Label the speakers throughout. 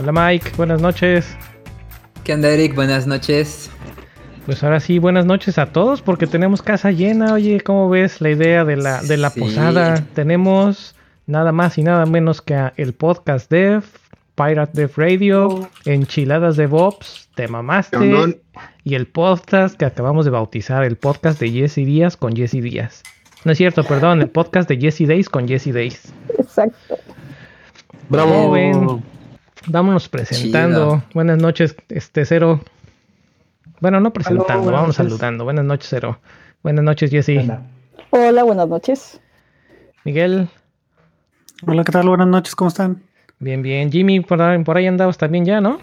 Speaker 1: Hola Mike, buenas noches.
Speaker 2: ¿Qué onda Eric? Buenas noches.
Speaker 1: Pues ahora sí, buenas noches a todos porque tenemos casa llena. Oye, ¿cómo ves la idea de la, de la posada? Tenemos nada más y nada menos que el podcast Dev, Pirate Dev Radio, Enchiladas de Bobs, Te Mamaste y el podcast que acabamos de bautizar, el podcast de Jesse Díaz con Jesse Díaz. No es cierto, perdón, el podcast de Jesse Days con Jesse Days.
Speaker 3: Exacto.
Speaker 1: Bravo. Ven? Vámonos presentando. Buenas noches, este Cero. Bueno, no presentando, vamos saludando. Buenas noches, Cero. Buenas noches, Jesse.
Speaker 3: Hola, buenas noches.
Speaker 1: Miguel.
Speaker 4: Hola, ¿qué tal? Buenas noches, ¿cómo están?
Speaker 1: Bien, bien. Jimmy, por ahí, por ahí andabas también ya, ¿no?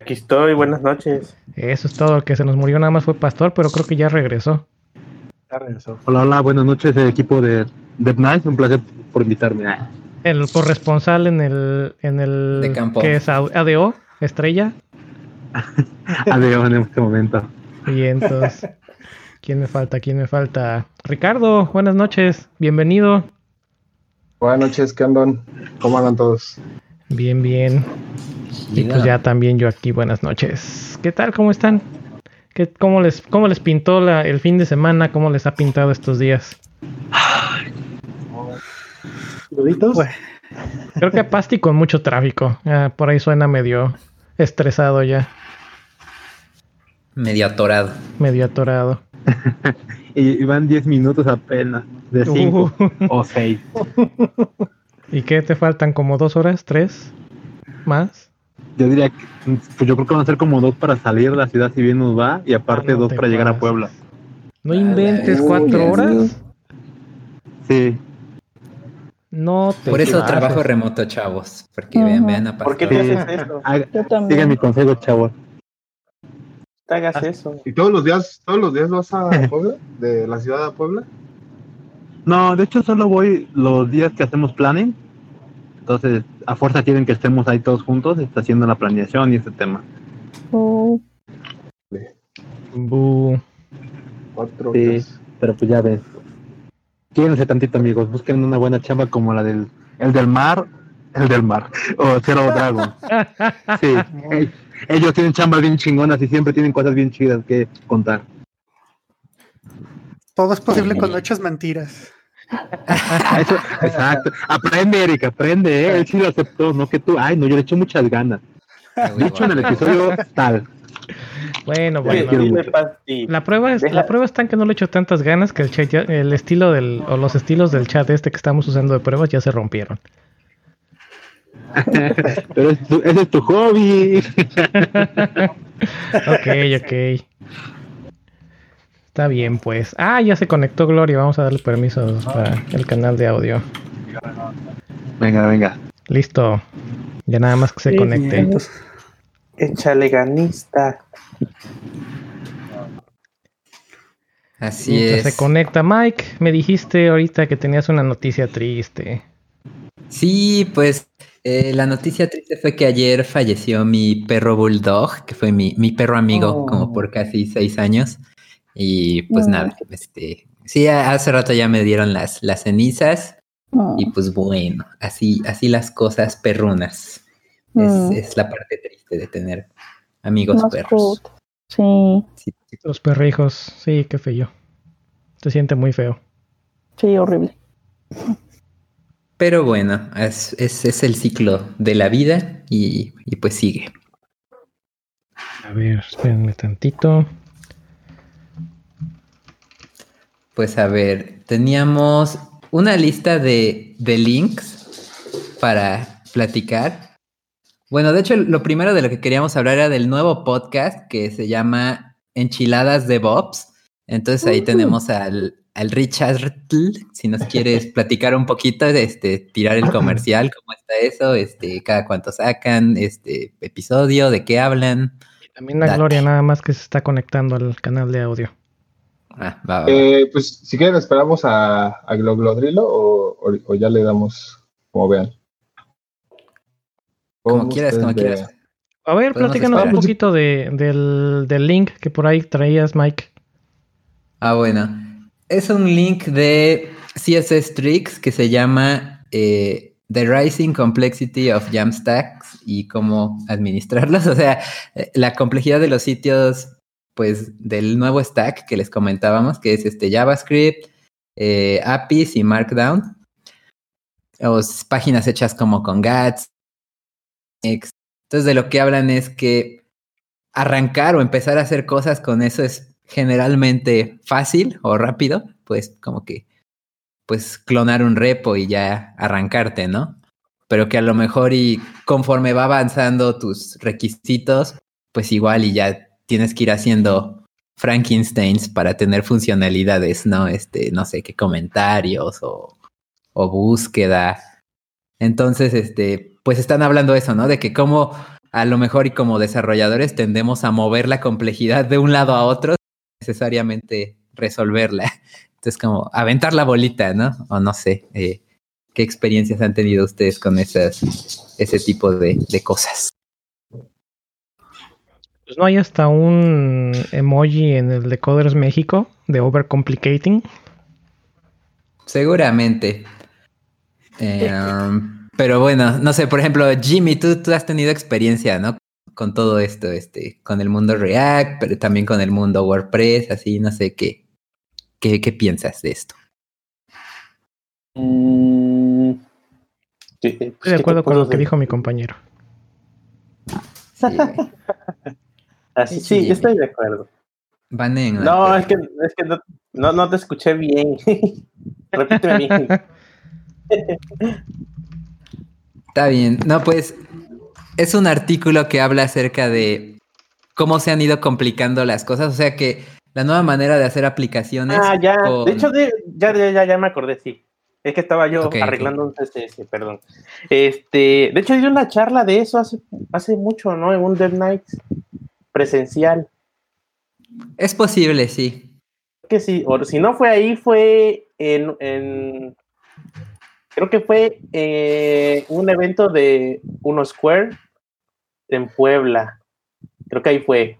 Speaker 5: Aquí estoy, buenas noches.
Speaker 1: Eso es todo, el que se nos murió nada más fue Pastor, pero creo que ya regresó.
Speaker 5: Ya regresó.
Speaker 6: Hola, hola, buenas noches, equipo de Dev Night, un placer por invitarme.
Speaker 1: El corresponsal en el, en el
Speaker 2: de campo.
Speaker 1: que es ADO, estrella.
Speaker 6: ADO en este momento.
Speaker 1: Y entonces, ¿quién me falta? ¿Quién me falta? Ricardo, buenas noches, bienvenido.
Speaker 7: Buenas noches, ¿qué andan? ¿Cómo andan todos?
Speaker 1: Bien, bien. Y pues ya también yo aquí, buenas noches. ¿Qué tal? ¿Cómo están? ¿Qué, cómo, les, ¿Cómo les pintó la, el fin de semana? ¿Cómo les ha pintado estos días? Pues, creo que Pasti con mucho tráfico. Ah, por ahí suena medio estresado ya.
Speaker 2: Medio atorado.
Speaker 1: Medio atorado.
Speaker 6: y van 10 minutos apenas, de 5 uh. o 6.
Speaker 1: ¿Y qué te faltan? ¿Como dos horas? ¿Tres? ¿Más?
Speaker 6: Yo diría que pues yo creo que van a ser como dos para salir de la ciudad si bien nos va y aparte ah, no dos para llegar a Puebla.
Speaker 1: ¿No inventes cuatro horas?
Speaker 6: Sí.
Speaker 1: No te
Speaker 2: Por eso trabajo remoto, chavos. Porque -huh. vean, vean a
Speaker 5: ¿Por qué te haces eso?
Speaker 6: Sigan mi consejo, chavos.
Speaker 5: Te hagas eso.
Speaker 7: ¿Y todos los días, todos los días vas a Puebla? ¿De la ciudad a Puebla?
Speaker 6: No, de hecho solo voy los días que hacemos planning. Entonces, a fuerza quieren que estemos ahí todos juntos, está haciendo la planeación y este tema.
Speaker 3: Oh.
Speaker 1: Bu.
Speaker 7: Cuatro
Speaker 6: Sí,
Speaker 7: días.
Speaker 6: pero pues ya ves. Quédense tantito, amigos. Busquen una buena chamba como la del el del mar, el del mar, o Zero Dragon. Sí, ell- ellos tienen chambas bien chingonas y siempre tienen cosas bien chidas que contar.
Speaker 4: Todo es posible cuando echas mentiras.
Speaker 6: Eso, exacto. Aprende, Erika, aprende, ¿eh? Él sí lo aceptó, no que tú. Ay, no, yo le echo muchas ganas. De hecho, en el episodio tal.
Speaker 1: Bueno, bueno. La prueba, es,
Speaker 5: Deja-
Speaker 1: la prueba está en que no le echo tantas ganas que el chat ya- el estilo del, o los estilos del chat este que estamos usando de pruebas ya se rompieron.
Speaker 6: Pero es tu- ese es tu hobby.
Speaker 1: ok, ok. Está bien, pues. Ah, ya se conectó Gloria. Vamos a darle permisos para el canal de audio.
Speaker 6: Venga, venga.
Speaker 1: Listo. Ya nada más que se
Speaker 5: Sí,
Speaker 1: conecte.
Speaker 5: Échale ganista.
Speaker 2: Así
Speaker 1: Mientras
Speaker 2: es.
Speaker 1: se conecta Mike, me dijiste ahorita que tenías una noticia triste.
Speaker 2: Sí, pues eh, la noticia triste fue que ayer falleció mi perro Bulldog, que fue mi, mi perro amigo,
Speaker 3: Oh.
Speaker 2: como por casi seis años. Y pues nada, este, sí, hace rato ya me dieron las, las cenizas. Y pues bueno, así, así las cosas perrunas. Es,
Speaker 3: Mm.
Speaker 2: es la parte triste de tener amigos perros.
Speaker 3: Sí.
Speaker 1: Los perrijos, sí, qué feo. Se siente muy feo.
Speaker 3: sí, horrible.
Speaker 2: Pero bueno, es, es, es el ciclo de la vida y, y pues sigue.
Speaker 1: A ver, espérenme tantito.
Speaker 2: Pues a ver, teníamos una lista de, de links para platicar. Bueno, de hecho, lo primero de lo que queríamos hablar era del nuevo podcast que se llama Enchiladas de Bobs. Entonces ahí tenemos al, al Richard, si nos quieres platicar un poquito, este, tirar el comercial, cómo está eso, este, cada cuánto sacan, este episodio, de qué hablan.
Speaker 1: También la
Speaker 2: Date.
Speaker 1: Gloria nada más que se está conectando al canal de audio.
Speaker 2: Ah, va, va, va.
Speaker 7: Eh, pues si quieren esperamos a, a Gloglodrilo o, o, o ya le damos como vean.
Speaker 2: Como quieras, como quieras.
Speaker 1: A ver,
Speaker 2: Podemos
Speaker 1: platícanos un poquito de, del, del link que por ahí traías, Mike.
Speaker 2: Ah, bueno. Es un link de CSS Tricks que se llama eh, The Rising Complexity of Jamstacks y cómo administrarlos. O sea, eh, la complejidad de los sitios, pues, del nuevo stack que les comentábamos, que es este JavaScript, eh, APIs y Markdown. O páginas hechas como con GATS. Entonces, de lo que hablan es que arrancar o empezar a hacer cosas con eso es generalmente fácil o rápido, pues como que pues clonar un repo y ya arrancarte, ¿no? Pero que a lo mejor y conforme va avanzando tus requisitos, pues igual y ya tienes que ir haciendo Frankensteins para tener funcionalidades, ¿no? Este, no sé, qué comentarios o, o búsqueda. Entonces, este, pues están hablando eso, ¿no? De que como a lo mejor y como desarrolladores tendemos a mover la complejidad de un lado a otro, necesariamente resolverla. Entonces, como aventar la bolita, ¿no? O no sé, eh, ¿qué experiencias han tenido ustedes con esas, ese tipo de, de cosas?
Speaker 1: Pues no hay hasta un emoji en el Decoders México de Overcomplicating.
Speaker 2: Seguramente. Eh, pero bueno, no sé, por ejemplo, Jimmy, tú, tú has tenido experiencia, ¿no? Con todo esto, este, con el mundo React, pero también con el mundo WordPress, así, no sé qué, qué, qué piensas de esto.
Speaker 5: Mm, ¿qué- pues,
Speaker 1: Estoy de
Speaker 5: ¿qué te
Speaker 1: acuerdo con lo que dijo mi compañero.
Speaker 2: Sí,
Speaker 5: Así,
Speaker 2: Sí,
Speaker 5: sí,
Speaker 2: Jimmy.
Speaker 5: estoy de acuerdo.
Speaker 2: van en
Speaker 5: No, es que, es que no, no, no te escuché bien. Repíteme bien.
Speaker 2: Está bien. No, pues es un artículo que habla acerca de cómo se han ido complicando las cosas. O sea que la nueva manera de hacer aplicaciones.
Speaker 5: Ah, ya.
Speaker 2: con-
Speaker 5: De hecho, de- ya, ya, ya, me acordé, sí. Es que estaba yo arreglando un CSS, perdón. Este, de hecho, di una charla de eso hace, hace mucho, ¿no? En un Dev Nights presencial.
Speaker 2: Es posible, sí.
Speaker 5: que sí, o si no fue ahí, fue en, en- creo que fue eh, un evento de Uno Square en Puebla. Creo que ahí fue.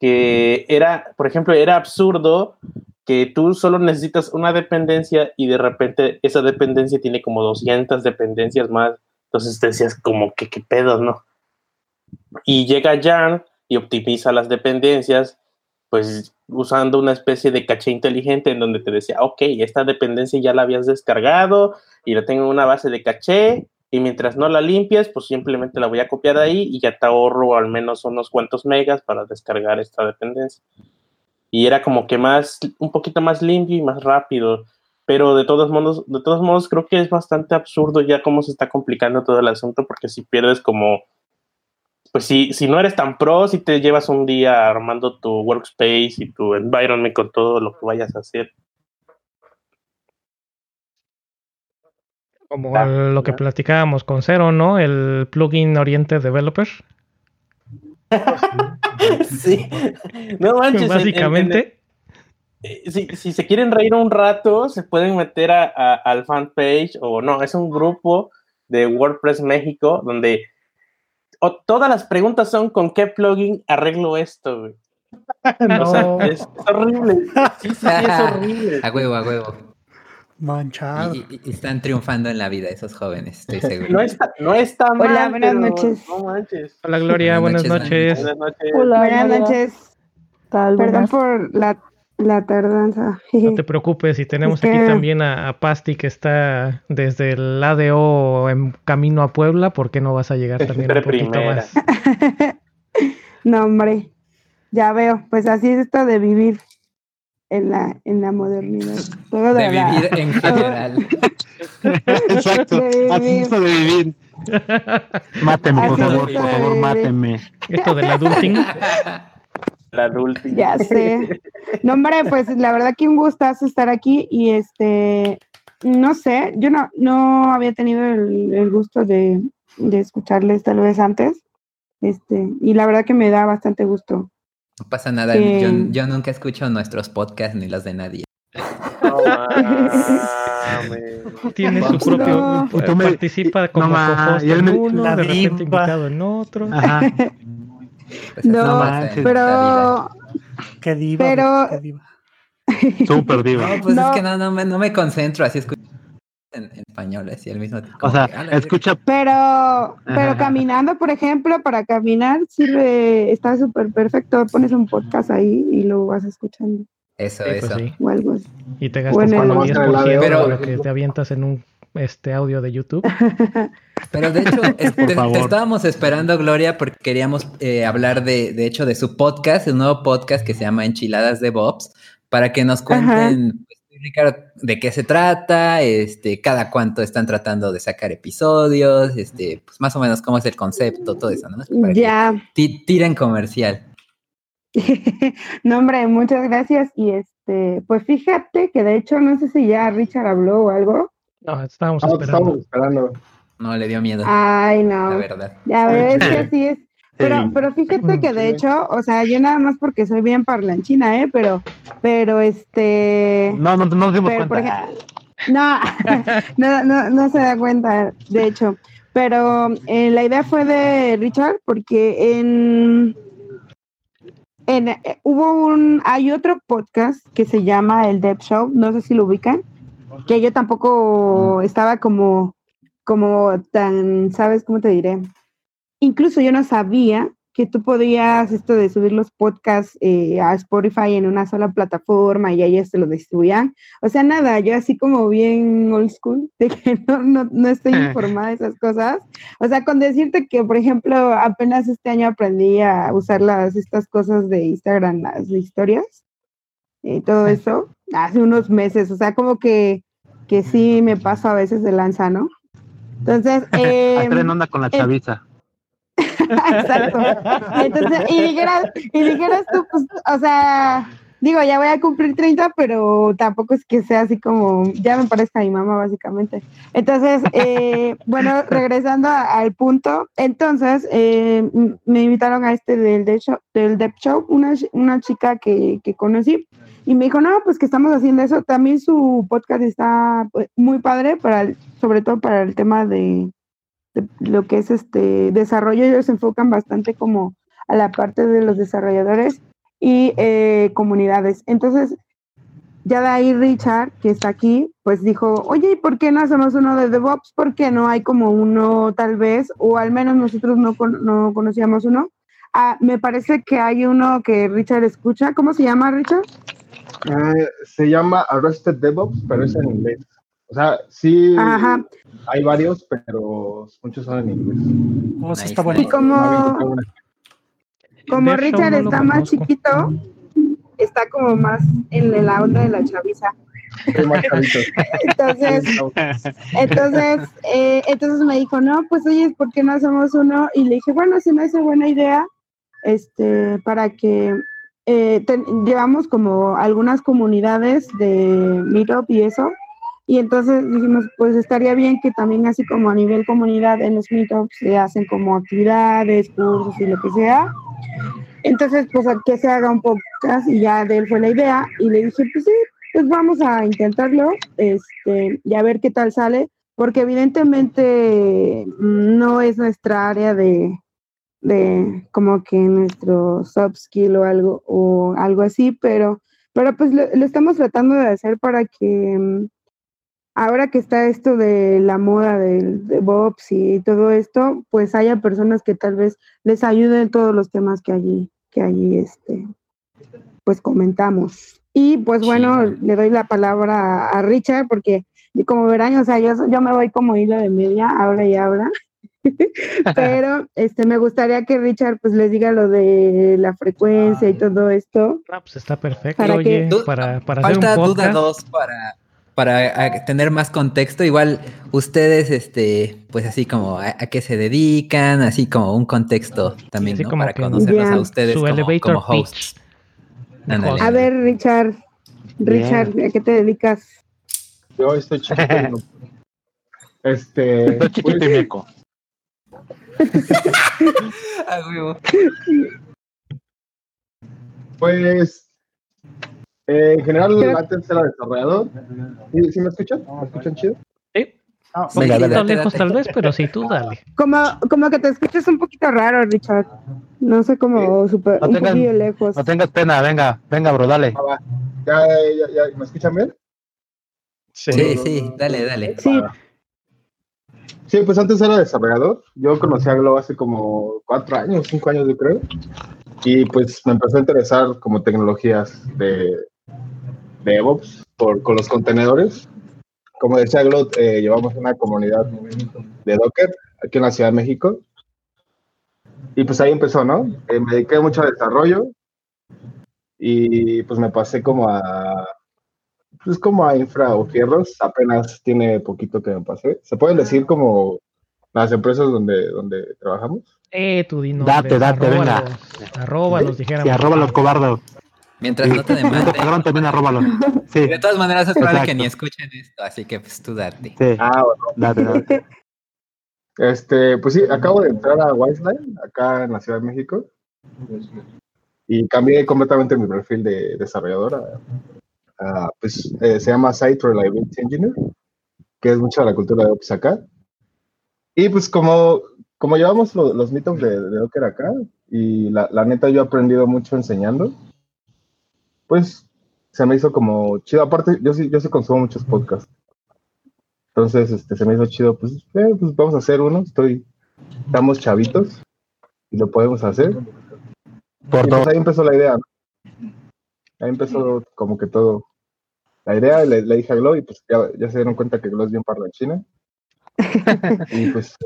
Speaker 5: Que era, por ejemplo, era absurdo que tú solo necesitas una dependencia y de repente esa dependencia tiene como 200 dependencias más. Entonces te decías como que qué pedo, ¿no? Y llega Jan y optimiza las dependencias pues usando una especie de caché inteligente en donde te decía, ok, esta dependencia ya la habías descargado y la tengo en una base de caché y mientras no la limpies, pues simplemente la voy a copiar ahí y ya te ahorro al menos unos cuantos megas para descargar esta dependencia. Y era como que más, un poquito más limpio y más rápido. Pero de todos modos, de todos modos, creo que es bastante absurdo ya cómo se está complicando todo el asunto, porque si pierdes como pues si, si no eres tan pro, si te llevas un día armando tu workspace y tu environment con todo lo que vayas a hacer.
Speaker 1: Como lo que platicábamos con Cero, ¿no? El plugin Oriented Developer.
Speaker 5: sí. No manches. en- en-
Speaker 1: Básicamente.
Speaker 5: en- si, si se quieren reír un rato, se pueden meter a, a- al fanpage o no, es un grupo de WordPress México donde o- todas las preguntas son con qué plugin arreglo esto, güey. O sea,
Speaker 1: No.
Speaker 5: es, es horrible. Sí, sí, sí, es horrible.
Speaker 2: A huevo, a huevo.
Speaker 4: Manchado.
Speaker 2: Y, y- y están triunfando en la vida esos jóvenes, estoy seguro.
Speaker 5: No está, no está mal.
Speaker 8: Hola, buenas
Speaker 5: pero
Speaker 8: noches.
Speaker 5: No manches.
Speaker 1: Hola Gloria, buenas,
Speaker 2: Buenas noches,
Speaker 1: noches.
Speaker 5: Buenas noches.
Speaker 3: Hola,
Speaker 8: Buenas
Speaker 3: Gloria.
Speaker 8: noches.
Speaker 3: Tal,
Speaker 8: Perdón
Speaker 3: buenas.
Speaker 8: por la, la tardanza.
Speaker 1: No te preocupes, y tenemos aquí
Speaker 8: ¿Qué?
Speaker 1: también a, a Pasti que está desde el ADO en camino a Puebla. ¿Por qué no vas a llegar también un poquito
Speaker 5: primera.
Speaker 1: más?
Speaker 8: no, hombre. Ya veo. Pues así es esto de vivir en la, en la modernidad. Todo
Speaker 2: De
Speaker 8: la-
Speaker 2: vivir en general.
Speaker 6: Exacto.
Speaker 8: De
Speaker 6: Así
Speaker 8: vivir.
Speaker 6: es de vivir. Máteme, por favor, por favor, máteme.
Speaker 1: Esto del adulting.
Speaker 5: La adulta.
Speaker 8: Ya sé. No, hombre, pues la verdad que un gustazo estar aquí y este, no sé, yo no, no había tenido el, el gusto de, de escucharles tal vez antes. Este, y la verdad que me da bastante gusto.
Speaker 2: No pasa nada,
Speaker 8: Sí.
Speaker 2: yo, yo nunca escucho nuestros podcasts ni los de nadie.
Speaker 5: No.
Speaker 1: Tiene su propio.
Speaker 8: No.
Speaker 6: Tú me-
Speaker 1: participa como
Speaker 6: no
Speaker 1: en
Speaker 6: me-
Speaker 1: uno, de repente
Speaker 4: diva.
Speaker 1: invitado en otro.
Speaker 6: Ajá.
Speaker 2: Pues
Speaker 8: No,
Speaker 2: esta vida.
Speaker 8: pero
Speaker 4: Qué diva.
Speaker 8: Pero-
Speaker 4: qué diva.
Speaker 6: Súper diva.
Speaker 2: No, pues
Speaker 8: No.
Speaker 2: es que no, no, me, no me concentro, así escucho en, en español, así al mismo tiempo.
Speaker 6: O sea,
Speaker 2: como que, "A la
Speaker 6: escucha,
Speaker 8: Pero, pero caminando, por ejemplo, para caminar sirve, está súper perfecto. Pones un podcast ahí y lo vas escuchando
Speaker 2: Eso,
Speaker 1: Sí, pues
Speaker 2: eso.
Speaker 1: sí.
Speaker 8: o algo así.
Speaker 1: Y te gastas
Speaker 8: Bueno,
Speaker 1: como
Speaker 7: Cuando vas a la
Speaker 1: 10%
Speaker 2: Pero-
Speaker 1: de lo que te avientas en un este audio de YouTube.
Speaker 2: Pero de hecho, es- te, estábamos esperando, Gloria, porque queríamos eh, hablar de, de hecho, de su podcast, un nuevo podcast que se llama Enchiladas de Bobs, para que nos cuenten, Ricardo, de qué se trata, este, cada cuánto están tratando de sacar episodios, este, pues más o menos cómo es el concepto, todo eso, ¿no? Para
Speaker 8: Ya.
Speaker 2: ti- tiren comercial.
Speaker 8: no, hombre, muchas gracias. Y este, pues fíjate que de hecho, no sé si ya Richard habló o algo.
Speaker 1: No, estábamos
Speaker 7: te
Speaker 1: esperando.
Speaker 7: estamos esperando.
Speaker 2: No le dio miedo,
Speaker 8: Ay,
Speaker 2: la
Speaker 8: no.
Speaker 2: verdad.
Speaker 8: Ya ves que así es. Pero, pero fíjate que de hecho, o sea, yo nada más porque soy bien parlanchina, ¿eh? Pero, pero este.
Speaker 6: no, no, no nos dimos
Speaker 8: Pero, por
Speaker 6: cuenta.
Speaker 8: No, no, no, no se da cuenta, de hecho. Pero eh, la idea fue de Richard porque en, en eh, hubo un, hay otro podcast que se llama el Dev Show, no sé si lo ubican, que yo tampoco estaba como, como tan, ¿sabes cómo te diré? Incluso yo no sabía que tú podías esto de subir los podcasts eh, a Spotify en una sola plataforma y ellos te lo distribuían. O sea, nada, yo así como bien old school, de que no, no, no estoy informada de esas cosas. O sea, con decirte que, por ejemplo, apenas este año aprendí a usar las, estas cosas de Instagram, las historias, y todo eso, hace unos meses. O sea, como que, que sí me paso a veces de lanza, ¿no? Entonces, eh,
Speaker 6: traen onda con la
Speaker 8: eh,
Speaker 6: chaviza.
Speaker 8: Exacto. Entonces, y dijeras, y dijeras tú, pues, o sea, digo, ya voy a cumplir 30, pero tampoco es que sea así como, ya me parezca mi mamá, básicamente. Entonces, eh, bueno, regresando al punto, entonces, eh, me invitaron a este del Dev Show, del Dev Show una, una chica que, que conocí, y me dijo, no, pues que estamos haciendo eso. También su podcast está pues, muy padre, para sobre todo para el tema de, de lo que es este desarrollo, ellos se enfocan bastante como a la parte de los desarrolladores y eh, comunidades. Entonces, ya de ahí Richard, que está aquí, pues dijo, oye, ¿y por qué no hacemos uno de DevOps? ¿Por qué no hay como uno tal vez? O al menos nosotros no, no conocíamos uno. Ah, me parece que hay uno que Richard escucha. ¿Cómo se llama, Richard?
Speaker 7: Eh, se llama Arrested DevOps, pero es en inglés. O sea, sí
Speaker 8: Ajá.
Speaker 7: hay varios, pero muchos son en inglés.
Speaker 4: Oh, sí está bueno.
Speaker 8: Y como, como Richard
Speaker 1: no
Speaker 8: está más
Speaker 1: conozco.
Speaker 8: chiquito, está como más en la onda de la chaviza. Entonces, entonces, eh, entonces me dijo, no, pues oye, ¿por qué no hacemos uno? Y le dije, bueno, se me hace buena idea, este, para que eh, ten- llevamos como algunas comunidades de Meetup y eso. Y entonces dijimos, pues estaría bien que también así como a nivel comunidad en los Meetups se hacen como actividades, cursos y lo que sea. Entonces, pues que se haga un podcast y ya de él fue la idea. Y le dije, pues sí, pues vamos a intentarlo este, y a ver qué tal sale, porque evidentemente no es nuestra área de, de como que nuestro soft skill o algo, o algo así, pero, pero pues lo, lo estamos tratando de hacer para que ahora que está esto de la moda del de Bobs y todo esto, pues haya personas que tal vez les ayuden todos los temas que allí, que allí este, pues comentamos. Y pues bueno, le doy la palabra a, a Richard porque como verán, o sea, yo, yo me voy como hilo de media, habla y habla. Pero este me gustaría que Richard pues les diga lo de la frecuencia y todo esto.
Speaker 1: Ah, pues está perfecto,
Speaker 8: ¿Para
Speaker 1: oye, para, para hacer un
Speaker 2: duda
Speaker 1: podcast.
Speaker 2: dos para, para tener más contexto. Igual ustedes, este, pues así como a, a qué se dedican, así como un contexto también,
Speaker 1: Así
Speaker 2: ¿no?
Speaker 1: como
Speaker 2: Para conocerlos a ustedes
Speaker 1: Su
Speaker 2: como, como hosts.
Speaker 8: A ver, Richard, Richard, ¿a qué te dedicas?
Speaker 7: Yo estoy chiquito. Este.
Speaker 6: Chiquito
Speaker 7: pues,
Speaker 6: y meco.
Speaker 2: Huevo.
Speaker 7: Pues, eh, en general, antes era desarrollador. ¿Sí, sí me escuchan? ¿Me escuchan chido?
Speaker 1: Sí,
Speaker 4: Ah,
Speaker 1: un
Speaker 2: Venga,
Speaker 1: poquito
Speaker 2: date,
Speaker 1: lejos tal vez, pero sí, tú dale.
Speaker 8: Como, como que te escuchas un poquito raro, Richard. No sé, como super,
Speaker 6: No
Speaker 8: un
Speaker 6: tengan-
Speaker 8: poquillo lejos.
Speaker 6: No tengas pena, venga, venga, bro, dale.
Speaker 7: Ah, va. ¿Ya, ya, ya, ¿Me escuchan bien?
Speaker 2: Sí, sí, dale, dale.
Speaker 8: Sí,
Speaker 7: Sí, pues antes era desarrollador. Yo conocí a Globo hace como cuatro años, cinco años, yo creo. Y pues me empezó a interesar como tecnologías de DevOps por, con los contenedores. Como decía Glo, eh, llevamos una comunidad de Docker aquí en la Ciudad de México. Y pues ahí empezó, ¿no? Eh, me dediqué mucho a desarrollo y pues me pasé como a pues como a infra o fierros, apenas tiene poquito que me pasé. ¿Se pueden decir como las empresas donde, donde trabajamos?
Speaker 1: Eh, tú di
Speaker 6: Date, date, venga.
Speaker 1: Arróbalos, dijéramos.
Speaker 6: Sí, arróbalos, cobardo.
Speaker 2: Mientras no te demanden.
Speaker 6: también arróbalo. Sí,
Speaker 2: De todas maneras es probable que ni escuchen esto, así que pues tú date.
Speaker 6: sí.
Speaker 7: Ah, bueno.
Speaker 6: Date, date.
Speaker 7: Este, pues sí, acabo de entrar a Wiseline, acá en la Ciudad de México. Y cambié completamente mi perfil de desarrollador. a- a, pues eh, se llama Site Reliability Engineer, que es mucha de la cultura de Ops acá. Y pues como, como llevamos lo- los meetups de, de Docker acá, y la, la neta yo he aprendido mucho enseñando, pues se me hizo como chido. Aparte, yo sí, yo sí consumo muchos podcasts. Entonces, este, se me hizo chido, pues, eh, pues vamos a hacer uno. Estoy, estamos chavitos y lo podemos hacer.
Speaker 6: Por
Speaker 7: Y pues ahí empezó la idea. ¿no? Ahí empezó como que todo. La idea, le, le dije a Glo y pues ya, ya se dieron cuenta que Glo es bien parlanchina. y pues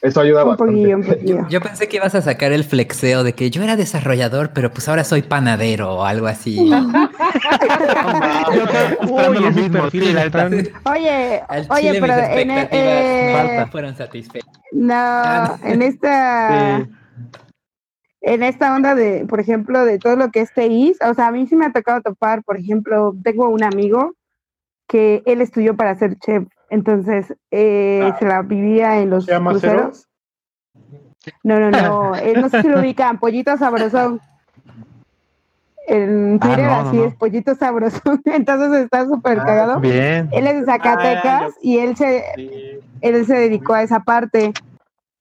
Speaker 7: eso, eso ayuda
Speaker 8: un
Speaker 7: bastante.
Speaker 8: poquillo, un poquillo.
Speaker 2: Yo pensé que ibas a sacar el flexeo de que yo era desarrollador, pero pues ahora soy panadero o algo así.
Speaker 8: Oye, oye, pero en, eh,
Speaker 2: fueron satisfechas.
Speaker 8: no, en esta,
Speaker 6: Sí.
Speaker 8: en esta onda de, por ejemplo, de todo lo que es TI, o sea, a mí sí me ha tocado topar, por ejemplo, tengo un amigo que él estudió para ser chef, entonces eh, se la vivía en los
Speaker 4: ¿Se llama
Speaker 8: cruceros. No, no, no, eh, no sé si lo ubican, Pollito Sabrosón. En
Speaker 6: Ah,
Speaker 8: Twitter
Speaker 6: no,
Speaker 8: así
Speaker 6: no.
Speaker 8: es, Pollito Sabrosón, entonces está súper
Speaker 7: Ah,
Speaker 8: cagado.
Speaker 6: Bien.
Speaker 8: Él es de Zacatecas
Speaker 5: Ah,
Speaker 8: y él se,
Speaker 5: Sí.
Speaker 8: él se dedicó a esa parte.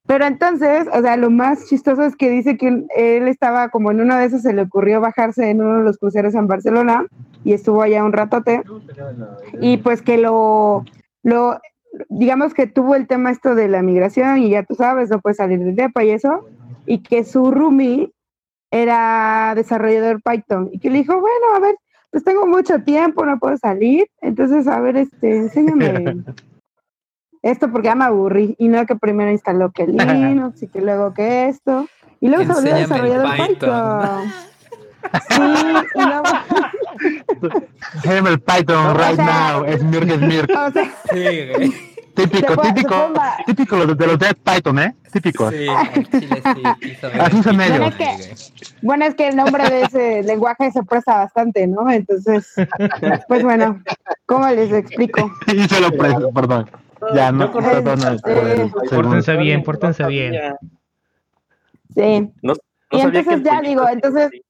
Speaker 8: Pero entonces, o sea, lo más chistoso es que dice que él estaba como en uno de esos, se le ocurrió bajarse en uno de los cruceros en Barcelona y estuvo allá un ratote. Y pues que lo, lo, digamos que tuvo el tema esto de la migración y ya tú sabes, no puede salir de DEPA y eso. Y que su roomie era desarrollador Python y que le dijo, bueno, a ver, pues tengo mucho tiempo, no puedo salir, entonces, a ver, este, enséñame esto porque ya me aburrí y no que primero instaló que Linux y que luego que esto y luego se volvió desarrollador
Speaker 2: Python.
Speaker 8: Python. Sí,
Speaker 6: Déjame el Python
Speaker 8: O
Speaker 6: right
Speaker 8: sea-
Speaker 6: now. Es Mirk, es Mirk.
Speaker 8: o sea,
Speaker 2: Sí, güey.
Speaker 6: Típico, típico. Típico de los de los de Python, ¿eh? Típico.
Speaker 2: Sí, chile sí,
Speaker 6: Así son ellos.
Speaker 8: Bueno, es
Speaker 2: güey.
Speaker 8: bueno, es que el nombre de ese lenguaje se presta bastante, ¿no? Entonces, pues bueno, ¿cómo les explico?
Speaker 6: Y se lo preso, perdón. Ya, no, perdón.
Speaker 8: Eh,
Speaker 6: segundo.
Speaker 1: Pórtense bien, pórtense bien.
Speaker 8: Sí.
Speaker 5: No,
Speaker 8: Y
Speaker 5: que
Speaker 8: entonces ya digo, entonces- Sí,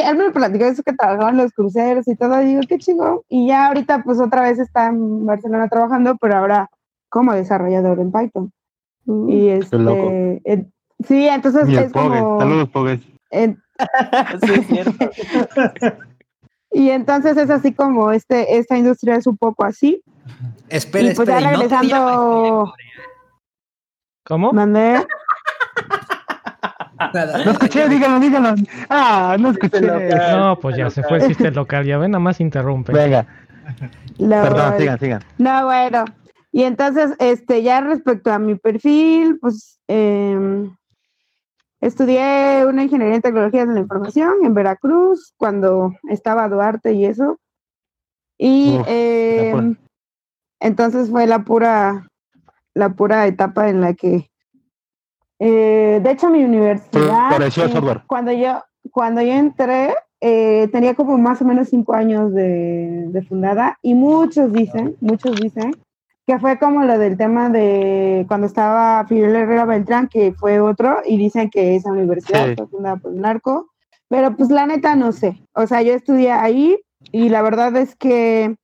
Speaker 8: él me platicó eso que trabajaba en los cruceros y todo, y digo, qué chingón. Y ya ahorita pues otra vez está en Barcelona trabajando, pero ahora como desarrollador en Python. Y este,
Speaker 6: loco.
Speaker 8: sí, entonces
Speaker 6: Y el
Speaker 8: es como...
Speaker 6: Saludos, Pogues.
Speaker 8: en-
Speaker 5: Sí, es cierto.
Speaker 8: y entonces es así como este, esta industria es un poco así.
Speaker 2: Espera,
Speaker 8: y pues
Speaker 2: espera.
Speaker 8: ya
Speaker 2: ¿y no te
Speaker 8: regresando,
Speaker 1: ¿Cómo?
Speaker 8: mandé.
Speaker 6: No escuché, díganlo, díganlo. Ah, no escuché.
Speaker 1: No, pues ya se fue el chiste local. Ya ven, nada más interrumpe.
Speaker 6: Venga, perdón, sigan, sigan.
Speaker 8: No, bueno. Y entonces, este, ya respecto a mi perfil, pues em, estudié una ingeniería en tecnologías de la información en Veracruz cuando estaba Duarte y eso. Y
Speaker 6: Uf,
Speaker 8: em, entonces fue la pura, la pura etapa en la que, eh, de hecho, mi universidad, eh,
Speaker 6: software.
Speaker 8: cuando yo, cuando yo entré, eh, tenía como más o menos cinco años de, de fundada y muchos dicen, muchos dicen que fue como lo del tema de cuando estaba Fidel Herrera Beltrán, que fue otro, y dicen que esa universidad
Speaker 6: Sí.
Speaker 8: fue fundada por un narco, pero pues la neta no sé. O sea, yo estudié ahí y la verdad es que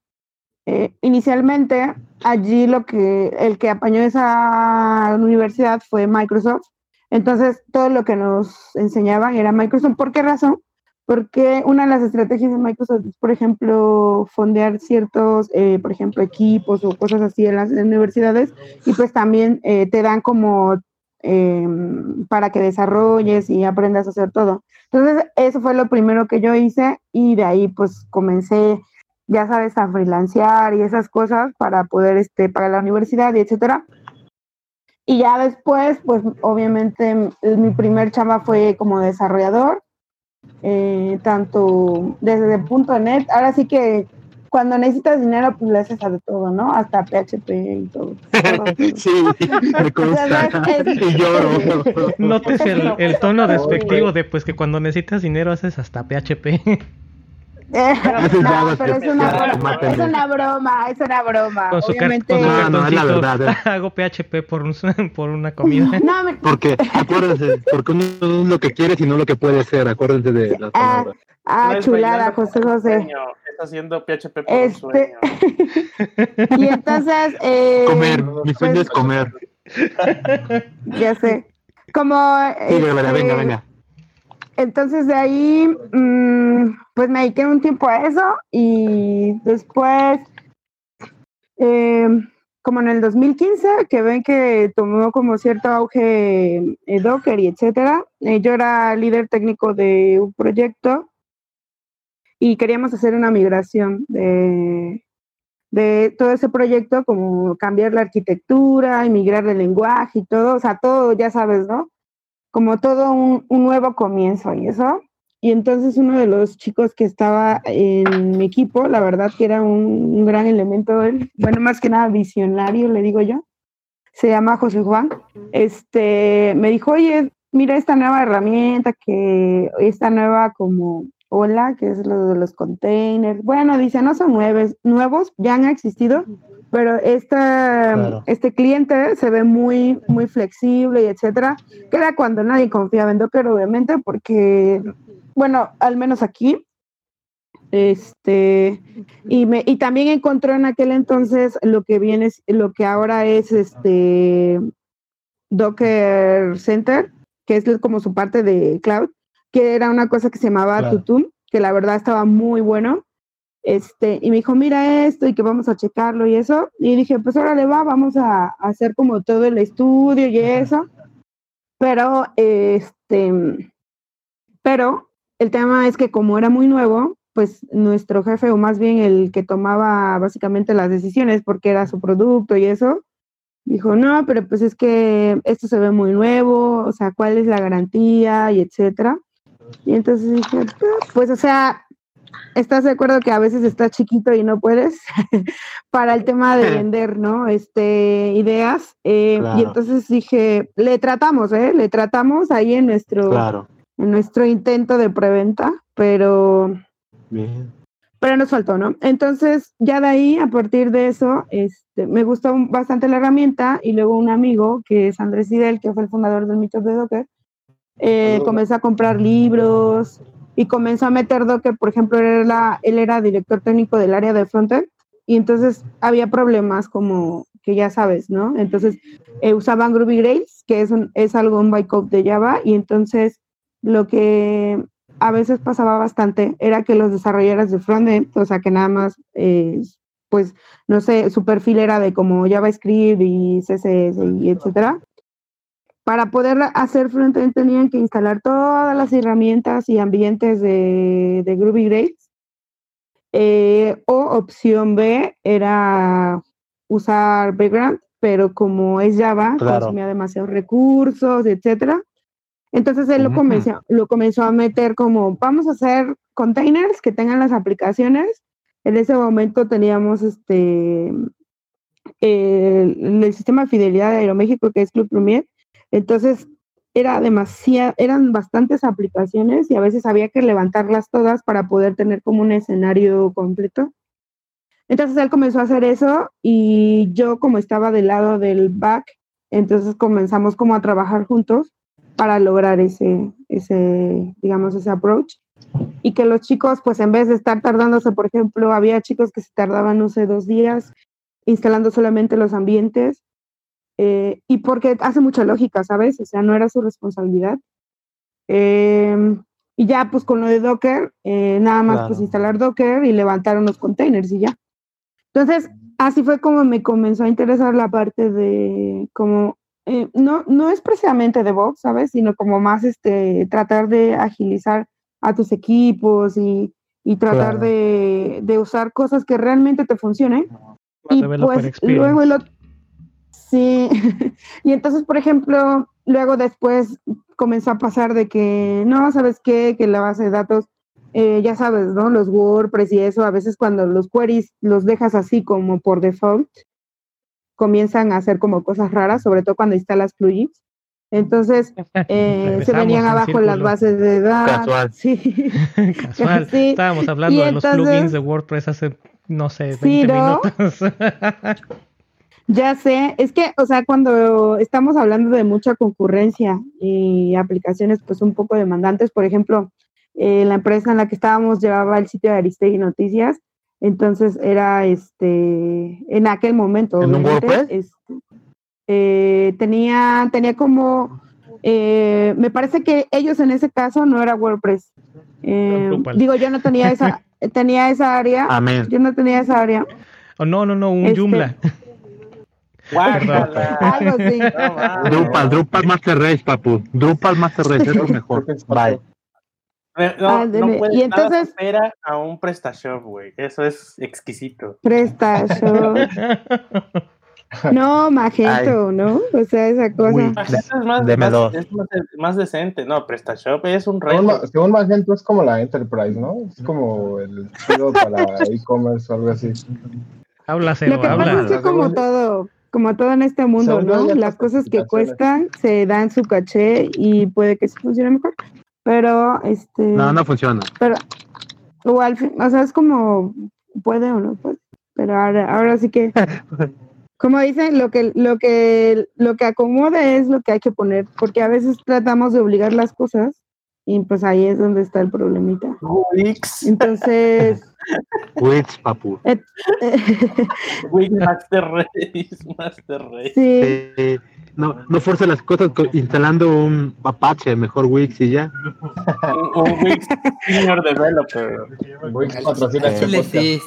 Speaker 8: eh, inicialmente allí lo que el que apañó esa universidad fue Microsoft. Entonces todo lo que nos enseñaban era Microsoft. ¿Por qué razón? porque una de las estrategias de Microsoft es, por ejemplo, fondear ciertos, eh, por ejemplo, equipos o cosas así en las universidades y pues también eh, te dan como em, para que desarrolles y aprendas a hacer todo. Entonces, eso fue lo primero que yo hice y de ahí pues comencé, ya sabes, a freelancear y esas cosas para poder este, pagar la universidad y etcétera. Y ya después, pues obviamente mi primer chamba fue como desarrollador eh, tanto desde el punto net, ahora sí que cuando necesitas dinero, pues le haces a de todo, ¿no? Hasta PHP y todo.
Speaker 6: sí, me consta. y lloro.
Speaker 1: Notes el, el tono despectivo de pues que cuando necesitas dinero haces hasta PHP.
Speaker 8: Eh, no, pero es una, broma, es una broma, es una broma.
Speaker 1: Con su,
Speaker 8: Obviamente,
Speaker 1: con
Speaker 6: No, no, es la verdad, eh.
Speaker 1: Hago PHP por, un- por una comida.
Speaker 8: no, me-
Speaker 6: Porque, acuérdense, porque uno no es lo que quiere, sino lo que puede ser. Acuérdense de las
Speaker 8: Ah,
Speaker 6: palabras.
Speaker 8: ah,
Speaker 5: No
Speaker 8: chulada, José
Speaker 5: un
Speaker 8: José.
Speaker 5: Está haciendo PHP por un
Speaker 8: Este-
Speaker 5: sueño.
Speaker 8: Y entonces, eh,
Speaker 6: Comer, mi sueño
Speaker 8: pues,
Speaker 6: es comer.
Speaker 8: ya sé. Como.
Speaker 6: Sí, venga,
Speaker 8: este,
Speaker 6: venga, venga.
Speaker 8: Entonces de ahí, mm, pues me dediqué un tiempo a eso y después, eh, como en el 2015, que ven que tomó como cierto auge eh, Docker y etcétera, eh, yo era líder técnico de un proyecto y queríamos hacer una migración de, de todo ese proyecto, como cambiar la arquitectura, y migrar el lenguaje y todo, o sea, todo, ya sabes, ¿no? Como todo un, un nuevo comienzo y eso. Y entonces uno de los chicos que estaba en mi equipo, la verdad que era un, un gran elemento, bueno, más que nada visionario, le digo yo, se llama José Juan, este, me dijo, oye, mira esta nueva herramienta, que esta nueva como hola, que es lo de los containers. Bueno, dice, no son nuevos, nuevos, ya han existido, pero esta,
Speaker 6: Claro.
Speaker 8: este cliente se ve muy, muy flexible y etcétera, que era cuando nadie confiaba en Docker, obviamente, porque, bueno, al menos aquí, este, y, me, y también encontró en aquel entonces lo que viene, es- lo que ahora es este Docker Center, que es como su parte de cloud, que era una cosa que se llamaba
Speaker 6: Claro.
Speaker 8: Tutum, que la verdad estaba muy bueno. Este, y me dijo, mira esto y que vamos a checarlo y eso. Y dije, pues órale va, vamos a, a hacer como todo el estudio y eso. Pero, este, pero el tema es que como era muy nuevo, pues nuestro jefe, o más bien el que tomaba básicamente las decisiones, porque era su producto y eso, dijo, no, pero pues es que esto se ve muy nuevo, o sea, ¿cuál es la garantía? y etcétera. Y entonces dije, pues o sea, ¿estás de acuerdo que a veces estás chiquito y no puedes? Para el tema de vender, ¿no? Este, ideas. Eh, Y entonces dije, le tratamos, ¿eh? Le tratamos ahí en nuestro,
Speaker 6: Claro.
Speaker 8: en nuestro intento de preventa, pero
Speaker 6: Bien.
Speaker 8: pero nos faltó, ¿no? Entonces, ya de ahí, a partir de eso, este, me gustó bastante la herramienta y luego un amigo, que es Andrés Idel, que fue el fundador del Mitos de Docker, eh, comenzó a comprar libros y comenzó a meter Docker, por ejemplo, él era, él era director técnico del área de frontend y entonces había problemas como que ya sabes, ¿no? Entonces eh, usaban Groovy Grace, que es, un, es algo, un bytecode de Java, y entonces lo que a veces pasaba bastante era que los desarrolladores de frontend, o sea, que nada más, eh, pues, no sé, su perfil era de como JavaScript y CSS y etcétera. Para poder hacer frontend tenían que instalar todas las herramientas y ambientes de, de Groovy Grace. Eh, o opción B era usar Background, pero como es Java,
Speaker 6: Claro.
Speaker 8: consumía demasiados recursos, etcétera. Entonces él lo
Speaker 6: Ujú.
Speaker 8: comenzó, lo comenzó a meter como, vamos a hacer containers que tengan las aplicaciones. En ese momento teníamos este el, el sistema de fidelidad de Aeroméxico, que es Club Premier. Entonces era demasiado, eran bastantes aplicaciones y a veces había que levantarlas todas para poder tener como un escenario completo. Entonces él comenzó a hacer eso y yo como estaba del lado del back, entonces comenzamos como a trabajar juntos para lograr ese, ese, digamos, ese approach. Y que los chicos, pues en vez de estar tardándose, por ejemplo, había chicos que se tardaban, no sé, dos días instalando solamente los ambientes. Eh, y porque hace mucha lógica, ¿sabes? O sea, no era su responsabilidad. Eh, Y ya, pues con lo de Docker, eh, nada más pues
Speaker 6: Claro.
Speaker 8: instalar Docker y levantar unos containers y ya. Entonces, así fue como me comenzó a interesar la parte de como, eh, no, no es precisamente DevOps, ¿sabes? Sino como más este, tratar de agilizar a tus equipos y, y tratar
Speaker 6: Claro.
Speaker 8: de, de usar cosas que realmente te funcionen. Y pues luego el otro, sí, y entonces, por ejemplo, luego después comenzó a pasar de que, no, ¿sabes qué? Que la base de datos, eh, ya sabes, ¿no? Los WordPress y eso, a veces cuando los queries los dejas así como por default, comienzan a hacer como cosas raras, sobre todo cuando instalas plugins. Entonces, eh, se venían abajo las bases de datos.
Speaker 6: Casual.
Speaker 8: Sí.
Speaker 1: Casual.
Speaker 8: Sí.
Speaker 1: Estábamos hablando
Speaker 8: Y
Speaker 1: de los plugins de WordPress hace, no sé, 20
Speaker 8: Sí, ¿no?
Speaker 1: minutos.
Speaker 8: Ya sé, es que, o sea, cuando estamos hablando de mucha concurrencia y aplicaciones pues un poco demandantes, por ejemplo, eh, la empresa en la que estábamos llevaba el sitio de Aristegui Noticias, entonces era este, en aquel momento,
Speaker 6: ¿En un WordPress?
Speaker 8: este, eh, tenía, tenía como, eh, me parece que ellos en ese caso no era WordPress. Eh, digo, yo no tenía esa, tenía esa área,
Speaker 6: Amén.
Speaker 8: yo no tenía esa área,
Speaker 1: Oh, no, no, no, un
Speaker 8: Este-
Speaker 1: Joomla.
Speaker 8: Algo así.
Speaker 5: No.
Speaker 6: Drupal, Drupal Master Race, papu. Drupal Master Race es lo mejor. Bye.
Speaker 5: No,
Speaker 8: Ándale.
Speaker 5: no puedes
Speaker 8: Y entonces-
Speaker 5: nada supera a un PrestaShop, güey. Eso es exquisito.
Speaker 8: PrestaShop. No, Magento, ¿no? O sea, esa cosa.
Speaker 6: Uy.
Speaker 5: Magento es más, más- es más, más decente. No, PrestaShop es un reto.
Speaker 7: según Magento es como la Enterprise, ¿no? Es como el chido para e-commerce o algo así.
Speaker 1: habla,
Speaker 8: Lo
Speaker 1: Cero,
Speaker 8: que pasa es
Speaker 1: habla.
Speaker 8: que como todo, como todo en este mundo, ¿no? Las cosas que cuestan se dan su caché y puede que sí funcione mejor. Pero, este,
Speaker 6: No, no funciona.
Speaker 8: pero, o al fin, o sea, es como, puede o no puede. Pero ahora, ahora sí que, como dicen, lo que, lo que, lo que acomode es lo que hay que poner, porque a veces tratamos de obligar las cosas y pues ahí es donde está el problemita. Entonces,
Speaker 6: Wix, papu.
Speaker 5: Wix Master Race, Master Race.
Speaker 8: sí,
Speaker 6: Eh, no, no fuerza las cosas co- instalando un Apache, mejor Wix y ya.
Speaker 5: Un, un Wix Senior Developer.
Speaker 7: Wix patrocina este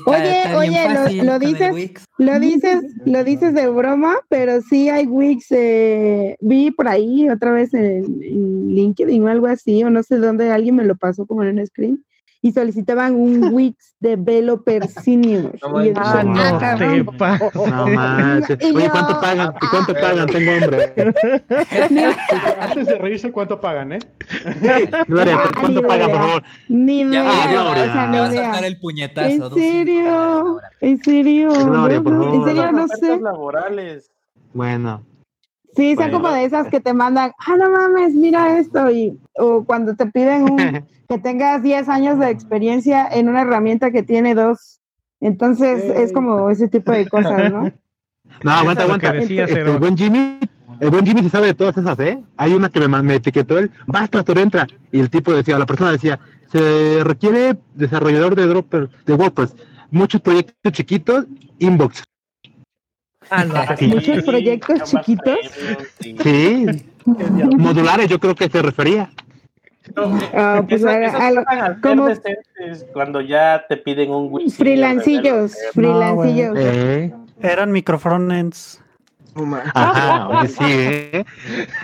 Speaker 8: Oye,
Speaker 2: está
Speaker 8: oye, lo- lo dices-
Speaker 2: Wix.
Speaker 8: Lo dices, lo dices de broma, pero sí hay Wix. eh, vi por ahí otra vez en, en LinkedIn o algo así, o no sé dónde alguien me lo pasó como en un screen y solicitaban un Wix Developer Senior.
Speaker 7: No
Speaker 8: Y
Speaker 1: Ah, no
Speaker 8: "Ah,
Speaker 1: te
Speaker 8: cabrón".
Speaker 1: pases.
Speaker 6: No manches.
Speaker 8: Y
Speaker 6: Oye, ¿cuánto pagan? ¿Y cuánto pagan? Tengo hambre.
Speaker 9: Antes de reírse, ¿cuánto pagan, eh?
Speaker 6: Gloria,
Speaker 8: Ah,
Speaker 6: ¿cuánto pagan, por favor?
Speaker 8: Ni idea,
Speaker 2: Ya,
Speaker 6: ya,
Speaker 8: o sea,
Speaker 6: ya.
Speaker 8: ni
Speaker 2: Me vas a dar el puñetazo.
Speaker 8: ¿En
Speaker 2: 200
Speaker 8: serio? ¿En serio?
Speaker 6: Gloria,
Speaker 8: No,
Speaker 6: por
Speaker 8: no,
Speaker 6: favor.
Speaker 8: en serio no sé.
Speaker 5: laborales.
Speaker 6: Bueno,
Speaker 8: Sí, son
Speaker 6: Bueno.
Speaker 8: como de esas que te mandan, ah, no mames, mira esto, y, o cuando te piden un, que tengas 10 años de experiencia en una herramienta que tiene dos. Entonces, es como ese tipo de cosas, ¿no?
Speaker 6: no, aguanta, aguanta.
Speaker 1: decía
Speaker 6: Este, el buen Jimmy, el buen Jimmy se sabe de todas esas, ¿eh? Hay una que me, me etiquetó él, basta, tú entra. Y el tipo decía, la persona decía, se requiere desarrollador de Dropper, de WordPress, muchos proyectos chiquitos, inbox.
Speaker 1: Ah, no,
Speaker 5: Sí,
Speaker 8: Muchos proyectos chiquitos.
Speaker 5: sí.
Speaker 6: Modulares, yo creo que se refería.
Speaker 5: No,
Speaker 8: Ah, pues,
Speaker 5: esas- esas
Speaker 8: como-
Speaker 5: decentes cuando ya te piden un. Senior
Speaker 8: Freelancillos, freelancillos.
Speaker 6: Eh,
Speaker 4: Eran microfrontends.
Speaker 6: ajá, oye, sí, ¿eh?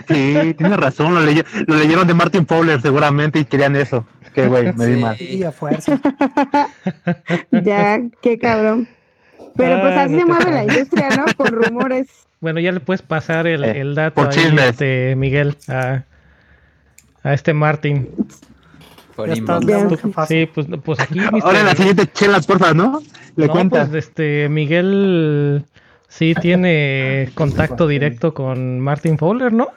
Speaker 6: Sí, tienes razón, lo, leye- lo leyeron de Martin Fowler seguramente y querían eso. Qué güey, me di
Speaker 2: Sí.
Speaker 6: mal.
Speaker 4: Y a fuerza.
Speaker 8: Ya, qué cabrón. Pero pues
Speaker 1: Ah,
Speaker 8: así
Speaker 1: no
Speaker 8: se mueve la industria, ¿no? Con rumores.
Speaker 1: Bueno, ya le puedes pasar el,
Speaker 6: Eh,
Speaker 1: el dato
Speaker 6: por
Speaker 1: ahí, este, Miguel, a, a este Martín.
Speaker 2: Por.
Speaker 1: Sí, pues, pues aquí,
Speaker 6: Ahora en la siguiente chela, porfa, ¿no? Le
Speaker 1: no,
Speaker 6: cuentas.
Speaker 1: pues este, Miguel sí tiene contacto directo con Martin Fowler, ¿no?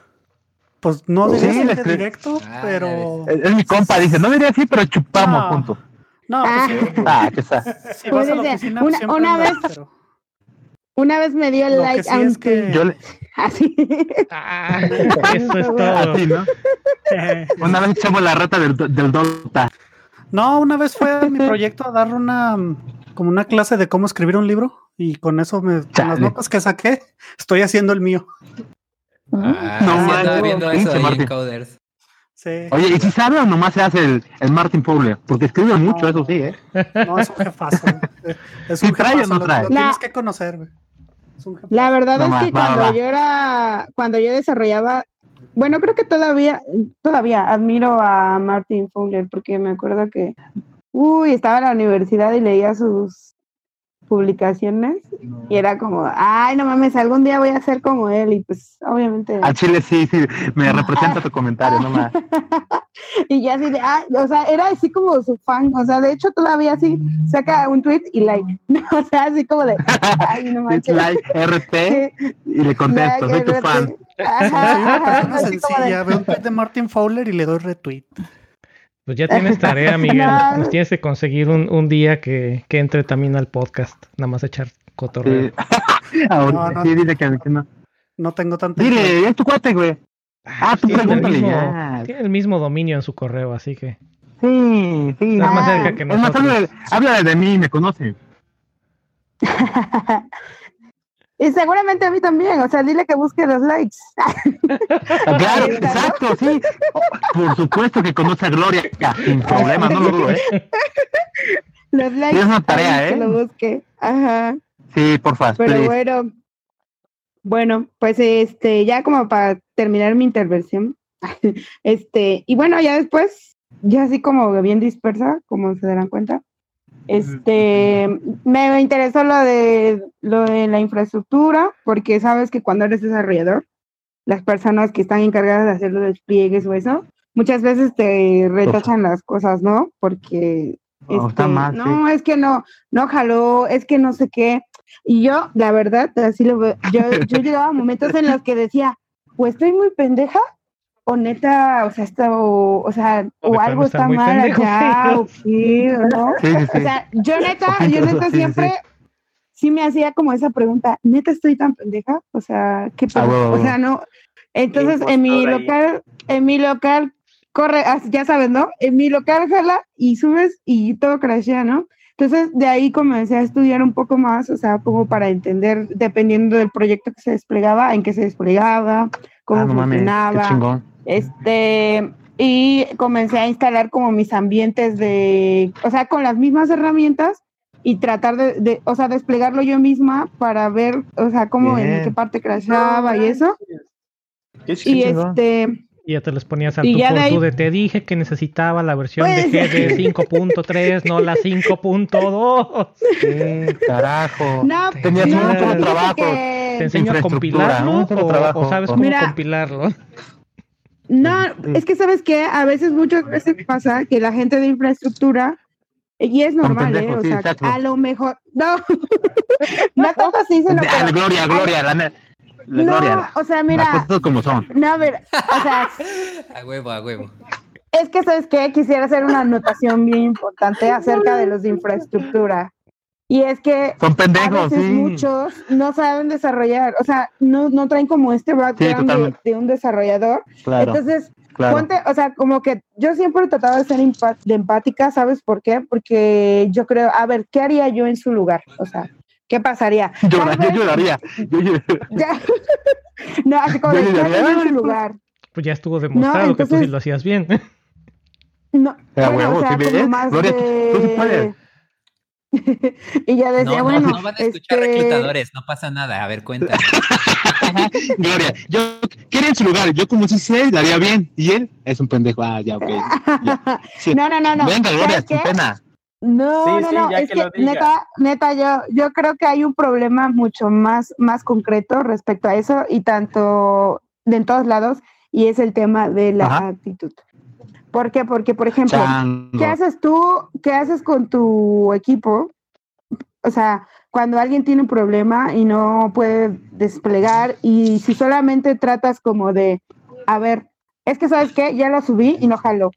Speaker 4: Pues no
Speaker 6: Sí,
Speaker 4: diría
Speaker 6: escri-
Speaker 4: directo,
Speaker 2: Ah,
Speaker 4: pero.
Speaker 6: es, es mi compa, dice, no diría así, pero chupamos
Speaker 4: No.
Speaker 6: juntos.
Speaker 4: No,
Speaker 8: Ah.
Speaker 4: pues sí,
Speaker 6: Ah, qué sa.
Speaker 4: si vas a la
Speaker 8: Puede ser.
Speaker 4: oficina,
Speaker 8: Una- vez-
Speaker 4: pero-
Speaker 8: Una vez me dio el
Speaker 4: Lo
Speaker 8: like
Speaker 4: sí
Speaker 8: a un tweet.
Speaker 6: Yo le,
Speaker 8: Así.
Speaker 1: Ah, eso es todo.
Speaker 6: así, ¿no? Una vez echamos la rata del, del Dota.
Speaker 4: No, una vez fue a mi proyecto a dar una como una clase de cómo escribir un libro y con eso me con las notas que saqué estoy haciendo el mío.
Speaker 2: Ah,
Speaker 6: No
Speaker 2: sí, viendo eso ahí en. Coders.
Speaker 4: Sí.
Speaker 6: Oye, ¿y si sabe o nomás se hace el, el Martin Fowler? Porque escribe mucho,
Speaker 4: No.
Speaker 6: eso sí, ¿eh?
Speaker 4: No, es un jefazo. Es
Speaker 6: ¿Sí
Speaker 4: un
Speaker 6: trae o no trae?
Speaker 4: Lo,
Speaker 8: La-
Speaker 4: tienes que conocer, güey. Es un jefazo.
Speaker 8: La verdad
Speaker 6: No
Speaker 8: es
Speaker 6: más,
Speaker 8: que
Speaker 6: va,
Speaker 8: cuando
Speaker 6: va.
Speaker 8: yo era, cuando yo desarrollaba, bueno, creo que todavía, todavía admiro a Martin Fowler porque me acuerdo que, uy, estaba en la universidad y leía sus publicaciones y era como, ay, no mames, algún día voy a ser como él y pues obviamente,
Speaker 6: Al Chile sí, sí, me representa tu comentario, no más.
Speaker 8: y ya así de, ay, o sea, era así como su fan, o sea, de hecho todavía así saca un tweet y like, o sea, así como de, ay, no manches.
Speaker 6: like RT y le contesto, soy tu fan.
Speaker 8: Ajá, ajá,
Speaker 4: persona
Speaker 8: así como de-
Speaker 4: sencilla. Veo un tweet de Martin Fowler y le doy retweet.
Speaker 1: Pues ya tienes tarea, Miguel.
Speaker 8: No.
Speaker 1: Nos tienes que conseguir un, un día que, que entre también al podcast. Nada más echar cotorreo.
Speaker 6: Sí.
Speaker 4: No, no.
Speaker 6: sí, dile que, que no.
Speaker 4: No tengo tanta.
Speaker 6: Dile, es tu cuate, güey. Ah, tú
Speaker 1: tiene, el
Speaker 6: pregúntale
Speaker 1: mismo,
Speaker 6: ya.
Speaker 1: tiene el mismo dominio en su correo, así que
Speaker 6: Sí, sí.
Speaker 1: está más
Speaker 8: Ah.
Speaker 1: cerca que
Speaker 6: Es más,
Speaker 1: nosotros.
Speaker 6: háblale, háblale de mí, me conoce.
Speaker 8: Y seguramente a mí también, o sea, dile que busque los likes.
Speaker 6: Claro, exacto, sí. Por supuesto que conoce a Gloria, sin problema, no lo dudo, ¿eh?
Speaker 8: Los likes.
Speaker 6: Es una tarea,
Speaker 8: ahí Que
Speaker 6: ¿eh?
Speaker 8: lo busque. Ajá.
Speaker 6: Sí, por favor.
Speaker 8: Pero bueno, bueno, pues este, ya como para terminar mi intervención, este, y bueno, ya después, ya así como bien dispersa, como se darán cuenta, este, me interesó lo de lo de la infraestructura, porque sabes que cuando eres desarrollador, las personas que están encargadas de hacer los despliegues o eso, muchas veces te retachan las cosas, ¿no? Porque
Speaker 6: Oh, está
Speaker 8: este,
Speaker 6: mal,
Speaker 8: no, es que no, no jaló, es que no sé qué. Y yo, la verdad, así lo veo, yo, yo llegaba a momentos en los que decía, o estoy muy pendeja, o neta, o sea, está, o, o sea,
Speaker 1: O
Speaker 8: o algo
Speaker 1: está
Speaker 8: mal allá, o qué, o ¿no?
Speaker 6: Sí, sí,
Speaker 8: O sea, yo neta, yo neta siempre sí me hacía como esa pregunta, neta estoy tan pendeja, o sea, qué pedo?
Speaker 6: huevo, a
Speaker 8: o sea, no. Entonces, en mi
Speaker 5: Impostor ahí.
Speaker 8: local, en mi local corre, ah, ya sabes, ¿no? En mi local jala y subes y todo crashea, ¿no? Entonces, de ahí comencé a estudiar un poco más, o sea, como para entender, dependiendo del proyecto que se desplegaba, en qué se desplegaba, cómo
Speaker 6: Ah, no mames, qué
Speaker 8: funcionaba.
Speaker 6: chingón.
Speaker 8: Este, y comencé a instalar como mis ambientes de, o sea, con las mismas herramientas y tratar de, de, o sea, desplegarlo yo misma para ver, o sea, cómo en qué parte crashaba y eso.
Speaker 5: Qué
Speaker 8: Y este,
Speaker 1: Y ya te les ponías al tú por
Speaker 8: de ahí-
Speaker 1: tú de te dije que necesitaba la versión
Speaker 8: Pues-
Speaker 1: de GD 5.3, no la 5.2.
Speaker 6: Sí, carajo.
Speaker 8: no,
Speaker 6: Tenías
Speaker 1: un
Speaker 8: no,
Speaker 1: solo
Speaker 6: trabajo.
Speaker 8: que-
Speaker 1: ¿Te enseño a compilarlo
Speaker 6: solo
Speaker 1: o,
Speaker 6: trabajo.
Speaker 1: o sabes cómo
Speaker 8: Mira.
Speaker 1: compilarlo?
Speaker 8: No,
Speaker 6: Sí.
Speaker 8: es que sabes que a veces, muchas veces pasa que la gente de infraestructura, y es normal, ¿eh?
Speaker 6: pendejos,
Speaker 8: O
Speaker 6: sí,
Speaker 8: sea,
Speaker 6: exacto.
Speaker 8: a lo mejor, no, no tanto así, sino
Speaker 6: De-
Speaker 8: pero-
Speaker 6: Gloria, Gloria, la, la
Speaker 8: no,
Speaker 6: Gloria.
Speaker 8: o sea,
Speaker 6: Las
Speaker 8: mira,
Speaker 6: cosas como son.
Speaker 8: no, a ver, o sea,
Speaker 2: A huevo, a huevo.
Speaker 8: Es que, ¿sabes qué? Quisiera hacer una anotación bien importante acerca de los de infraestructura. Y es que
Speaker 6: Son
Speaker 8: a
Speaker 6: pendejos,
Speaker 8: veces
Speaker 6: sí.
Speaker 8: muchos no saben desarrollar, o sea, no, no traen como este background de, un desarrollador.
Speaker 6: Claro,
Speaker 8: Entonces,
Speaker 6: claro.
Speaker 8: ponte, o sea, como que yo siempre he tratado de ser de empática, ¿sabes por qué? Porque yo creo, a ver, ¿qué haría yo en su lugar? O sea, ¿qué pasaría?
Speaker 6: Llora- yo lloraría. Yo lloraría.
Speaker 8: Ya. no, así como
Speaker 6: Yo
Speaker 8: de, ¿qué
Speaker 6: lloraría.
Speaker 8: en su lugar?
Speaker 1: Pues ya estuvo demostrado que tú sí
Speaker 8: entonces-
Speaker 1: lo hacías bien.
Speaker 8: No,
Speaker 6: A
Speaker 8: bueno,
Speaker 6: huevo,
Speaker 8: o sea, como
Speaker 6: ¿ves?
Speaker 8: más
Speaker 6: Gloria,
Speaker 8: de...
Speaker 6: tú sí puedes.
Speaker 8: y ya decía,
Speaker 2: No, no,
Speaker 8: bueno,
Speaker 2: no van a escuchar
Speaker 8: este,
Speaker 2: reclutadores, no pasa nada. A ver, cuenta.
Speaker 6: Gloria, yo quiero en su lugar. Yo, como si sé, daría bien. Y él es un pendejo. Ah, ya, ok. ya. Sí.
Speaker 8: No, no, no, no.
Speaker 6: Venga, Gloria,
Speaker 8: ¿Sabes
Speaker 6: sin
Speaker 8: qué?
Speaker 6: pena.
Speaker 8: No,
Speaker 5: Sí,
Speaker 8: no,
Speaker 5: sí,
Speaker 8: no, es
Speaker 5: que
Speaker 8: neta, neta, yo, yo creo que hay un problema mucho más, más concreto respecto a eso y tanto de en todos lados y es el tema de la
Speaker 6: Ajá.
Speaker 8: actitud. ¿Por qué? Porque, por ejemplo,
Speaker 6: Chango.
Speaker 8: ¿qué haces tú? ¿Qué haces con tu equipo? O sea, cuando alguien tiene un problema y no puede desplegar y si solamente tratas como de, a ver, es que sabes qué, ya lo subí y no jaló.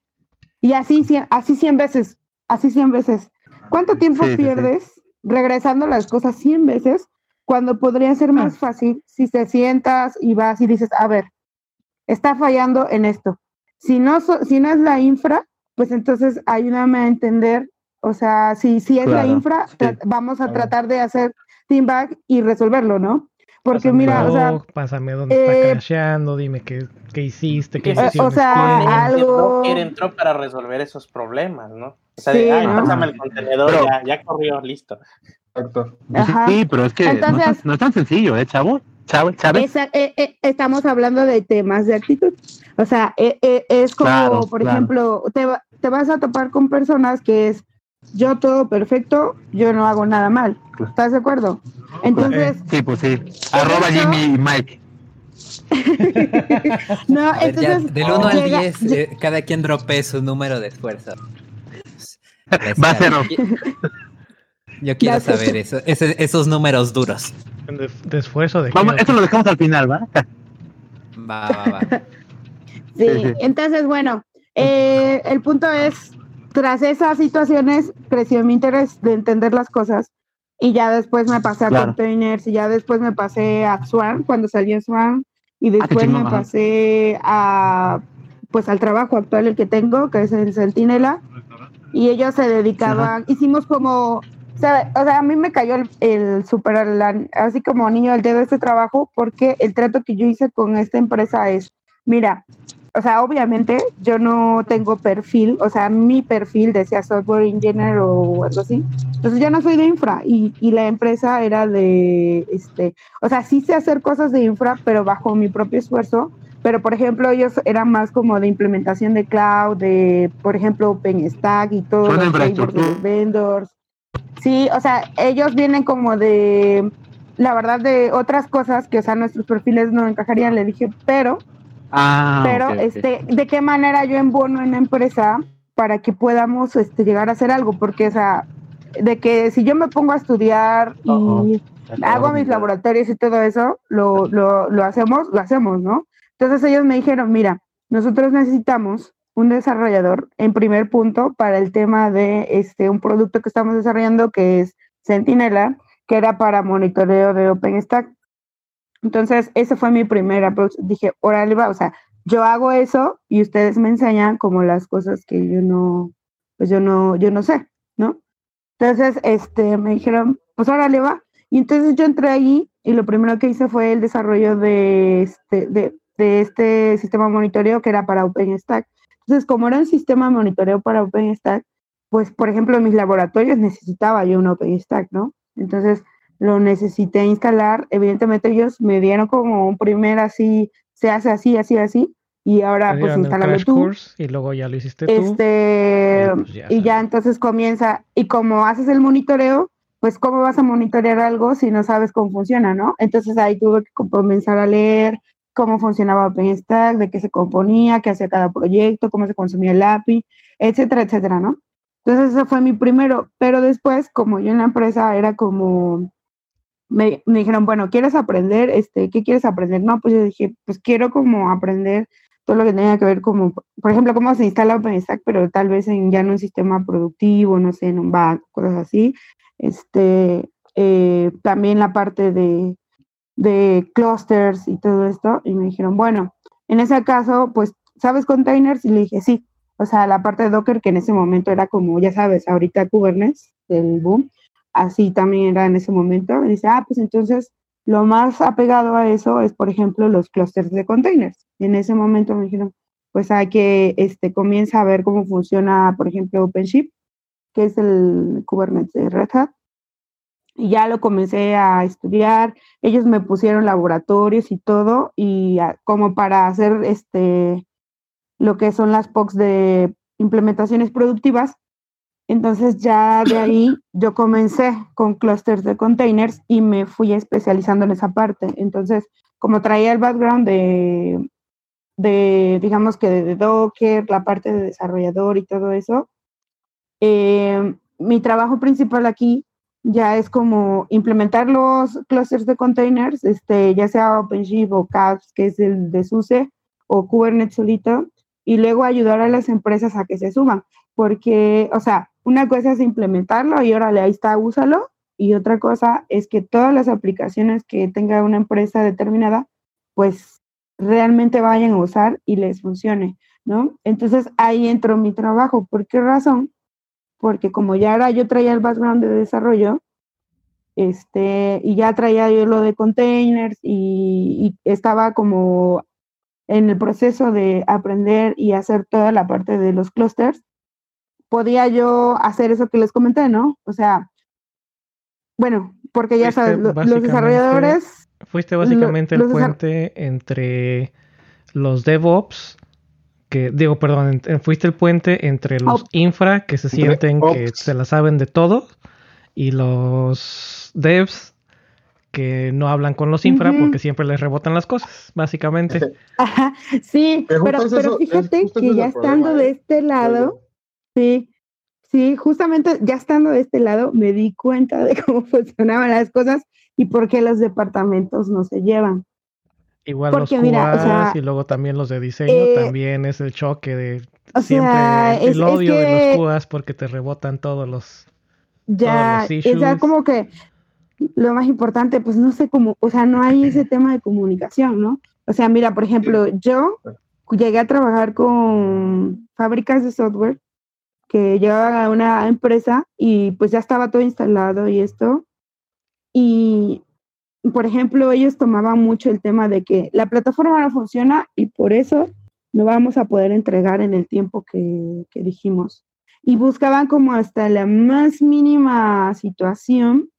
Speaker 8: Y así, cien- así 100 veces, así 100 veces. ¿Cuánto tiempo
Speaker 6: Sí, sí, sí.
Speaker 8: pierdes regresando las cosas 100 veces cuando podría ser más fácil si te sientas y vas y dices, a ver, está fallando en esto. Si no, so- si no es la infra, pues entonces ayúdame a entender, o sea, si, si es la
Speaker 6: Claro,
Speaker 8: infra,
Speaker 6: sí.
Speaker 8: tra- vamos a
Speaker 6: Claro.
Speaker 8: tratar de hacer team back y resolverlo, ¿no? Porque
Speaker 5: Pásame
Speaker 8: mira, o sea,
Speaker 1: Log, pásame dónde
Speaker 8: eh,
Speaker 1: está crasheando, dime qué, qué hiciste, qué
Speaker 5: Eh, o
Speaker 8: sea, algo-
Speaker 5: Docker entró para resolver esos problemas, ¿no? O sea,
Speaker 8: Sí,
Speaker 5: de, ay,
Speaker 8: ¿no?
Speaker 5: pásame el contenedor,
Speaker 6: Pero-
Speaker 5: ya, ya corrió, listo.
Speaker 7: Exacto.
Speaker 8: Ajá.
Speaker 6: Sí, pero es que no, es tan,
Speaker 8: Entonces-
Speaker 6: no es tan sencillo, ¿eh, chavo? ¿Sabes? ¿Sabes?
Speaker 8: Esa- eh, eh, estamos hablando de temas de actitud. O sea, eh, eh, es como,
Speaker 6: Claro,
Speaker 8: por
Speaker 6: claro.
Speaker 8: ejemplo, te, te vas a topar con personas que es yo todo perfecto, yo no hago nada mal. ¿Estás de acuerdo? Entonces,
Speaker 6: Sí, pues sí. Arroba
Speaker 8: eso-
Speaker 6: Jimmy y Mike.
Speaker 8: no,
Speaker 2: ver, ya,
Speaker 8: entonces
Speaker 2: del 1 al
Speaker 8: llega-
Speaker 2: 10,
Speaker 8: lle-
Speaker 2: eh, cada quien dropee su número de esfuerzo.
Speaker 6: Va a ser.
Speaker 2: Yo quiero
Speaker 8: Gracias.
Speaker 2: saber eso, ese- esos números duros.
Speaker 1: De, de esfuerzo de
Speaker 6: Vamos, eso lo dejamos al final, ¿va?
Speaker 2: Va, va, va.
Speaker 8: Sí, entonces, bueno, eh, el punto es, tras esas situaciones creció mi interés de entender las cosas y ya después me pasé a
Speaker 6: Claro.
Speaker 8: containers y ya después me pasé a Swarm cuando salió Swarm y después
Speaker 6: chingón,
Speaker 8: me pasé a pues al trabajo actual el que tengo que es el Centinela y ellos se dedicaban, hicimos como o sea, o sea, a mí me cayó el, el super, la- así como niño del dedo este trabajo, porque el trato que yo hice con esta empresa es, mira, o sea, obviamente yo no tengo perfil, o sea, mi perfil decía software engineer o algo así. Entonces yo no soy de infra y, y la empresa era de, este, o sea, sí sé hacer cosas de infra, pero bajo mi propio esfuerzo. Pero, por ejemplo, ellos eran más como de implementación de cloud, de, por ejemplo, OpenStack y todo,
Speaker 6: Son de
Speaker 8: los frameworks de
Speaker 6: infraestructura.
Speaker 8: los vendors. Sí, o sea, ellos vienen como de, la verdad, de otras cosas que, o sea, nuestros perfiles no encajarían. Le dije, pero
Speaker 6: Ah,
Speaker 8: pero este de qué manera yo embono en la empresa para que podamos este llegar a hacer algo porque o sea de que si yo me pongo a estudiar y hago mis laboratorios y todo eso lo, lo, lo hacemos lo hacemos no entonces ellos me dijeron mira nosotros necesitamos un desarrollador en primer punto para el tema de este un producto que estamos desarrollando que es Sentinela que era para monitoreo de OpenStack entonces, ese fue mi primer approach. Dije, órale, va, o sea, yo hago eso y ustedes me enseñan como las cosas que yo no, pues yo no, yo no sé, ¿no? Entonces, este, me dijeron, pues órale, va. Y entonces yo entré allí y lo primero que hice fue el desarrollo de este, de, de este sistema de monitoreo que era para OpenStack. Entonces, como era un sistema de monitoreo para OpenStack, pues, por ejemplo, en mis laboratorios necesitaba yo un OpenStack, ¿no? Entonces, lo necesité instalar. Evidentemente ellos me dieron como un primer así, se hace así, así, así, y ahora pues
Speaker 1: crash
Speaker 8: tú.
Speaker 1: course y luego ya lo hiciste tú.
Speaker 8: Este,
Speaker 1: y pues ya
Speaker 8: y ya entonces comienza, y como haces el monitoreo, pues cómo vas a monitorear algo si no sabes cómo funciona, ¿no? Entonces ahí tuve que co- comenzar a leer cómo funcionaba OpenStack, de qué se componía, qué hacía cada proyecto, cómo se consumía el API, etcétera, etcétera, ¿no? Entonces ese fue mi primero, pero después, como yo en la empresa era como, me, me dijeron, bueno, ¿quieres aprender? Este, ¿Qué quieres aprender? No, pues yo dije, pues quiero como aprender todo lo que tenga que ver como, por ejemplo, cómo se instala OpenStack, pero tal vez en ya en un sistema productivo, no sé, en un back, cosas así. Este, eh, también la parte de, de clusters y todo esto, y me dijeron, bueno, en ese caso, pues, ¿sabes containers? Y le dije, sí. O sea, la parte de Docker, que en ese momento era como, ya sabes, ahorita Kubernetes, el boom, así también era en ese momento. Me dice, ah, pues entonces lo más apegado a eso es, por ejemplo, los clusters de containers. Y en ese momento me dijeron, pues hay que, este, comienza a ver cómo funciona, por ejemplo, OpenShift, que es el Kubernetes de Red Hat. Y ya lo comencé a estudiar. Ellos me pusieron laboratorios y todo, y a- como para hacer este lo que son las POCs de implementaciones productivas. Entonces ya de ahí yo comencé con clusters de containers y me fui especializando en esa parte. Entonces, como traía el background de, de digamos que de, de Docker, la parte de desarrollador y todo eso, eh, mi trabajo principal aquí ya es como implementar los clusters de containers, este, ya sea OpenShift o CAPS, que es el de SUSE, o Kubernetes solito, y luego ayudar a las empresas a que se suban, porque, o sea, una cosa es implementarlo y órale, ahí está, úsalo, y otra cosa es que todas las aplicaciones que tenga una empresa determinada, pues realmente vayan a usar y les funcione, ¿no? Entonces ahí entró mi trabajo. ¿Por qué razón? Porque como ya era, yo traía el background de desarrollo, este, y ya traía yo lo de containers y, y estaba como en el proceso de aprender y hacer toda la parte de los clusters, podía yo hacer eso que les comenté, ¿no? O sea, bueno, porque ya sabes, lo- los desarrolladores,
Speaker 1: Fuiste básicamente
Speaker 8: Lo-
Speaker 1: el puente entre los DevOps, que digo, perdón, en- fuiste el puente entre los infra que se sienten que se la saben de todo y los devs que no hablan con los infra porque siempre les rebotan las cosas, básicamente.
Speaker 8: Ajá, sí,
Speaker 7: Pero
Speaker 8: pero,
Speaker 7: justo
Speaker 8: pero
Speaker 7: eso- es-
Speaker 8: fíjate que ya estando
Speaker 7: problema,
Speaker 8: de
Speaker 7: ¿eh?
Speaker 8: este lado, sí, sí, justamente ya estando de este lado me di cuenta de cómo funcionaban las cosas y por qué los departamentos no se llevan.
Speaker 1: Igual
Speaker 8: Porque
Speaker 1: los
Speaker 8: mira, o sea,
Speaker 1: y luego también los de diseño,
Speaker 8: eh,
Speaker 1: también es el choque de
Speaker 8: O
Speaker 1: siempre
Speaker 8: sea,
Speaker 1: el
Speaker 8: es, es
Speaker 1: odio de
Speaker 8: que
Speaker 1: los QAs porque te rebotan todos los...
Speaker 8: ya,
Speaker 1: los
Speaker 8: sea,
Speaker 1: issues.
Speaker 8: como que lo más importante, pues no sé cómo, o sea, no hay ese tema de comunicación, ¿no? O sea, mira, por ejemplo, yo llegué a trabajar con fábricas de software que llegaban a una empresa y pues ya estaba todo instalado y esto. Y, por ejemplo, ellos tomaban mucho el tema de que la plataforma no funciona y por eso no vamos a poder entregar en el tiempo que, que dijimos. Y buscaban como hasta la más mínima situación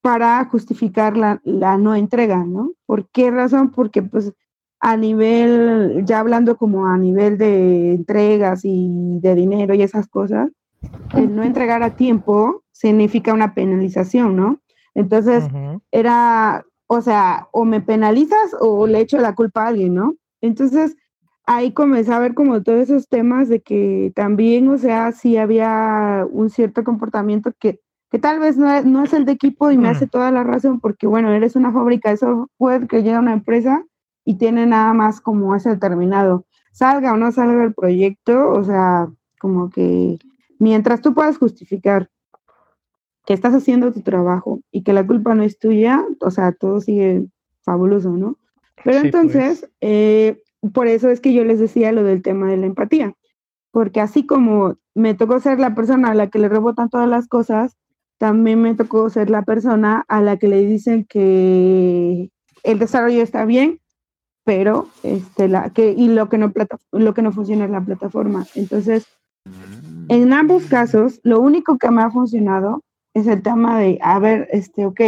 Speaker 8: para justificar la, la no entrega, ¿no? ¿Por qué razón? Porque pues a nivel, ya hablando como a nivel de entregas y de dinero y esas cosas, el no entregar a tiempo significa una penalización, ¿no? Entonces, era, o sea, o me penalizas o le echo la culpa a alguien, ¿no? Entonces, ahí comencé a ver como todos esos temas de que también, o sea, sí había un cierto comportamiento que, que tal vez no es, no es el de equipo y me
Speaker 1: Mm.
Speaker 8: hace toda la razón porque, bueno, eres una fábrica de software que llega a una empresa y tiene nada más como ese determinado. Salga o no salga el proyecto, o sea, como que mientras tú puedas justificar que estás haciendo tu trabajo y que la culpa no es tuya, o sea, todo sigue fabuloso, ¿no? Pero
Speaker 1: Sí,
Speaker 8: entonces,
Speaker 1: pues.
Speaker 8: eh, por eso es que yo les decía lo del tema de la empatía, porque así como me tocó ser la persona a la que le rebotan todas las cosas, también me tocó ser la persona a la que le dicen que el desarrollo está bien, pero este la que y lo que no plata, lo que no funciona es la plataforma. Entonces, en ambos casos, lo único que me ha funcionado es el tema de, a ver, este, ok,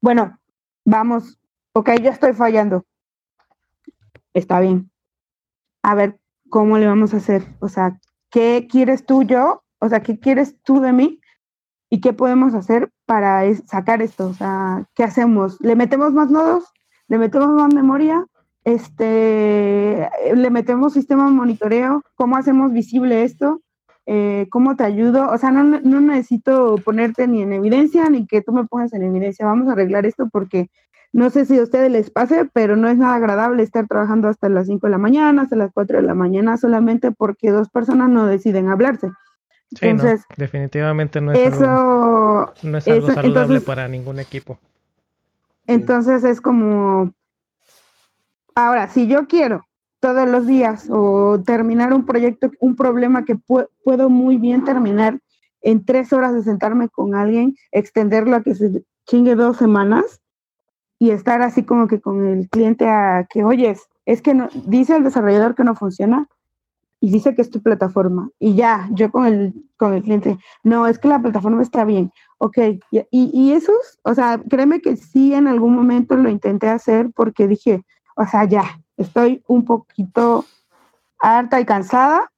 Speaker 8: bueno, vamos, ok, yo estoy fallando. Está bien. A ver, ¿cómo le vamos a hacer? O sea, ¿qué quieres tú yo? O sea, ¿qué quieres tú de mí? ¿Y qué podemos hacer para sacar esto? O sea, ¿qué hacemos? ¿Le metemos más nodos? ¿Le metemos más memoria? Este, ¿Le metemos sistema de monitoreo? ¿Cómo hacemos visible esto? Eh, ¿Cómo te ayudo? O sea, no, no necesito ponerte ni en evidencia ni que tú me pongas en evidencia. Vamos a arreglar esto porque no sé si a ustedes les pase, pero no es nada agradable estar trabajando hasta las 5 de la mañana, hasta las 4 de la mañana, solamente porque dos personas no deciden hablarse.
Speaker 1: Sí, no,
Speaker 8: Entonces,
Speaker 1: definitivamente no es algo,
Speaker 8: Eso,
Speaker 1: no es algo
Speaker 8: eso-
Speaker 1: saludable
Speaker 8: entonces-
Speaker 1: para ningún equipo.
Speaker 8: entonces es como, ahora, si yo quiero todos los días o terminar un proyecto, un problema que pu- puedo muy bien terminar en tres horas de sentarme con alguien, extenderlo a que se chingue dos semanas y estar así como que con el cliente a que, oyes, es que no, dice el desarrollador que no funciona y dice que es tu plataforma. Y ya, yo con el, con el cliente, no, es que la plataforma está bien. Ok, y, y y esos, o sea, créeme que sí en algún momento lo intenté hacer porque dije, o sea, ya, estoy un poquito harta y cansada,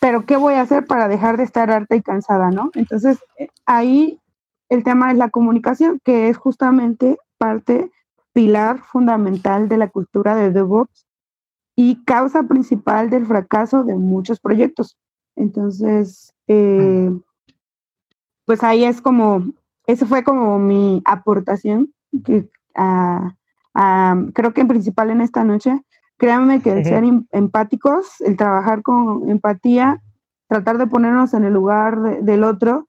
Speaker 8: pero ¿qué voy a hacer para dejar de estar harta y cansada, no? Entonces, eh, ahí el tema es la comunicación, que es justamente parte pilar fundamental de la cultura de DevOps y causa principal del fracaso de muchos proyectos. Entonces, eh, pues ahí es como, eso fue como mi aportación, que, ah, ah, creo que en principal en esta noche, créanme que el ser em- empáticos, el trabajar con empatía, tratar de ponernos en el lugar de- del otro,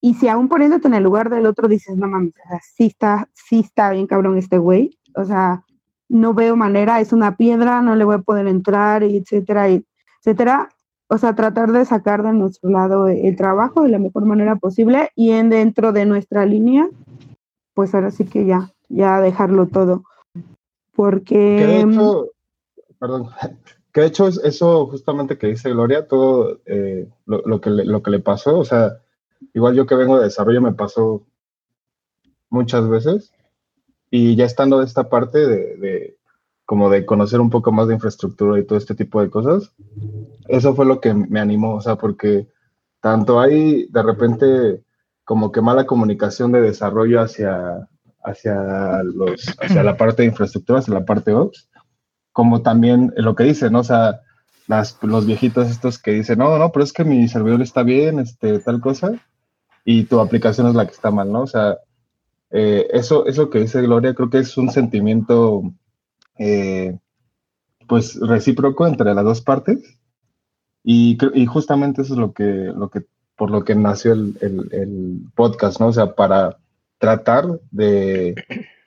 Speaker 8: y si aún poniéndote en el lugar del otro dices, no mames, o sea, sí está, sí está bien cabrón este güey, o sea, no veo manera, es una piedra, no le voy a poder entrar, etcétera, etcétera. o sea, tratar de sacar de nuestro lado el trabajo de la mejor manera posible y en dentro de nuestra línea, pues ahora sí que ya, ya dejarlo todo. Porque...
Speaker 7: Que de hecho, perdón, que de hecho es eso justamente que dice Gloria, todo eh, lo, lo, que le, lo que le pasó, o sea, igual yo que vengo de desarrollo me pasó muchas veces y ya estando de esta parte de, de como de conocer un poco más de infraestructura y todo este tipo de cosas, eso fue lo que me animó, o sea, porque tanto hay de repente como que mala comunicación de desarrollo hacia, hacia, los, hacia la parte de infraestructura, hacia la parte Ops, como también lo que dicen, ¿no? O sea, las, los viejitos estos que dicen, no, no, pero es que mi servidor está bien, este, tal cosa, y tu aplicación es la que está mal, ¿no? O sea, eh, eso, eso que dice Gloria, creo que es un sentimiento, eh, pues, recíproco entre las dos partes, y, y, justamente eso es lo que, lo que, por lo que nació el, el, el podcast, ¿no? O sea, para tratar de,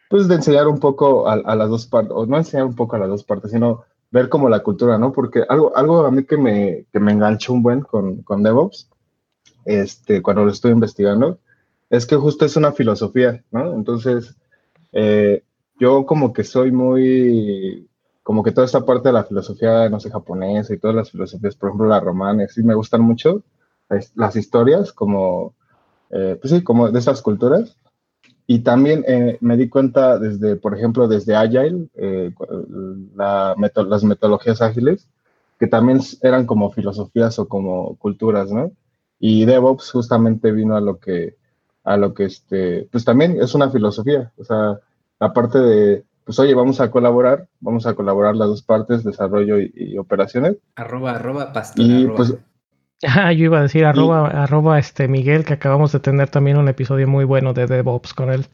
Speaker 7: pues, de enseñar un poco a, a las dos partes, o no enseñar un poco a las dos partes, sino ver como la cultura, ¿no? Porque algo, algo a mí que me, que me enganchó un buen con, con DevOps, este, cuando lo estoy investigando, es que justo es una filosofía, ¿no? Entonces, eh, yo como que soy muy, como que toda esta parte de la filosofía, no sé, japonesa y todas las filosofías, por ejemplo, la romana, sí me gustan mucho las historias, como, eh, pues sí, como de esas culturas. Y también eh, me di cuenta desde, por ejemplo, desde Agile, eh, la meto las metodologías ágiles, que también eran como filosofías o como culturas, ¿no? Y DevOps justamente vino a lo que, a lo que este, pues también es una filosofía, o sea, la parte de, pues oye, vamos a colaborar, vamos a colaborar las dos partes, desarrollo y, y operaciones.
Speaker 2: Arroba, arroba, pastor.
Speaker 7: Y
Speaker 2: arroba.
Speaker 7: pues
Speaker 1: Ah, yo iba a decir arroba, y... arroba este Miguel, que acabamos de tener también un episodio muy bueno de DevOps con él.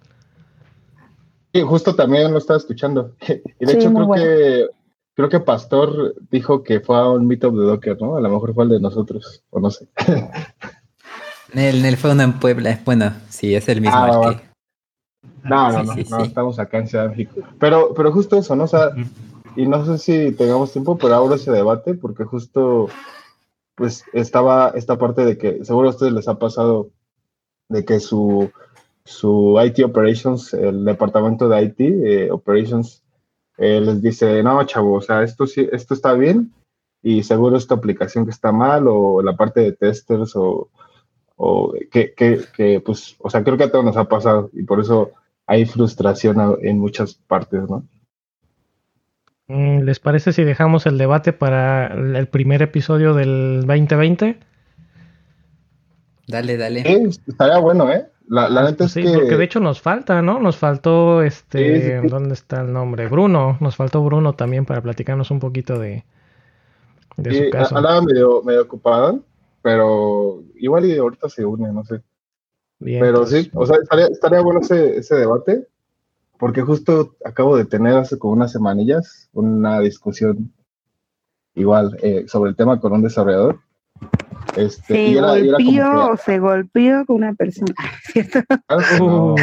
Speaker 7: Sí, justo también lo estaba escuchando. Y de sí, hecho creo bueno. que creo que Pastor dijo que fue a un meetup de Docker, ¿no? A lo mejor fue el de nosotros, o no sé.
Speaker 2: Nel, Nel fue uno en Puebla, bueno, sí, es el mismo.
Speaker 7: Ah,
Speaker 2: que...
Speaker 7: No, no, sí, no, no, estamos acá en Ciudad de México. Pero, pero justo eso, ¿no? O sea, y no sé si tengamos tiempo, pero ahora ese debate, porque justo pues estaba esta parte de que seguro a ustedes les ha pasado de que su, su IT Operations, el departamento de IT eh, Operations, eh, les dice, no, chavo, o sea, esto, sí, esto está bien y seguro esta aplicación que está mal o la parte de testers o, o que, que, que, pues, o sea, creo que a todos nos ha pasado y por eso hay frustración en muchas partes, ¿no?
Speaker 1: Mm, ¿Les parece si dejamos el debate para el primer episodio del 2020?
Speaker 2: Dale, dale.
Speaker 7: Sí, estaría bueno, ¿eh? La, la neta es
Speaker 1: sí,
Speaker 7: que...
Speaker 1: porque de hecho nos falta, ¿no? Nos faltó este... Sí, sí, ¿Dónde está el nombre? Bruno. Nos faltó Bruno también para platicarnos un poquito de, de
Speaker 7: sí,
Speaker 1: su caso.
Speaker 7: Andaba medio, medio ocupado, pero igual y ahorita se une, no sé. Bien, pero entonces... sí, o sea, estaría, estaría bueno ese, ese debate porque justo acabo de tener hace como unas semanillas una discusión igual eh, sobre el tema con un desarrollador. Este,
Speaker 8: se y era, golpeó y era que... o se golpeó con una persona, ¿cierto?
Speaker 7: Claro que no.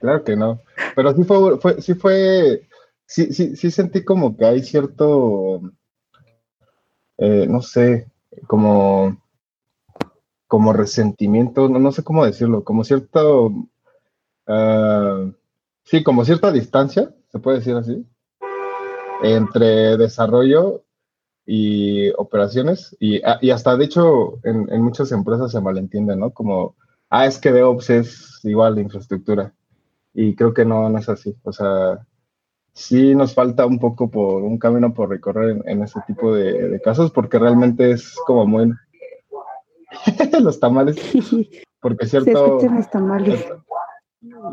Speaker 7: claro que no. Pero sí fue, fue, sí fue, sí, sí, sí sentí como que hay cierto, eh, no sé, como, como resentimiento, no, no sé cómo decirlo, como cierto Uh, sí, como cierta distancia, se puede decir así, entre desarrollo y operaciones. Y, ah, y hasta, de hecho, en, en, muchas empresas se malentiende, ¿no? Como, ah, es que DevOps es igual de infraestructura. Y creo que no, no es así. O sea, sí nos falta un poco por un camino por recorrer en, en ese tipo de, de, casos, porque realmente es como muy... los tamales. Porque cierto...
Speaker 8: los tamales.
Speaker 7: Cierto,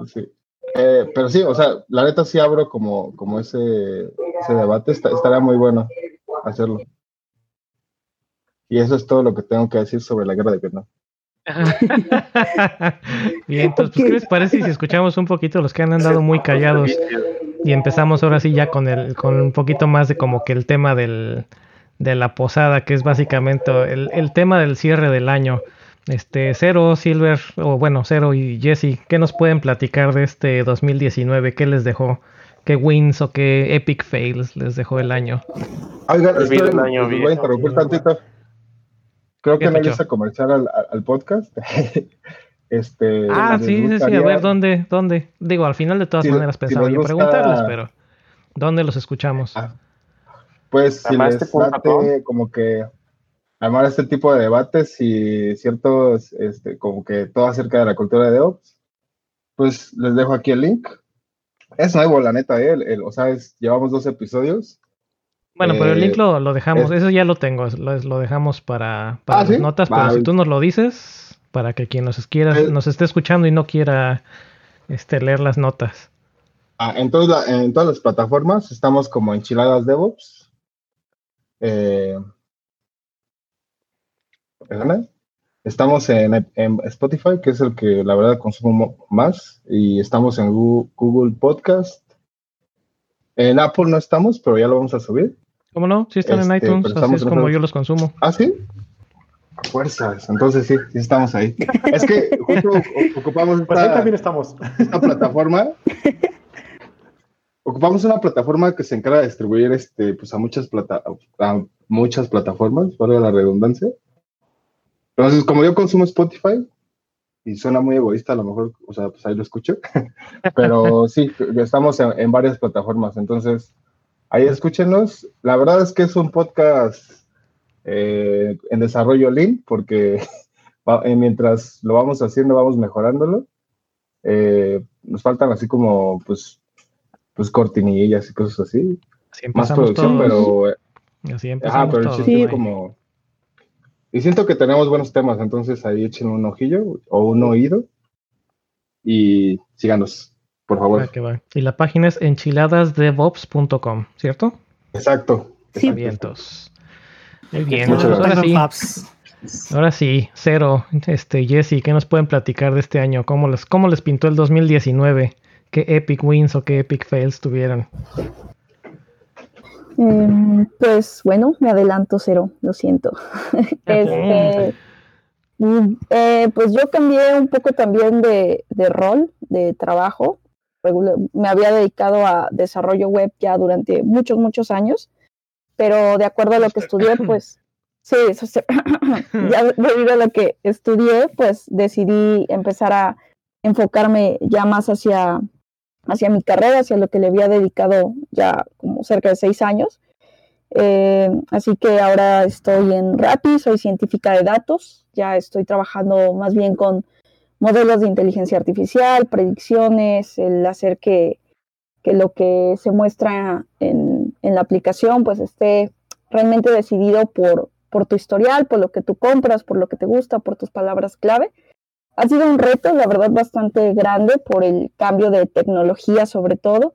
Speaker 7: Sí. Eh, pero sí, o sea, la neta sí abro como, como ese, ese debate, Está, estaría muy bueno hacerlo. Y eso es todo lo que tengo que decir sobre la guerra de Vietnam.
Speaker 1: Bien, entonces, pues, ¿qué les parece si escuchamos un poquito los que han andado muy callados y empezamos ahora sí ya con el, con un poquito más de como que el tema del, de la posada, que es básicamente el, el tema del cierre del año. Este, Cero, Silver, o bueno, Cero y Jesse, ¿qué nos pueden platicar de este 2019? ¿Qué les dejó? qué wins o qué epic fails les dejó el año.
Speaker 7: Oigan, estoy-
Speaker 5: el año
Speaker 7: les voy
Speaker 5: viejo.
Speaker 7: a interrumpir tantito. Creo
Speaker 1: ¿Qué
Speaker 7: que no
Speaker 1: pasó?
Speaker 7: hice comercial al, podcast. este,
Speaker 1: Ah,
Speaker 7: les
Speaker 1: sí, sí, sí. A ver, ¿dónde? ¿Dónde? Digo, al final de todas
Speaker 7: Si-
Speaker 1: maneras pensaba
Speaker 7: les
Speaker 1: yo
Speaker 7: gusta-
Speaker 1: preguntarles, pero ¿dónde los escuchamos?
Speaker 7: Ah, Pues si les late como que armar este tipo de debates y ciertos, este, como que todo acerca de la cultura de DevOps, pues les dejo aquí el link. Es nuevo, la neta, ¿eh? El- el- o sea, es- llevamos dos episodios.
Speaker 1: Bueno, pero el
Speaker 7: eh,
Speaker 1: link lo, lo dejamos,
Speaker 7: es-
Speaker 1: eso ya lo tengo, lo, lo dejamos para, para
Speaker 7: Ah,
Speaker 1: las
Speaker 7: ¿sí?
Speaker 1: notas, pero si tú nos lo dices, para que quien nos quiera,
Speaker 7: Eh.
Speaker 1: nos esté escuchando y no quiera este, leer las notas.
Speaker 7: Ah, en, en todas las plataformas estamos como Enchiladas DevOps. Eh, Estamos en, en Spotify, que es el que la verdad consumo mo- más, y estamos en Google Podcast. En Apple no estamos, pero ya lo vamos a subir.
Speaker 1: ¿Cómo no? Sí están en
Speaker 7: Este,
Speaker 1: iTunes, así es como yo los consumo.
Speaker 7: ¿Ah, sí? Fuerzas, entonces sí, sí estamos ahí. Es que justo ocupamos
Speaker 9: Pues ahí
Speaker 7: esta-
Speaker 9: también estamos.
Speaker 7: esta plataforma. Ocupamos una plataforma que se encarga de distribuir este, pues a muchas plata a muchas plataformas, valga la redundancia. Entonces, como yo consumo Spotify, y suena muy egoísta a lo mejor, o sea, pues ahí lo escucho. Pero sí, estamos en, en varias plataformas, entonces ahí escúchenos. La verdad es que es un podcast eh, en desarrollo lean, porque eh, mientras lo vamos haciendo, vamos mejorándolo. Eh, nos faltan así como, pues, pues cortinillas y cosas así.
Speaker 1: Así
Speaker 7: Más producción,
Speaker 1: todos.
Speaker 7: pero,
Speaker 1: Así
Speaker 7: ajá,
Speaker 1: empezamos
Speaker 7: pero el chiste
Speaker 3: Sí.
Speaker 7: es como... Y siento que tenemos buenos temas, entonces ahí echen un ojillo o un oído y síganos, por favor.
Speaker 1: Va que va. Y la página es enchiladasdevops.com, ¿cierto?
Speaker 7: Exacto.
Speaker 3: Sí.
Speaker 7: exacto.
Speaker 1: Muy bien,
Speaker 7: Muchas
Speaker 1: ahora sí, ahora sí, cero. Este, Jesse, ¿qué nos pueden platicar de este año? ¿Cómo les, cómo les pintó el 2019? ¿Qué epic wins o qué epic fails tuvieron?
Speaker 3: Em, pues bueno, me adelanto cero, lo siento. Este, mm, eh, pues yo cambié un poco también de, de rol, de trabajo. Me había dedicado a desarrollo web ya durante muchos, muchos años, pero de acuerdo a lo que estudié, pues sí, eso sí, ya debido a lo que estudié, pues decidí empezar a enfocarme ya más hacia, hacia mi carrera, hacia lo que le había dedicado ya como cerca de seis años. Eh, así que ahora estoy en Rappi, soy científica de datos, ya estoy trabajando más bien con modelos de inteligencia artificial, predicciones, el hacer que, que lo que se muestra en, en la aplicación pues esté realmente decidido por, por tu historial, por lo que tú compras, por lo que te gusta, por tus palabras clave. Ha sido un reto, la verdad, bastante grande por el cambio de tecnología sobre todo,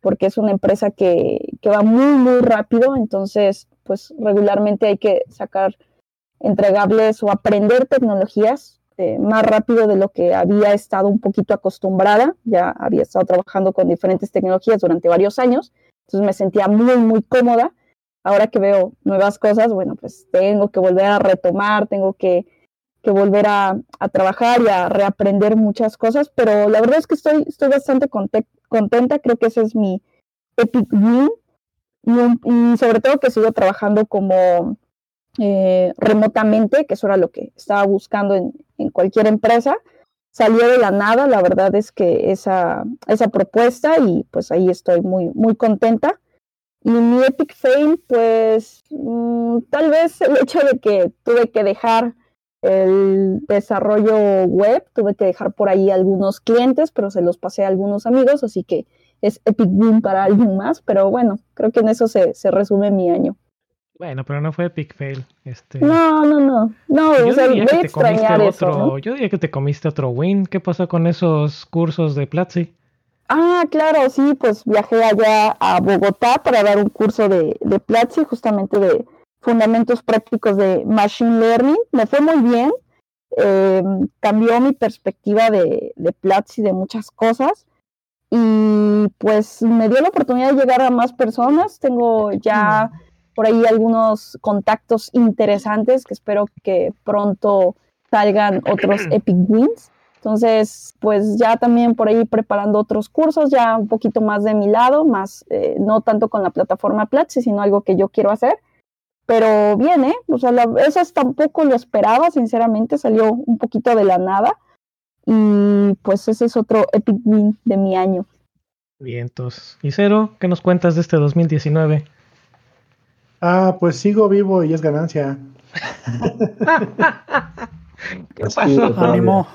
Speaker 3: porque es una empresa que, que va muy, muy rápido, entonces, pues regularmente hay que sacar entregables o aprender tecnologías eh, más rápido de lo que había estado un poquito acostumbrada. Ya había estado trabajando con diferentes tecnologías durante varios años, entonces me sentía muy, muy cómoda. Ahora que veo nuevas cosas, bueno, pues tengo que volver a retomar, tengo que, que volver a, a trabajar y a reaprender muchas cosas, pero la verdad es que estoy, estoy bastante conte- contenta, creo que ese es mi epic win y sobre todo que sigo trabajando como eh, remotamente, que eso era lo que estaba buscando en, en cualquier empresa. Salió de la nada, la verdad es que esa, esa propuesta y pues ahí estoy muy, muy contenta. Y mi epic fail, pues mm, tal vez el hecho de que tuve que dejar el desarrollo web, tuve que dejar por ahí algunos clientes, pero se los pasé a algunos amigos, así que es epic win para alguien más, pero bueno, creo que en eso se, se resume mi año.
Speaker 1: Bueno, pero no fue epic fail. Este,
Speaker 3: No, no, no, no,
Speaker 1: yo
Speaker 3: o sea,
Speaker 1: diría que te comiste
Speaker 3: extrañar eso,
Speaker 1: otro,
Speaker 3: ¿no?
Speaker 1: yo diría que te comiste otro win. ¿Qué pasó con esos cursos de Platzi?
Speaker 3: Ah, claro, sí, pues viajé allá a Bogotá para dar un curso de, de Platzi, justamente de fundamentos prácticos de Machine Learning. Me fue muy bien, eh, cambió mi perspectiva de, de Platzi de muchas cosas y pues me dio la oportunidad de llegar a más personas. Tengo ya por ahí algunos contactos interesantes que espero que pronto salgan otros Epic Wins. Entonces, pues ya también por ahí preparando otros cursos, ya un poquito más de mi lado, más eh, no tanto con la plataforma Platzi, sino algo que yo quiero hacer. Pero bien, ¿eh? O sea, la, eso tampoco lo esperaba, sinceramente, salió un poquito de la nada. Y pues ese es otro epic win de mi año.
Speaker 1: Bien, entonces. ¿Y Cero? ¿Qué nos cuentas de este 2019?
Speaker 9: Ah, pues sigo vivo y es ganancia.
Speaker 1: ¿Qué pasó?
Speaker 4: Ánimo.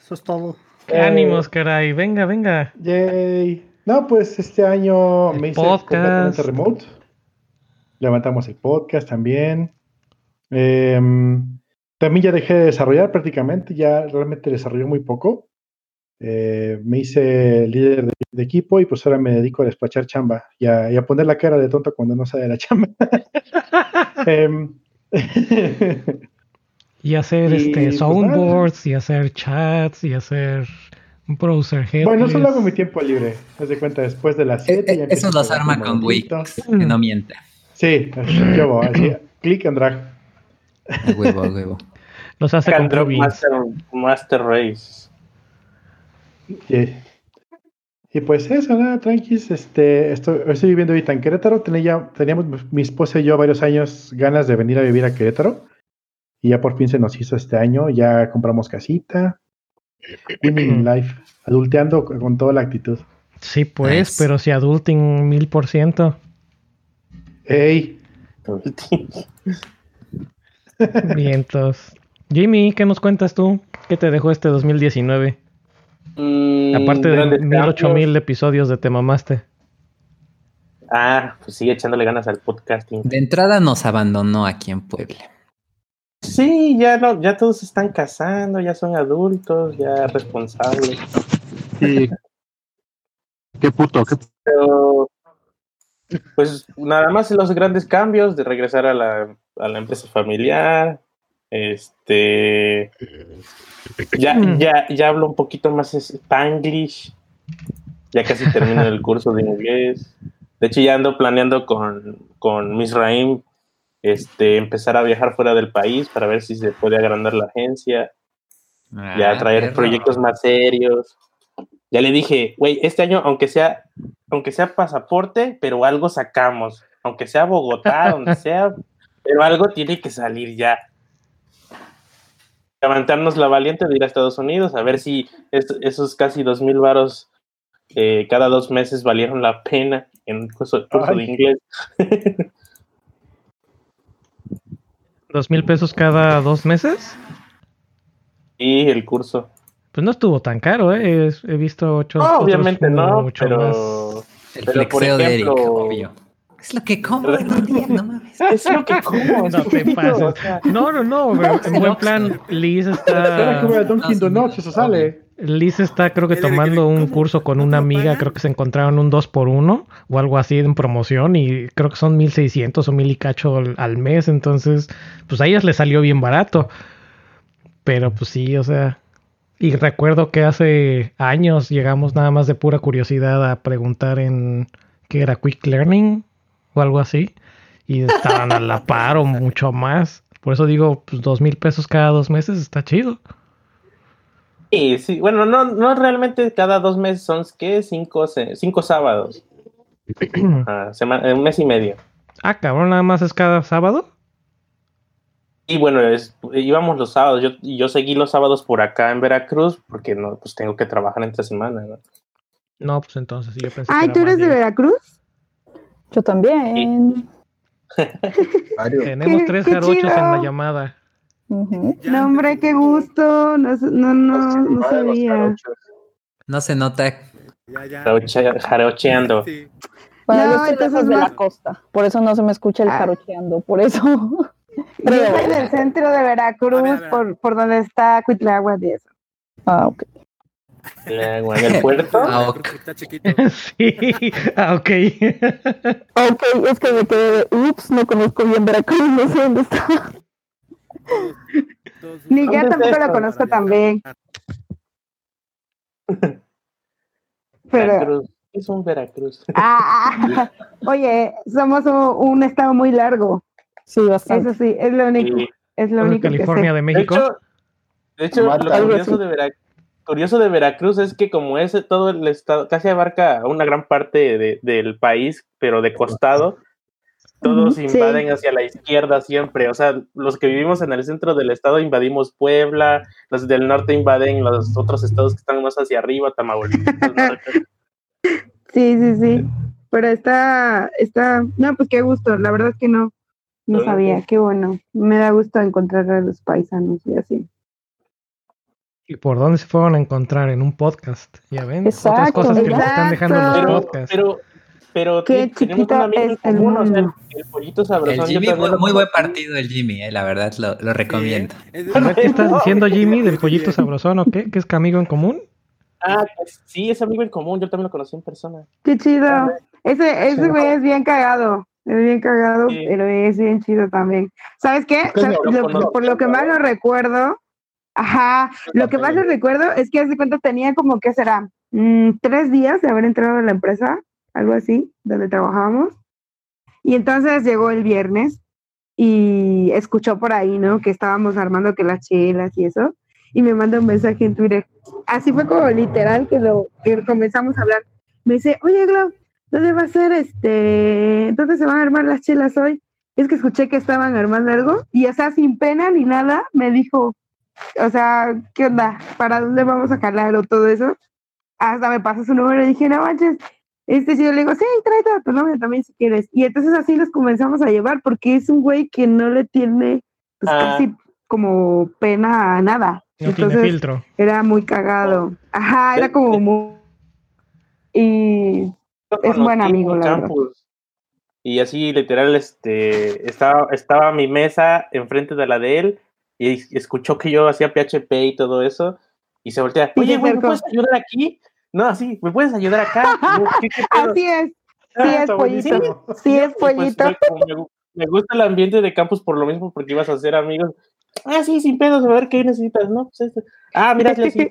Speaker 4: Eso es todo.
Speaker 1: ¿Qué ánimos, caray? Venga, venga.
Speaker 9: Yay. No, pues este año
Speaker 1: El
Speaker 9: me hice
Speaker 1: podcast.
Speaker 9: completamente remote. Levantamos el podcast también. Em, también ya dejé de desarrollar prácticamente, ya realmente desarrollé muy poco. Eh, me hice líder de, de equipo y pues ahora me dedico a despachar chamba y a, y a poner la cara de tonto cuando no sale la chamba. Em,
Speaker 1: Y hacer
Speaker 9: Y,
Speaker 1: este
Speaker 9: pues,
Speaker 1: soundboards, y hacer chats, y hacer un browser headless.
Speaker 9: bueno, eso lo hago en mi tiempo libre. Haz de cuenta, después de las 7.
Speaker 2: Eh, eh, Eso los arma con Wix, que no miente.
Speaker 9: Sí, yo voy, así, click and drag.
Speaker 2: A huevo, a huevo.
Speaker 1: Los hace con
Speaker 5: Candrop
Speaker 1: plugins.
Speaker 5: Master, Master Race.
Speaker 9: Y, y pues eso, nada, tranquis. Este, estoy, estoy viviendo ahorita en Querétaro. Tenía, teníamos mi esposa y yo varios años ganas de venir a vivir a Querétaro. Y ya por fin se nos hizo este año. Ya compramos casita. Winning life. Adulteando con, con toda la actitud.
Speaker 1: Sí, pues,
Speaker 2: Nice.
Speaker 1: pero si adulting mil por ciento.
Speaker 9: ¡Ey!
Speaker 1: Vientos. Jimmy, ¿qué nos cuentas tú? ¿Qué te dejó este 2019?
Speaker 5: Mm,
Speaker 1: Aparte de mil, ocho mil episodios de Te Mamaste.
Speaker 5: Ah, pues sigue echándole ganas al podcasting.
Speaker 2: De entrada nos abandonó aquí en Puebla.
Speaker 5: Sí, ya no, ya todos se están casando, ya son adultos, ya responsables.
Speaker 6: Sí. Qué puto, qué
Speaker 5: Pero pues nada más los grandes cambios de regresar a la, a la empresa familiar. Este ya, ya, ya hablo un poquito más spanglish. Ya casi termino el curso de inglés. De hecho, ya ando planeando con, con Miss Raim este, empezar a viajar fuera del país para ver si se puede agrandar la agencia. ya
Speaker 2: Ah,
Speaker 5: traer
Speaker 2: perro.
Speaker 5: proyectos más serios. Ya le dije, güey, este año, aunque sea, aunque sea pasaporte, pero algo sacamos. Aunque sea Bogotá, donde sea, pero algo tiene que salir ya. Levantarnos la valiente de ir a Estados Unidos, a ver si es- esos casi dos mil varos eh, cada dos meses valieron la pena en el curso, curso de inglés.
Speaker 1: ¿Dos mil pesos cada dos meses?
Speaker 5: Y el curso.
Speaker 1: Pues no estuvo tan caro, ¿eh? He visto ocho.
Speaker 5: No, obviamente no,
Speaker 1: mucho
Speaker 5: pero...
Speaker 1: más.
Speaker 2: El
Speaker 5: Pero, por
Speaker 2: de Eric, obvio. Es lo que como día, no mames.
Speaker 5: Es lo que como.
Speaker 1: No te pases.
Speaker 5: o sea,
Speaker 1: No, no, no, pero en buen plan, Liz
Speaker 9: Espera que voy
Speaker 1: está.
Speaker 9: eso sale.
Speaker 1: Liz está, creo que tomando un curso con una amiga, creo que se encontraron un 2 por 1 o algo así en promoción y creo que son 1600 o mil y cacho al, al mes, entonces pues a ellas les salió bien barato. Pero pues sí, o sea, y recuerdo que hace años llegamos nada más de pura curiosidad a preguntar en qué era Quick Learning o algo así y estaban a la par o mucho más. Por eso digo, pues dos mil pesos cada dos meses está chido.
Speaker 5: Sí, sí, bueno, no, no realmente cada dos meses son, ¿qué? Cinco, cinco sábados. Ah, un mes y medio.
Speaker 1: Ah, cabrón, nada más es cada sábado.
Speaker 5: Y bueno, es- íbamos los sábados. Yo, yo seguí los sábados por acá en Veracruz porque no, pues tengo que trabajar entre semana. ¿no?
Speaker 1: No, pues entonces sí, yo pensé
Speaker 8: Ay,
Speaker 1: que
Speaker 8: ¿tú eres de. Veracruz?
Speaker 3: Yo también.
Speaker 1: Tenemos tres jarochos en la llamada.
Speaker 3: Ujú.
Speaker 8: No, hombre, qué gusto. No, no, no, no sabía.
Speaker 2: No se nota.
Speaker 5: Jaroche- jarocheando.
Speaker 3: Bueno,
Speaker 8: No,
Speaker 3: yo de la costa, por eso no se me escucha el
Speaker 8: Ah.
Speaker 3: jarocheando, por eso.
Speaker 8: Yo soy del centro de Veracruz, por, por donde está Cuitláhuac y eso.
Speaker 3: Ah, ok.
Speaker 5: En el puerto.
Speaker 2: Ah, ok.
Speaker 1: sí, ah, ok.
Speaker 3: Ok, es que me quedé de, ups, no conozco bien Veracruz, no sé dónde está.
Speaker 8: Ni yo
Speaker 5: ¿Dónde es
Speaker 8: tampoco
Speaker 5: eso?
Speaker 8: lo conozco tan bien. Pero,
Speaker 5: Veracruz. Es un Veracruz.
Speaker 8: ah, oye, somos un, un estado muy largo.
Speaker 3: Sí, bastante.
Speaker 8: Eso sí, es lo único.
Speaker 5: Y,
Speaker 8: Es lo
Speaker 1: ¿De
Speaker 8: único que
Speaker 1: California
Speaker 8: sé.
Speaker 1: de
Speaker 5: de
Speaker 1: México?
Speaker 5: hecho, De hecho, lo curioso de, curioso de Veracruz es que como es todo el estado, casi abarca una gran parte de- del país, pero de costado, todos
Speaker 3: sí.
Speaker 5: invaden hacia la izquierda siempre. O sea, los que vivimos en el centro del estado invadimos Puebla, los del norte invaden los otros estados que están más hacia arriba, Tamaulipas.
Speaker 8: Sí, sí, sí. Pero está, está, no, pues qué gusto. La verdad es que no, no sabía. Qué bueno. Me da gusto encontrar a los paisanos y así.
Speaker 1: ¿Y por dónde se fueron a encontrar? En un podcast. Ya ven, otras
Speaker 3: Exacto,
Speaker 1: cosas que nos están dejando los
Speaker 5: Pero,
Speaker 1: podcasts.
Speaker 5: pero, pero
Speaker 8: Qué
Speaker 5: tenemos un amigo en
Speaker 8: es el
Speaker 5: común, o sea, el, pollito
Speaker 2: El
Speaker 5: sabrosón.
Speaker 2: Jimmy, muy, buen partido el Jimmy, eh, la verdad, lo, lo recomiendo.
Speaker 1: ¿Qué estás diciendo, Jimmy, del pollito sabrosón o qué? ¿Que es que amigo en común?
Speaker 5: Ah, pues, sí, es amigo en común, yo también lo conocí en persona.
Speaker 8: Qué chido. Ese, ese güey es bien cagado. Es bien cagado,
Speaker 5: Sí.
Speaker 8: pero es bien chido también. ¿Sabes qué? Por lo que más lo recuerdo, ajá, lo que más lo recuerdo es que hace cuenta tenía como que será Mm, tres días de haber entrado a la empresa, algo así, donde trabajábamos. Y entonces llegó el viernes y escuchó por ahí, ¿no? Que estábamos armando que las chelas y eso. Y me manda un mensaje en Twitter. Así fue como literal que lo que comenzamos a hablar. Me dice, oye, Glau, ¿dónde va a ser este? ¿Dónde se van a armar las chelas hoy? Es que escuché que estaban armando algo. Y o sea, sin pena ni nada, me dijo, o sea, ¿qué onda? ¿Para dónde vamos a calar o todo eso? Hasta me pasó su número y dije, no manches. Este sí, yo le digo, sí, tráete a tu novia también si quieres. Y entonces así los comenzamos a llevar porque es un güey que no le tiene pues,
Speaker 5: Ah.
Speaker 8: casi como pena a nada.
Speaker 1: No tiene
Speaker 8: Entonces,
Speaker 1: filtro.
Speaker 8: era muy cagado. Ajá, era como muy... Y Es buen amigo, la verdad.
Speaker 5: Y así, literal, este, estaba, estaba mi mesa enfrente de la de él y escuchó que yo hacía PHP y todo eso. Y se voltea, oye, güey, ¿me puedes ayudar aquí? No, así, ¿me puedes ayudar acá?
Speaker 8: Así es,
Speaker 5: Ah,
Speaker 8: sí es pollito, sí es
Speaker 5: pues,
Speaker 8: pollito.
Speaker 5: me, gu- me gusta el ambiente de campus por lo mismo, porque ibas a hacer amigos. Ah, sí, sin pedos, a ver qué necesitas, ¿no? Pues. Ah, mira, sí, sí.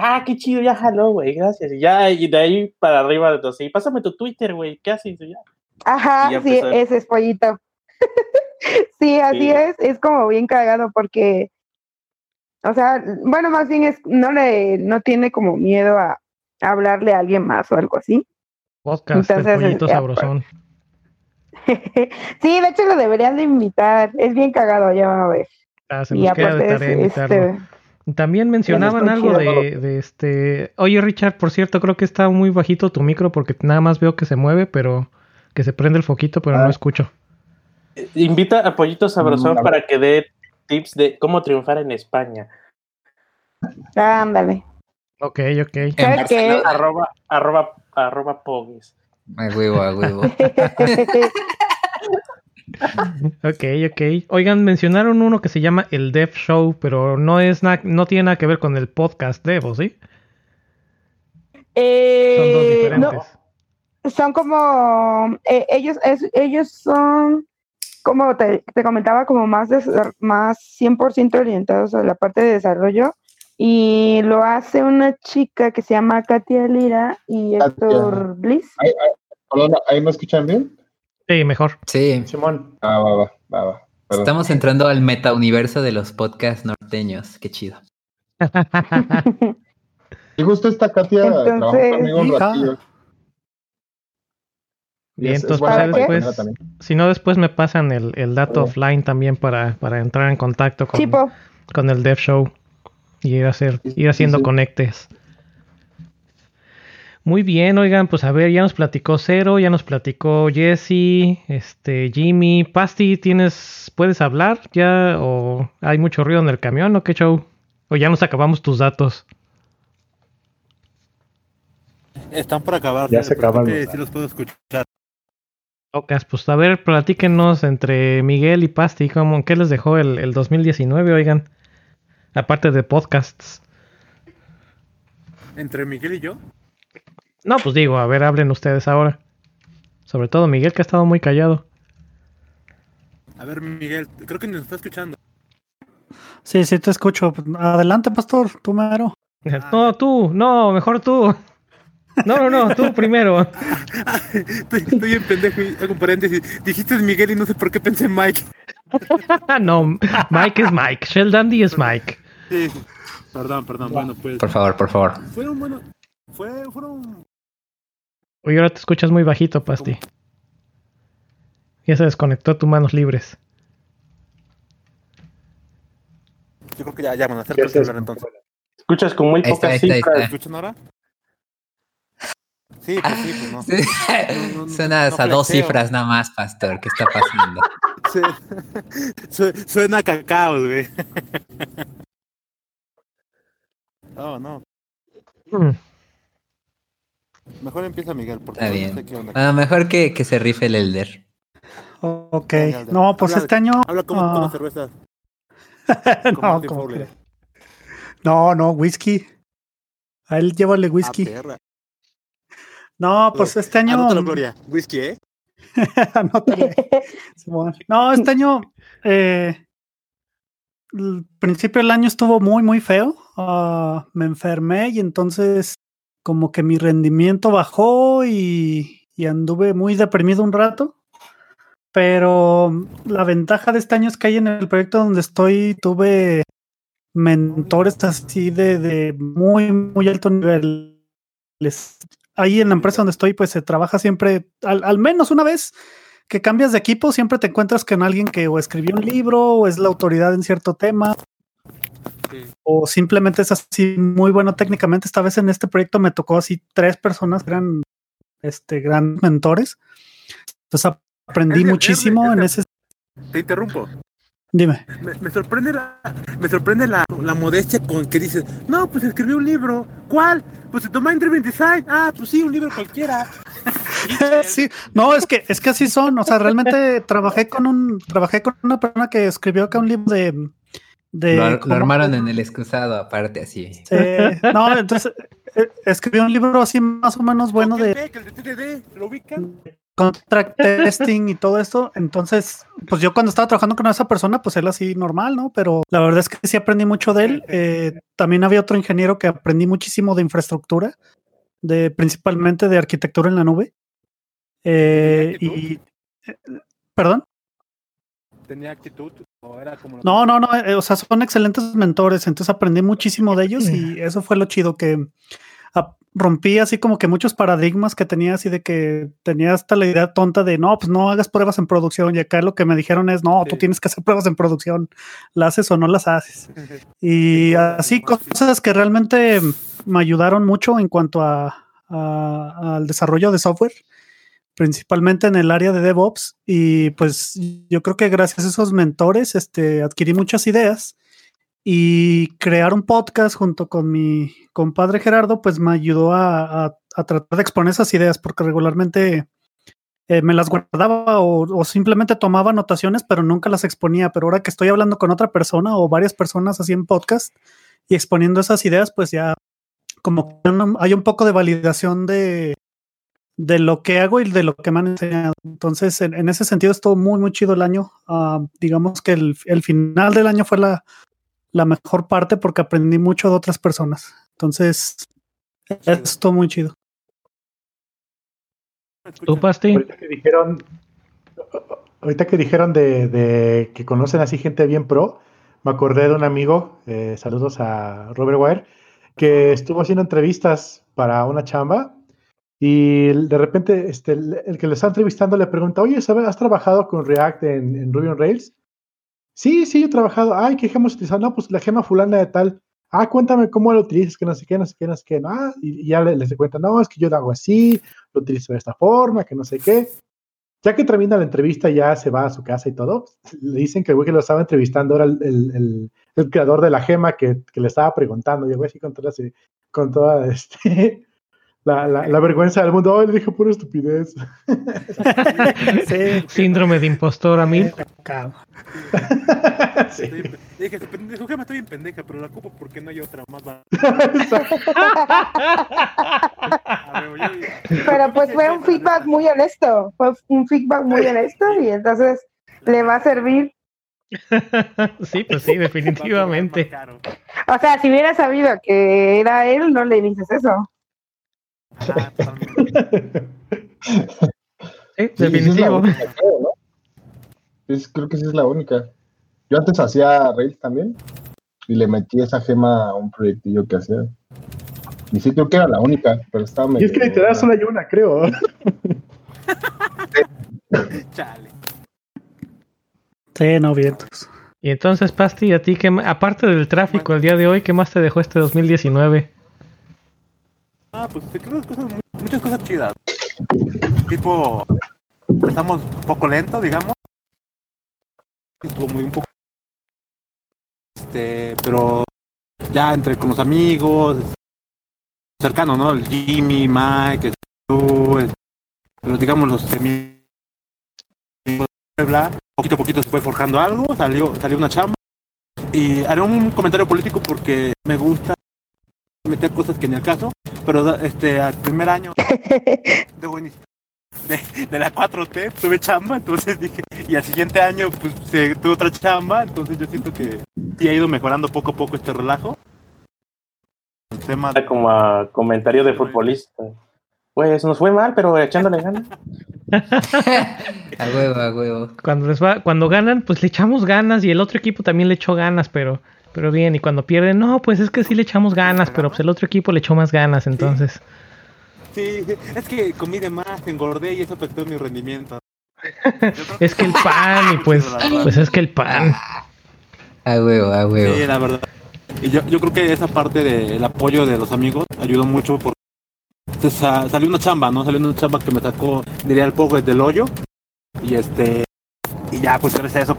Speaker 5: Ah, qué chido, ya jaló, güey, gracias. Y ya, y de ahí para arriba, entonces, y pásame tu Twitter, güey, ¿qué haces? Y ya.
Speaker 8: Ajá,
Speaker 5: ya
Speaker 8: sí,
Speaker 5: empezó.
Speaker 8: ese es pollito. sí, así
Speaker 5: Sí.
Speaker 8: es, es como bien cagado porque, o sea, bueno, más bien es, no le, no tiene como miedo a, a hablarle a alguien más o algo así.
Speaker 1: Podcast
Speaker 8: Entonces,
Speaker 1: del pollito
Speaker 8: ya,
Speaker 1: sabrosón.
Speaker 8: sí, de hecho lo deberían de invitar, es bien cagado, ya van a ver.
Speaker 1: Ah, se
Speaker 8: Y
Speaker 1: queda de
Speaker 8: aparte es,
Speaker 1: invitarlo.
Speaker 8: este,
Speaker 1: También mencionaban algo de, de este. Oye, Richard, por cierto, creo que está muy bajito tu micro porque nada más veo que se mueve, pero que se prende el foquito, pero no
Speaker 7: Ah.
Speaker 1: escucho.
Speaker 5: Invita a Pollito Sabrosón
Speaker 7: Mm,
Speaker 5: para que dé tips de cómo triunfar en España.
Speaker 8: ándale.
Speaker 1: Ok, ok.
Speaker 2: En
Speaker 8: ¿Sabes qué?
Speaker 2: Barcelona.
Speaker 5: Arroba, arroba, arroba pogues.
Speaker 2: A huevo, a huevo.
Speaker 1: Ok, ok. Oigan, mencionaron uno que se llama el Dev Show, pero no es na- no tiene nada que ver con el podcast Dev, ¿o sí? Son dos
Speaker 8: Eh,
Speaker 1: diferentes.
Speaker 8: no, son como eh, ellos es- ellos son como te, te comentaba como más más 100% orientados a la parte de desarrollo y lo hace una chica que se llama Katia Lira y. Héctor Bliss.
Speaker 7: Ahí, ahí, perdona, ¿ahí me escuchan bien?
Speaker 1: Sí, mejor.
Speaker 2: Sí,
Speaker 9: Simón.
Speaker 7: Ah, va, va, va, va. Perdón.
Speaker 2: estamos entrando al metauniverso de los podcasts norteños. Qué chido.
Speaker 7: Y justo esta Katia
Speaker 8: Entonces,
Speaker 7: trabajó conmigo un
Speaker 4: hija.
Speaker 7: ratillo. Y
Speaker 1: Bien,
Speaker 7: es- es
Speaker 1: entonces si no después me pasan el, el dato
Speaker 7: Sí.
Speaker 1: offline también para, para entrar en contacto con,
Speaker 8: Chipo,
Speaker 1: con el Dev Show y ir, a hacer,
Speaker 7: Sí,
Speaker 1: ir
Speaker 7: sí,
Speaker 1: haciendo
Speaker 7: sí.
Speaker 1: conectes. Muy bien, oigan, pues a ver, ya nos platicó Cero, ya nos platicó Jesse, este, Jimmy, Pasti, ¿tienes, puedes hablar ya o hay mucho ruido en el camión o qué show? O ya nos acabamos tus datos.
Speaker 10: Están por acabar.
Speaker 9: Ya se
Speaker 10: creo
Speaker 9: acaban
Speaker 10: Sí los puedo escuchar.
Speaker 1: Ocas, pues a ver, platíquenos entre Miguel y Pasti, ¿cómo, ¿qué les dejó el, el 2019, oigan? Aparte de podcasts.
Speaker 10: Entre Miguel y yo.
Speaker 1: No, pues digo, a ver, hablen ustedes ahora. Sobre todo Miguel, que ha estado muy callado.
Speaker 10: A ver, Miguel, creo que nos está escuchando.
Speaker 4: Sí, sí, te escucho. Adelante, pastor, tú mero.
Speaker 1: No, tú, no, mejor tú. No, no, no, tú primero.
Speaker 10: estoy, estoy bien pendejo y hago un paréntesis. Dijiste Miguel y no sé por qué pensé en Mike.
Speaker 1: no, Mike es Mike, Shell Dandy es Mike.
Speaker 10: Sí. Perdón, perdón. Bueno, pues.
Speaker 2: Por favor, por favor.
Speaker 10: Fueron, bueno. Fue, fueron.
Speaker 1: Oye, ahora te escuchas muy bajito, Pasti. Ya se desconectó tu manos libres.
Speaker 10: Yo creo que ya, ya, bueno, acerca el celular entonces.
Speaker 5: Escuchas con muy cifras.
Speaker 2: está.
Speaker 10: ¿Escuchan ahora? Sí, pues sí, pues no.
Speaker 2: Sí.
Speaker 10: No, no,
Speaker 2: a dos cifras nada más, pastor. ¿Qué está pasando?
Speaker 10: Suena a cacao, güey. No, no.
Speaker 1: Mm.
Speaker 10: Mejor empieza Miguel, porque
Speaker 2: Está
Speaker 10: no sé qué onda.
Speaker 2: Mejor que, que se rife el Elder.
Speaker 4: Ok. No, pues
Speaker 10: Habla-
Speaker 4: este año.
Speaker 10: Habla como cerveza. Como
Speaker 4: no,
Speaker 10: Martin
Speaker 4: como
Speaker 10: Fowler.
Speaker 4: que- no, no, whisky. A él llévale whisky.
Speaker 10: Ah, perra.
Speaker 4: no, pues este año.
Speaker 10: Anótalo, Gloria. Whisky, ¿eh?
Speaker 4: Anótale. No, este año, eh, el principio del año estuvo muy, muy feo. Ah, me enfermé y entonces como que mi rendimiento bajó y, y anduve muy deprimido un rato. Pero la ventaja de este año es que ahí en el proyecto donde estoy tuve mentores así de, de muy, muy alto nivel. Les- ahí en la empresa donde estoy, pues se trabaja siempre, al, al menos una vez que cambias de equipo, siempre te encuentras con alguien que o escribió un libro o es la autoridad en cierto tema. O simplemente es así muy bueno técnicamente. Esta vez en este proyecto me tocó así tres personas que eran este, grandes mentores. Entonces aprendí
Speaker 10: Edgar,
Speaker 4: muchísimo
Speaker 10: Edgar,
Speaker 4: en ese.
Speaker 10: Te interrumpo.
Speaker 4: Dime.
Speaker 10: Me, me sorprende la, me sorprende la, la modestia con que dices, no, pues escribí un libro. ¿Cuál? Pues se toma Driven Design. Ah, pues sí, un libro cualquiera.
Speaker 4: sí, no, es que, es que así son. O sea, realmente trabajé con un, trabajé con una persona que escribió acá un libro de. De
Speaker 2: Lo, armaron en el excusado, aparte, así.
Speaker 4: Sí, no, entonces eh, escribió un libro así más o menos bueno de contract testing y todo esto. Entonces, pues yo cuando estaba trabajando con esa persona, pues él así normal, ¿no? Pero la verdad es que sí aprendí mucho de él. Eh, también había otro ingeniero que aprendí muchísimo de infraestructura, de principalmente de arquitectura en la nube. Eh, y, eh, perdón.
Speaker 10: ¿Tenía actitud? ¿O era como
Speaker 4: No, no, no, eh, o sea, son excelentes mentores, entonces aprendí muchísimo de ellos y eso fue lo chido que ah, rompí así como que muchos paradigmas que tenía así de que tenía hasta la idea tonta de no, pues no hagas pruebas en producción y acá lo que me dijeron es no, tú tienes que hacer pruebas en producción, las haces o no las haces. Y así. cosas que realmente me ayudaron mucho en cuanto a, a- al desarrollo de software, principalmente en el área de DevOps. Y pues yo creo que gracias a esos mentores este, adquirí muchas ideas y crear un podcast junto con mi compadre Gerardo, pues me ayudó a, a- tratar de exponer esas ideas, porque regularmente eh, me las guardaba o, o simplemente tomaba anotaciones, pero nunca las exponía. Pero ahora que estoy hablando con otra persona o varias personas así en podcast y exponiendo esas ideas, pues ya como que hay un poco de validación de, de lo que hago y de lo que me han enseñado. Entonces, en, en ese sentido, estuvo muy, muy chido el año. Ah, digamos que el, el final del año fue la, la mejor parte porque aprendí mucho de otras personas. Entonces, estuvo muy chido.
Speaker 1: ¿Tú, Pasti?
Speaker 9: Ahorita que dijeron, ahorita que dijeron de, de que conocen así gente bien pro, me acordé de un amigo, eh, saludos a Robert Wire, que estuvo haciendo entrevistas para una chamba y de repente este, el, que le está entrevistando le pregunta, oye, ¿sabes, ¿has trabajado con React en, Ruby on Rails? Sí, sí, he trabajado. Ay, ¿qué gema utilizado? No, pues la gema fulana de tal. Ah, cuéntame cómo lo utilizas, que no sé qué, no sé qué, no sé qué. Ah, y, ya le- les cuenta, no, es que yo lo hago así, lo utilizo de esta forma, que no sé qué. Ya que termina la entrevista, ya se va a su casa y todo. Le dicen que el güey que lo estaba entrevistando era el, el- creador de la gema que, que le estaba preguntando. Y el güey así con toda, con toda este, la, la- la vergüenza del mundo. Ay, le dije pura estupidez.
Speaker 4: Sí,
Speaker 1: Síndrome de impostor a mí.
Speaker 9: Sí.
Speaker 10: Dije, su gema está bien pendeja, pero la ocupo porque no hay otra más barata.
Speaker 8: Pero pues fue un feedback muy honesto, fue un feedback muy honesto y entonces le va a servir.
Speaker 1: sí, pues sí, definitivamente.
Speaker 8: O sea, si hubiera sabido que era él, no le dices eso.
Speaker 10: Totalmente.
Speaker 1: Sí,
Speaker 7: Sí, esa es la
Speaker 1: definitivo.
Speaker 7: única, creo, ¿no? Es- creo que esa es la única. Yo antes hacía Rails también. y le metí esa gema a un proyectillo que hacía. Y sí creo que era la única, pero estaba
Speaker 9: Y es que literal solo hay una, creo.
Speaker 6: Chale.
Speaker 4: Sí, no, vientos.
Speaker 1: Y entonces, Pasti, a ti, qué ma- aparte del tráfico el día de hoy, ¿qué más te dejó este 2019?
Speaker 6: Ah, pues te creo cosas, mu- muchas cosas chidas. Tipo, estamos un poco lento, digamos. Estuvo muy un poco. Este, pero ya entre con los amigos, cercano, ¿no? El Jimmy, Mike, tú, pero digamos los semi Puebla, poquito a poquito se fue forjando algo, salió, salió una chamba. Y haré un comentario político porque me gusta meter cosas que ni al caso, pero este al primer año de, de, de la 4T tuve chamba, entonces dije, y al siguiente año pues se tuve otra chamba, entonces yo siento que sí ha ido mejorando poco a poco este relajo. El tema de-
Speaker 5: Como a comentario de futbolista. Pues nos fue mal, pero echándole ganas.
Speaker 2: A huevo, a huevo.
Speaker 1: Cuando les va, cuando ganan, pues le echamos ganas y el otro equipo también le echó ganas, pero, pero bien. Y cuando pierden, no, pues es que sí le echamos ganas, pero pues el otro equipo le echó más ganas, entonces.
Speaker 6: Sí, es que comí de más, engordé y eso afectó mi rendimiento.
Speaker 1: Es que el pan, y pues, pues es que el pan.
Speaker 2: A huevo, a huevo.
Speaker 6: Sí, la verdad. Y yo, yo creo que esa parte del apoyo de los amigos ayudó mucho porque sa- salió una chamba, ¿no? Salió una chamba que me sacó, diría el poco del hoyo. Y este, y ya pues gracias a eso,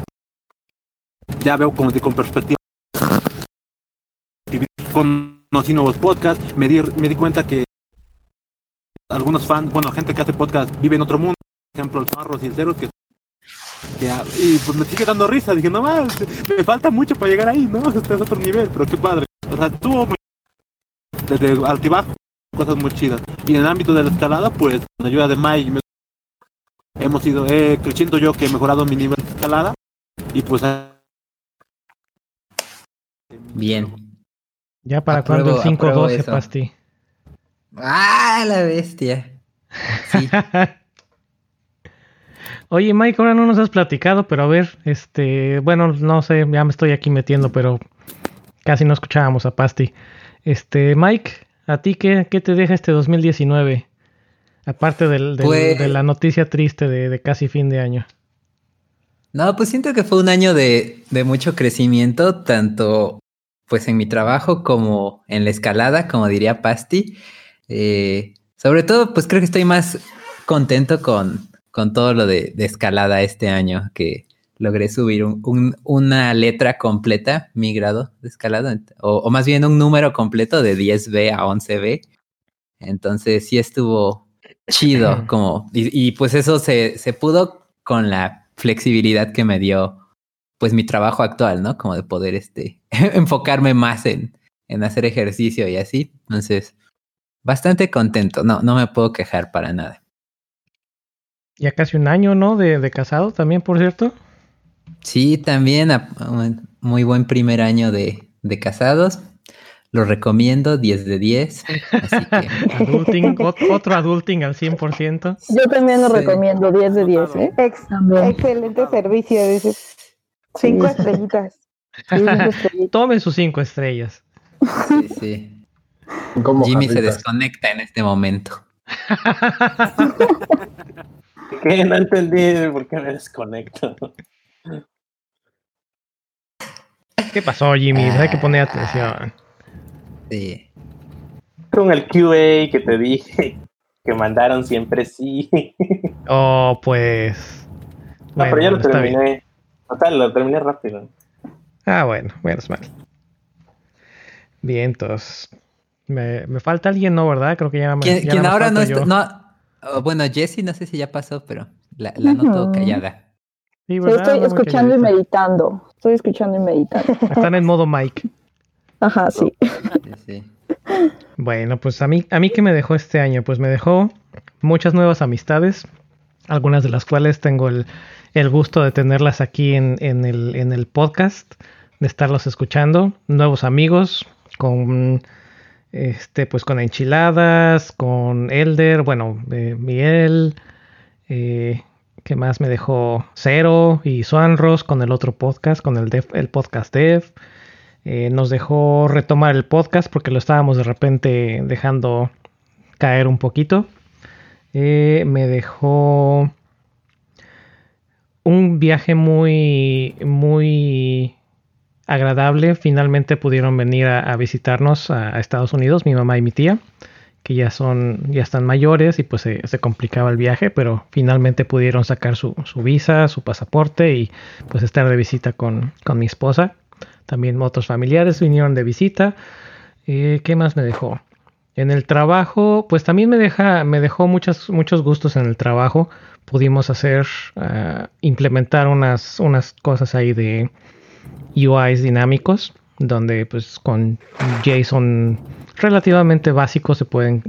Speaker 6: ya veo como que con perspectiva. Conocí nuevos podcasts, me di, me di cuenta que algunos fans, bueno, gente que hace podcast vive en otro mundo, por ejemplo, el Marros y el Cero, que y pues me sigue dando risa, dije, no más, me falta mucho para llegar ahí, ¿no? Este es otro nivel, pero qué padre. O sea, estuvo muy... Desde altibajo, cosas muy chidas. Y en el ámbito de la escalada, pues, con ayuda de Mike, me- hemos ido, eh, yo que he mejorado mi nivel de escalada. Y pues...
Speaker 2: Bien.
Speaker 1: Ya para cuando el
Speaker 2: apruebo
Speaker 1: 5-12,
Speaker 2: eso.
Speaker 1: Pasti.
Speaker 2: ¡Ah, la bestia! Sí.
Speaker 1: Oye, Mike, ahora no nos has platicado, pero a ver, este, bueno, no sé, ya me estoy aquí metiendo, pero casi no escuchábamos a Pasti. Este, Mike, ¿a ti qué, qué te deja este 2019? Aparte del, del-
Speaker 2: Pues-
Speaker 1: de la noticia triste de, de casi fin de año.
Speaker 2: No, pues siento que fue un año de, de mucho crecimiento, tanto pues en mi trabajo como en la escalada, como diría Pasti. Eh, sobre todo, pues creo que estoy más contento con, con todo lo de, de escalada este año, que logré subir un- un- una letra completa, mi grado de escalada, o, o más bien un número completo de 10B a 11B. Entonces sí estuvo chido, como, y, y, pues eso se, se pudo con la flexibilidad que me dio pues mi trabajo actual, ¿no? Como de poder este enfocarme más en, en hacer ejercicio y así. Entonces, bastante contento. No, no me puedo quejar para nada.
Speaker 1: Ya casi un año, ¿no? De, de casado también, por cierto.
Speaker 2: Sí, también a- un muy buen primer año de, de casados. Lo recomiendo, 10 de 10. Así que
Speaker 1: Adulting, ot- otro adulting al 100%.
Speaker 3: Yo también lo
Speaker 2: Sí.
Speaker 3: recomiendo 10 de 10, ¿eh?
Speaker 8: Ex- excelente servicio, dice. Cinco estrellitas.
Speaker 1: Tomen sus cinco estrellas.
Speaker 2: sí, sí.
Speaker 7: Como
Speaker 2: Jimmy se desconecta en este momento.
Speaker 5: Que no entendí por qué me desconecto.
Speaker 1: ¿Qué pasó, Jimmy? Hay que poner atención.
Speaker 2: Sí.
Speaker 5: Con el QA que te dije que mandaron siempre sí.
Speaker 1: Oh, pues.
Speaker 5: No,
Speaker 1: Bueno,
Speaker 5: pero ya lo
Speaker 1: bien.
Speaker 5: Total, lo terminé rápido.
Speaker 1: Ah, bueno, menos mal. Bien, entonces. Me, me falta alguien, ¿no? ¿Verdad? Creo que ya me. Ya más
Speaker 2: ahora no está. No, oh, bueno, Jessie, no sé si ya pasó, pero la, la noto callada.
Speaker 1: Sí,
Speaker 3: estoy escuchando y meditando. Estoy escuchando y meditando.
Speaker 1: Están en modo Mike.
Speaker 3: Ajá, sí.
Speaker 2: Sí, sí.
Speaker 1: Bueno, pues a mí, a mí que me dejó este año, pues me dejó muchas nuevas amistades, algunas de las cuales tengo el, el gusto de tenerlas aquí en, el, podcast, de estarlos escuchando, nuevos amigos, con este, pues con enchiladas, con Elder, bueno, eh, Miguel, eh, ¿qué más me dejó? Cero y Swanros con el otro podcast, con el, el podcast Dev. Eh, nos dejó retomar el podcast porque lo estábamos de repente dejando caer un poquito. Eh, me dejó un viaje muy, muy agradable. Finalmente pudieron venir a, visitarnos a, Estados Unidos, mi mamá y mi tía, que ya son, ya están mayores y pues se, complicaba el viaje, pero finalmente pudieron sacar su, visa, su pasaporte y pues estar de visita con, mi esposa. También otros familiares vinieron de visita. Eh, ¿Qué más me dejó? En el trabajo, pues también me deja, me dejó muchos, muchos gustos en el trabajo. Pudimos hacer, ah, implementar unas, unas cosas ahí de UIs dinámicos, donde pues con JSON relativamente básico se pueden,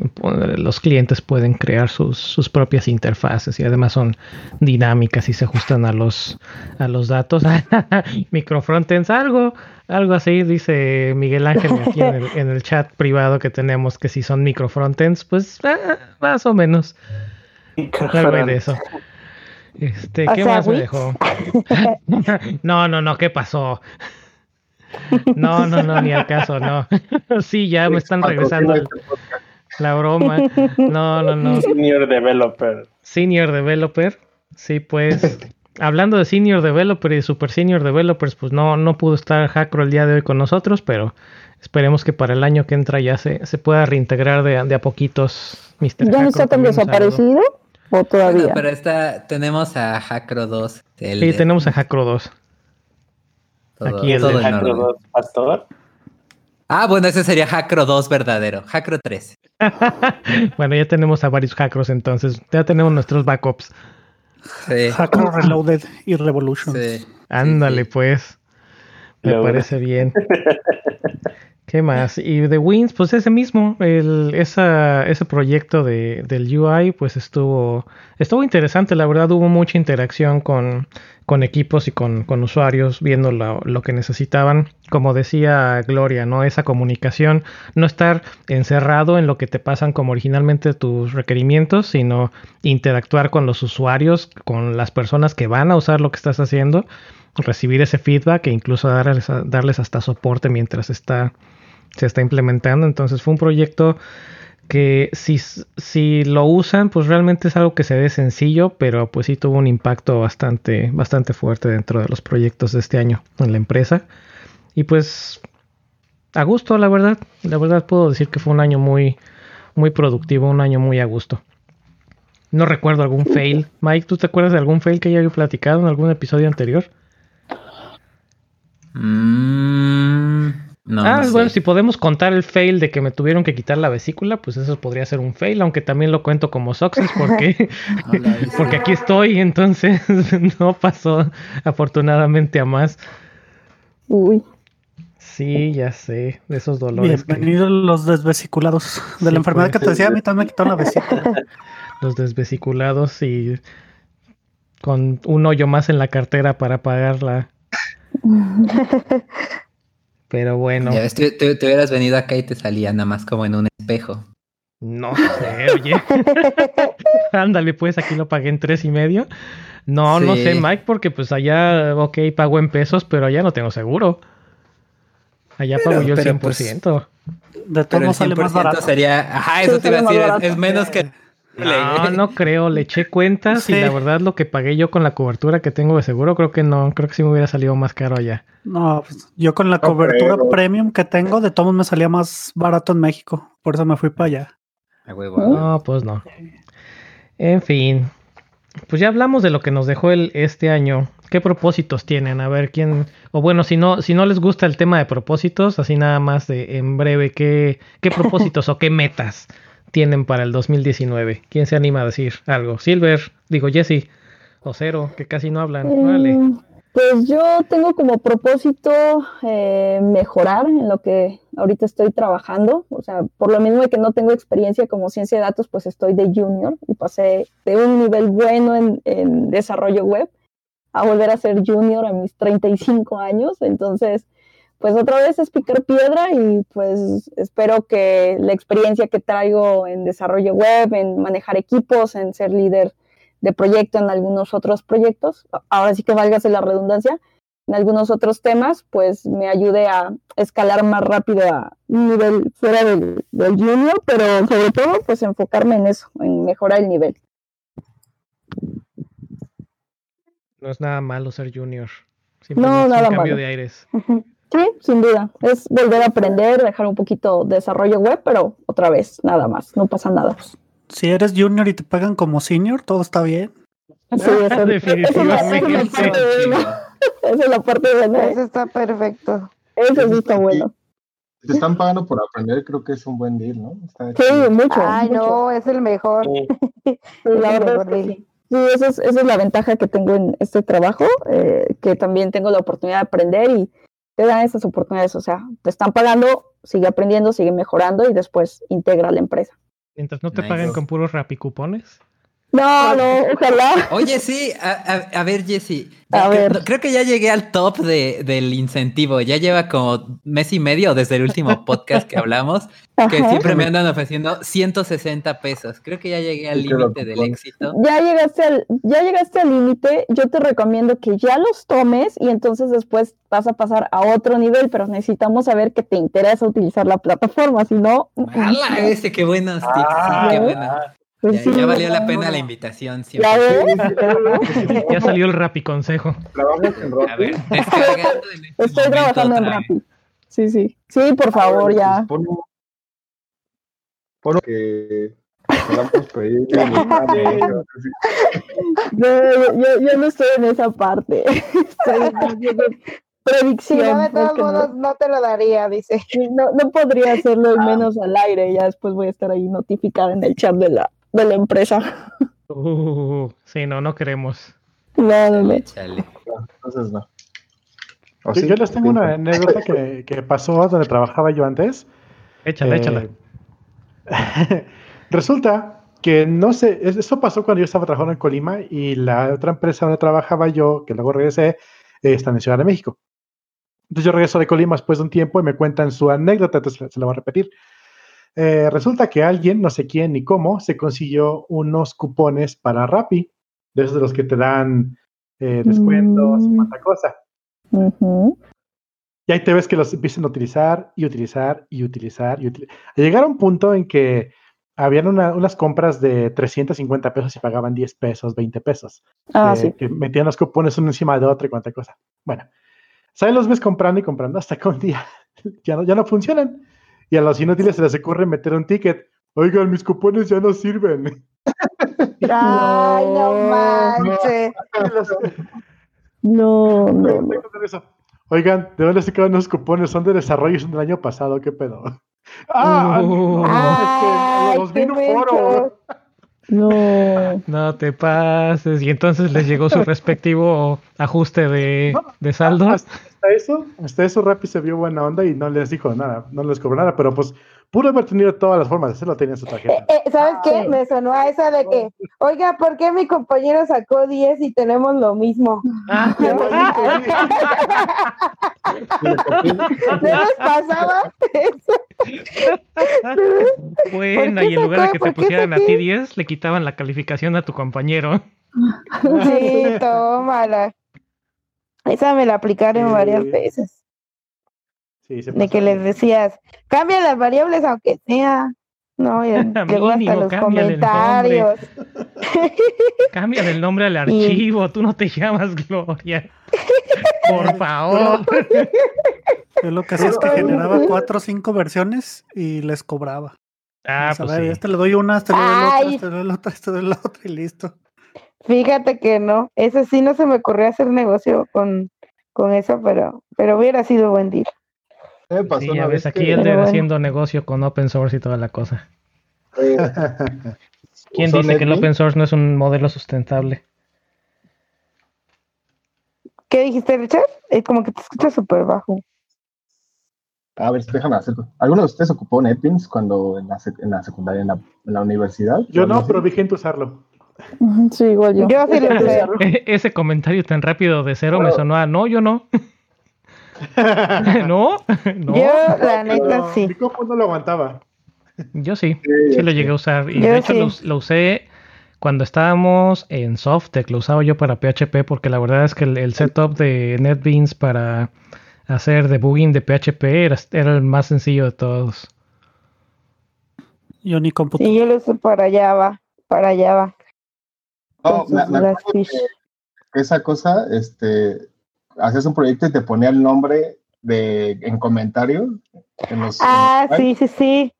Speaker 1: los clientes pueden crear sus, propias interfaces y además son dinámicas y se ajustan a los, a los datos. Microfrontends, algo, algo así, dice Miguel Ángel aquí en el, chat privado que tenemos que si son microfrontends, pues ah, más o menos. Algo de eso. Este, ¿qué más me dejó? no, no, no, ¿qué pasó? No, no, no, ni al caso, no. sí, ya me están regresando la broma. No, no, no.
Speaker 5: Senior Developer.
Speaker 1: Senior Developer. Sí, pues. Hablando de Senior Developer y Super Senior Developers, pues no, no pudo estar Hackro el día de hoy con nosotros, pero esperemos que para el año que entra ya se, se pueda reintegrar de, de a poquitos.
Speaker 3: Mr. ¿Ya no está tan desaparecido? ¿O todavía?
Speaker 2: pero está, tenemos a Hackro 2.
Speaker 1: sí, tenemos a Hackro 2.
Speaker 5: Aquí el de Hackro 2 Pastor.
Speaker 2: Ah, bueno, ese sería Hackro 2 verdadero. Hackro 3.
Speaker 1: bueno, ya tenemos a varios Hackros entonces. Ya tenemos nuestros backups.
Speaker 4: Sí. Hackro Reloaded y Revolution. Sí.
Speaker 1: Ándale, pues. Me parece bien. ¿Qué más? Y de Wins, pues ese mismo, el, esa, ese proyecto de, del UI, pues estuvo, estuvo interesante, la verdad hubo mucha interacción con, con equipos y con, con usuarios viendo lo, lo, que necesitaban. Como decía Gloria, ¿no? Esa comunicación, no estar encerrado en lo que te pasan como originalmente tus requerimientos, sino interactuar con los usuarios, con las personas que van a usar lo que estás haciendo, recibir ese feedback e incluso darles, darles hasta soporte mientras está se está implementando. Entonces fue un proyecto que si, si lo usan, pues realmente es algo que se ve sencillo, pero pues sí tuvo un impacto bastante, bastante fuerte dentro de los proyectos de este año en la empresa. Y pues a gusto, la verdad. La verdad puedo decir que fue un año muy, muy productivo, un año muy a gusto. No recuerdo algún fail. Mike, ¿tú te acuerdas de algún fail que haya platicado en algún episodio anterior?
Speaker 2: Mmm
Speaker 1: ah, bueno, si podemos contar el fail de que me tuvieron que quitar la vesícula, pues eso podría ser un fail, aunque también lo cuento como success porque, porque aquí estoy, entonces no pasó afortunadamente a más.
Speaker 3: Uy.
Speaker 1: Sí, ya sé, de esos dolores.
Speaker 4: Bienvenidos los desvesiculados. De la enfermedad pues. que te decía, a mí también me quitaron la vesícula.
Speaker 1: los desvesiculados y con un hoyo más en la cartera para pagarla. Pero bueno.
Speaker 2: Ya ves, hubieras venido acá y te salía nada más como en un espejo.
Speaker 1: No sé, oye. Ándale, pues aquí lo pagué en tres y medio. No, no sé, Mike, porque pues allá, ok, pago en pesos, pero allá no tengo seguro. Allá pago yo el 100%. Pues,
Speaker 4: de todo el sale más barato.
Speaker 2: sería, ajá, eso te iba a decir, es menos que
Speaker 1: no, no creo. Le eché cuentas y la verdad lo que pagué yo con la cobertura que tengo de seguro, creo que no. Creo que sí me hubiera salido más caro allá.
Speaker 4: No, pues, yo con la cobertura premium que tengo, de todos me salía más barato en México. Por eso me fui para allá.
Speaker 1: No, pues no. En fin. Pues ya hablamos de lo que nos dejó el, este año. ¿Qué propósitos tienen? A ver quién. O bueno, si no, si no les gusta el tema de propósitos, así nada más de en breve, ¿qué, qué propósitos o qué metas tienen para el 2019? ¿Quién se anima a decir algo? Silver, digo Jesse, o Cero, que casi no hablan.
Speaker 3: Mm, pues yo tengo como propósito eh, mejorar en lo que ahorita estoy trabajando. O sea, por lo mismo de que no tengo experiencia como ciencia de datos, pues estoy de junior y pasé de un nivel bueno en, en desarrollo web a volver a ser junior a mis 35 años. Entonces, pues otra vez es picar piedra y pues espero que la experiencia que traigo en desarrollo web, en manejar equipos, en ser líder de proyecto en algunos otros proyectos, ahora sí que válgase la redundancia, en algunos otros temas, pues me ayude a escalar más rápido a un nivel fuera del, del junior, pero sobre todo pues enfocarme en eso, en mejorar el nivel.
Speaker 1: No es nada malo ser junior.
Speaker 3: No,
Speaker 1: Simplemente es
Speaker 3: nada
Speaker 1: un cambio
Speaker 3: malo.
Speaker 1: de aires.
Speaker 3: Sí, sin duda. Es volver a aprender, dejar un poquito de desarrollo web, pero otra vez, nada más, no pasa nada.
Speaker 4: Si eres junior y te pagan como senior, todo está bien.
Speaker 3: Sí, eso-
Speaker 1: Definitivamente.
Speaker 3: Esa es la parte buena. Esa es la parte buena.
Speaker 8: Eso está perfecto.
Speaker 3: Eso sí está bueno.
Speaker 7: Si te están pagando por aprender, creo que es un buen deal, ¿no? Está
Speaker 3: Sí, mucho.
Speaker 8: Ay,
Speaker 3: mucho.
Speaker 8: no, es el mejor.
Speaker 5: Sí.
Speaker 8: Es el mejor deal.
Speaker 3: Sí, esa es, esa es la ventaja que tengo en este trabajo, eh, que también tengo la oportunidad de aprender y te dan esas oportunidades. O sea, te están pagando, sigue aprendiendo, sigue mejorando y después integra la empresa.
Speaker 1: Mientras no te
Speaker 2: Nice.
Speaker 1: paguen con puros rapicupones.
Speaker 3: No, no, ojalá.
Speaker 2: Oye, sí, a, a- a ver, Jesse.
Speaker 3: A ver.
Speaker 2: creo que ya llegué al top de, del incentivo. Ya lleva como mes y medio desde el último podcast que hablamos, que
Speaker 3: Ajá.
Speaker 2: siempre me andan ofreciendo 160 pesos. Creo que ya llegué al límite del éxito.
Speaker 3: Ya llegaste al, ya llegaste al límite, yo te recomiendo que ya los tomes y entonces después vas a pasar a otro nivel, pero necesitamos saber que te interesa utilizar la plataforma, si no,
Speaker 2: ¡Hala! Ese, qué buenos tips.
Speaker 5: Ah,
Speaker 2: sí, qué
Speaker 3: ¿eh?
Speaker 2: bueno. Ya,
Speaker 3: sí,
Speaker 2: ya valió la
Speaker 3: no,
Speaker 2: pena
Speaker 3: no.
Speaker 2: la invitación.
Speaker 3: ¿Ya
Speaker 2: Siempre.
Speaker 3: ves?
Speaker 1: Ya salió el rapi consejo.
Speaker 7: Trabajas en
Speaker 2: A
Speaker 7: Rappi.
Speaker 2: ver, descargando en este
Speaker 3: Estoy trabajando en
Speaker 2: otra vez.
Speaker 3: Rappi. Sí, sí. Sí, por favor, ya.
Speaker 7: Pues pon, pon que podamos pedir.
Speaker 3: Yo, yo, yo no estoy en esa parte. Estoy predicción.
Speaker 8: no, de todos modos, no te lo daría, dice.
Speaker 3: No, no podría hacerlo al menos al aire. Ya después voy a estar ahí notificada en el chat de la, de la empresa.
Speaker 1: Uh, sí, no, no queremos.
Speaker 3: No, no, no.
Speaker 2: Échale.
Speaker 7: Entonces no. ¿O
Speaker 9: Yo,
Speaker 7: sí?
Speaker 9: yo les tengo una anécdota que, que pasó donde trabajaba yo antes.
Speaker 1: Échala,
Speaker 9: Eh,
Speaker 1: échala.
Speaker 9: Resulta que no sé, es- eso pasó cuando yo estaba trabajando en Colima y la otra empresa donde trabajaba yo, que luego regresé, eh, está en Ciudad de México. Entonces yo regreso de Colima después de un tiempo y me cuentan su anécdota, entonces se la voy a repetir. Eh, resulta que alguien, no sé quién ni cómo, se consiguió unos cupones para Rappi, de esos de los que te dan eh, descuentos y
Speaker 3: Mm.
Speaker 9: cuanta cosa. Y ahí te ves que los empiezan a utilizar y utilizar y utilizar y. Llegar a un punto en que habían una- unas compras de 350 pesos y pagaban 10 pesos, 20 pesos.
Speaker 3: Ah,
Speaker 9: que,
Speaker 3: sí.
Speaker 9: que metían los cupones uno encima de otro y cuánta cosa. Bueno, ¿saben? Los ves comprando y comprando hasta que un día ya no, ya no funcionan. Y a los inútiles se les ocurre meter un ticket. Oigan, mis cupones ya no sirven.
Speaker 8: Ay, no
Speaker 3: No.
Speaker 8: manches.
Speaker 3: No, no.
Speaker 9: Oigan, ¿de dónde sacaron los cupones? Son de desarrollo, son del año pasado, ¿qué pedo? Ah,
Speaker 1: No.
Speaker 8: Ay,
Speaker 9: los vi en un foro.
Speaker 3: No.
Speaker 1: No te pases. Y entonces les llegó su respectivo ajuste de, de saldo.
Speaker 9: Hasta, hasta eso, hasta eso Rappi se vio buena onda y no les dijo nada, no les cobró nada, pero pues pudo haber tenido todas las formas de hacerlo, tenía en su
Speaker 8: Eh,
Speaker 9: tarjeta.
Speaker 8: eh, ¿Sabes qué?
Speaker 3: Sí.
Speaker 8: Me sonó a esa de que, oiga, ¿por qué mi compañero sacó 10 y tenemos lo mismo? ¿No les pasaba eso?
Speaker 1: Bueno, y en lugar de que te
Speaker 8: ¿Por qué
Speaker 1: pusieran a ti 10, le quitaban la calificación a tu compañero.
Speaker 8: Sí, tómala. Esa me la aplicaron
Speaker 9: Sí.
Speaker 8: varias veces.
Speaker 9: Sí, se
Speaker 8: De que les decías, cambia las variables aunque sea. No, y luego hasta los
Speaker 1: cámbiale
Speaker 8: comentarios.
Speaker 1: Cambian el nombre al archivo, tú no te llamas Gloria. Por favor.
Speaker 4: Yo lo que hacía es que generaba cuatro o cinco versiones y les cobraba.
Speaker 1: Ah,
Speaker 4: Pues, a ver,
Speaker 1: sí.
Speaker 4: este le doy una, este le doy la otra,
Speaker 8: Ay.
Speaker 4: este le doy la otra, este le doy la otra y listo.
Speaker 8: Fíjate que no, eso sí no se me ocurrió hacer negocio con, con eso, pero, pero hubiera sido buen deal.
Speaker 7: Me pasó
Speaker 1: Sí, ya ves, aquí
Speaker 7: que,
Speaker 8: bueno.
Speaker 1: haciendo negocio con open source y toda la cosa.
Speaker 7: eh,
Speaker 1: ¿Quién dice que el open source no es un modelo sustentable?
Speaker 8: ¿Qué dijiste, Richard? Es como que te escuchas súper bajo.
Speaker 7: A ver, déjame hacer. ¿Alguno de ustedes ocupó NetBeans cuando en la, sec- en la secundaria, en la, en la universidad?
Speaker 9: Yo no, pero vi gente usarlo.
Speaker 3: Sí, igual yo.
Speaker 8: Yo sí lo usé.
Speaker 1: E- Ese comentario tan rápido de cero me sonó a no, yo no. no, no.
Speaker 8: Yo, la neta,
Speaker 9: Pero
Speaker 8: sí.
Speaker 9: Mi compu no lo aguantaba.
Speaker 1: Yo sí,
Speaker 7: Sí,
Speaker 1: sí lo
Speaker 7: sí.
Speaker 1: llegué a usar. Y
Speaker 8: Yo
Speaker 1: de hecho
Speaker 8: sí.
Speaker 1: lo, us- lo usé cuando estábamos en Softec lo usaba yo para PHP porque la verdad es que el, el setup de NetBeans para hacer debugging de PHP era, era el más sencillo de todos.
Speaker 4: Yo ni computo.
Speaker 8: Y yo lo uso para Java, para Java.
Speaker 7: No,
Speaker 8: con
Speaker 7: me,
Speaker 8: sus
Speaker 7: me acuerdo
Speaker 8: Glassfish.
Speaker 7: que, que esa cosa, este, hacías un proyecto y te ponía el nombre de, en comentario. En los, en
Speaker 8: Ah,
Speaker 7: los
Speaker 8: sí, sí, sí.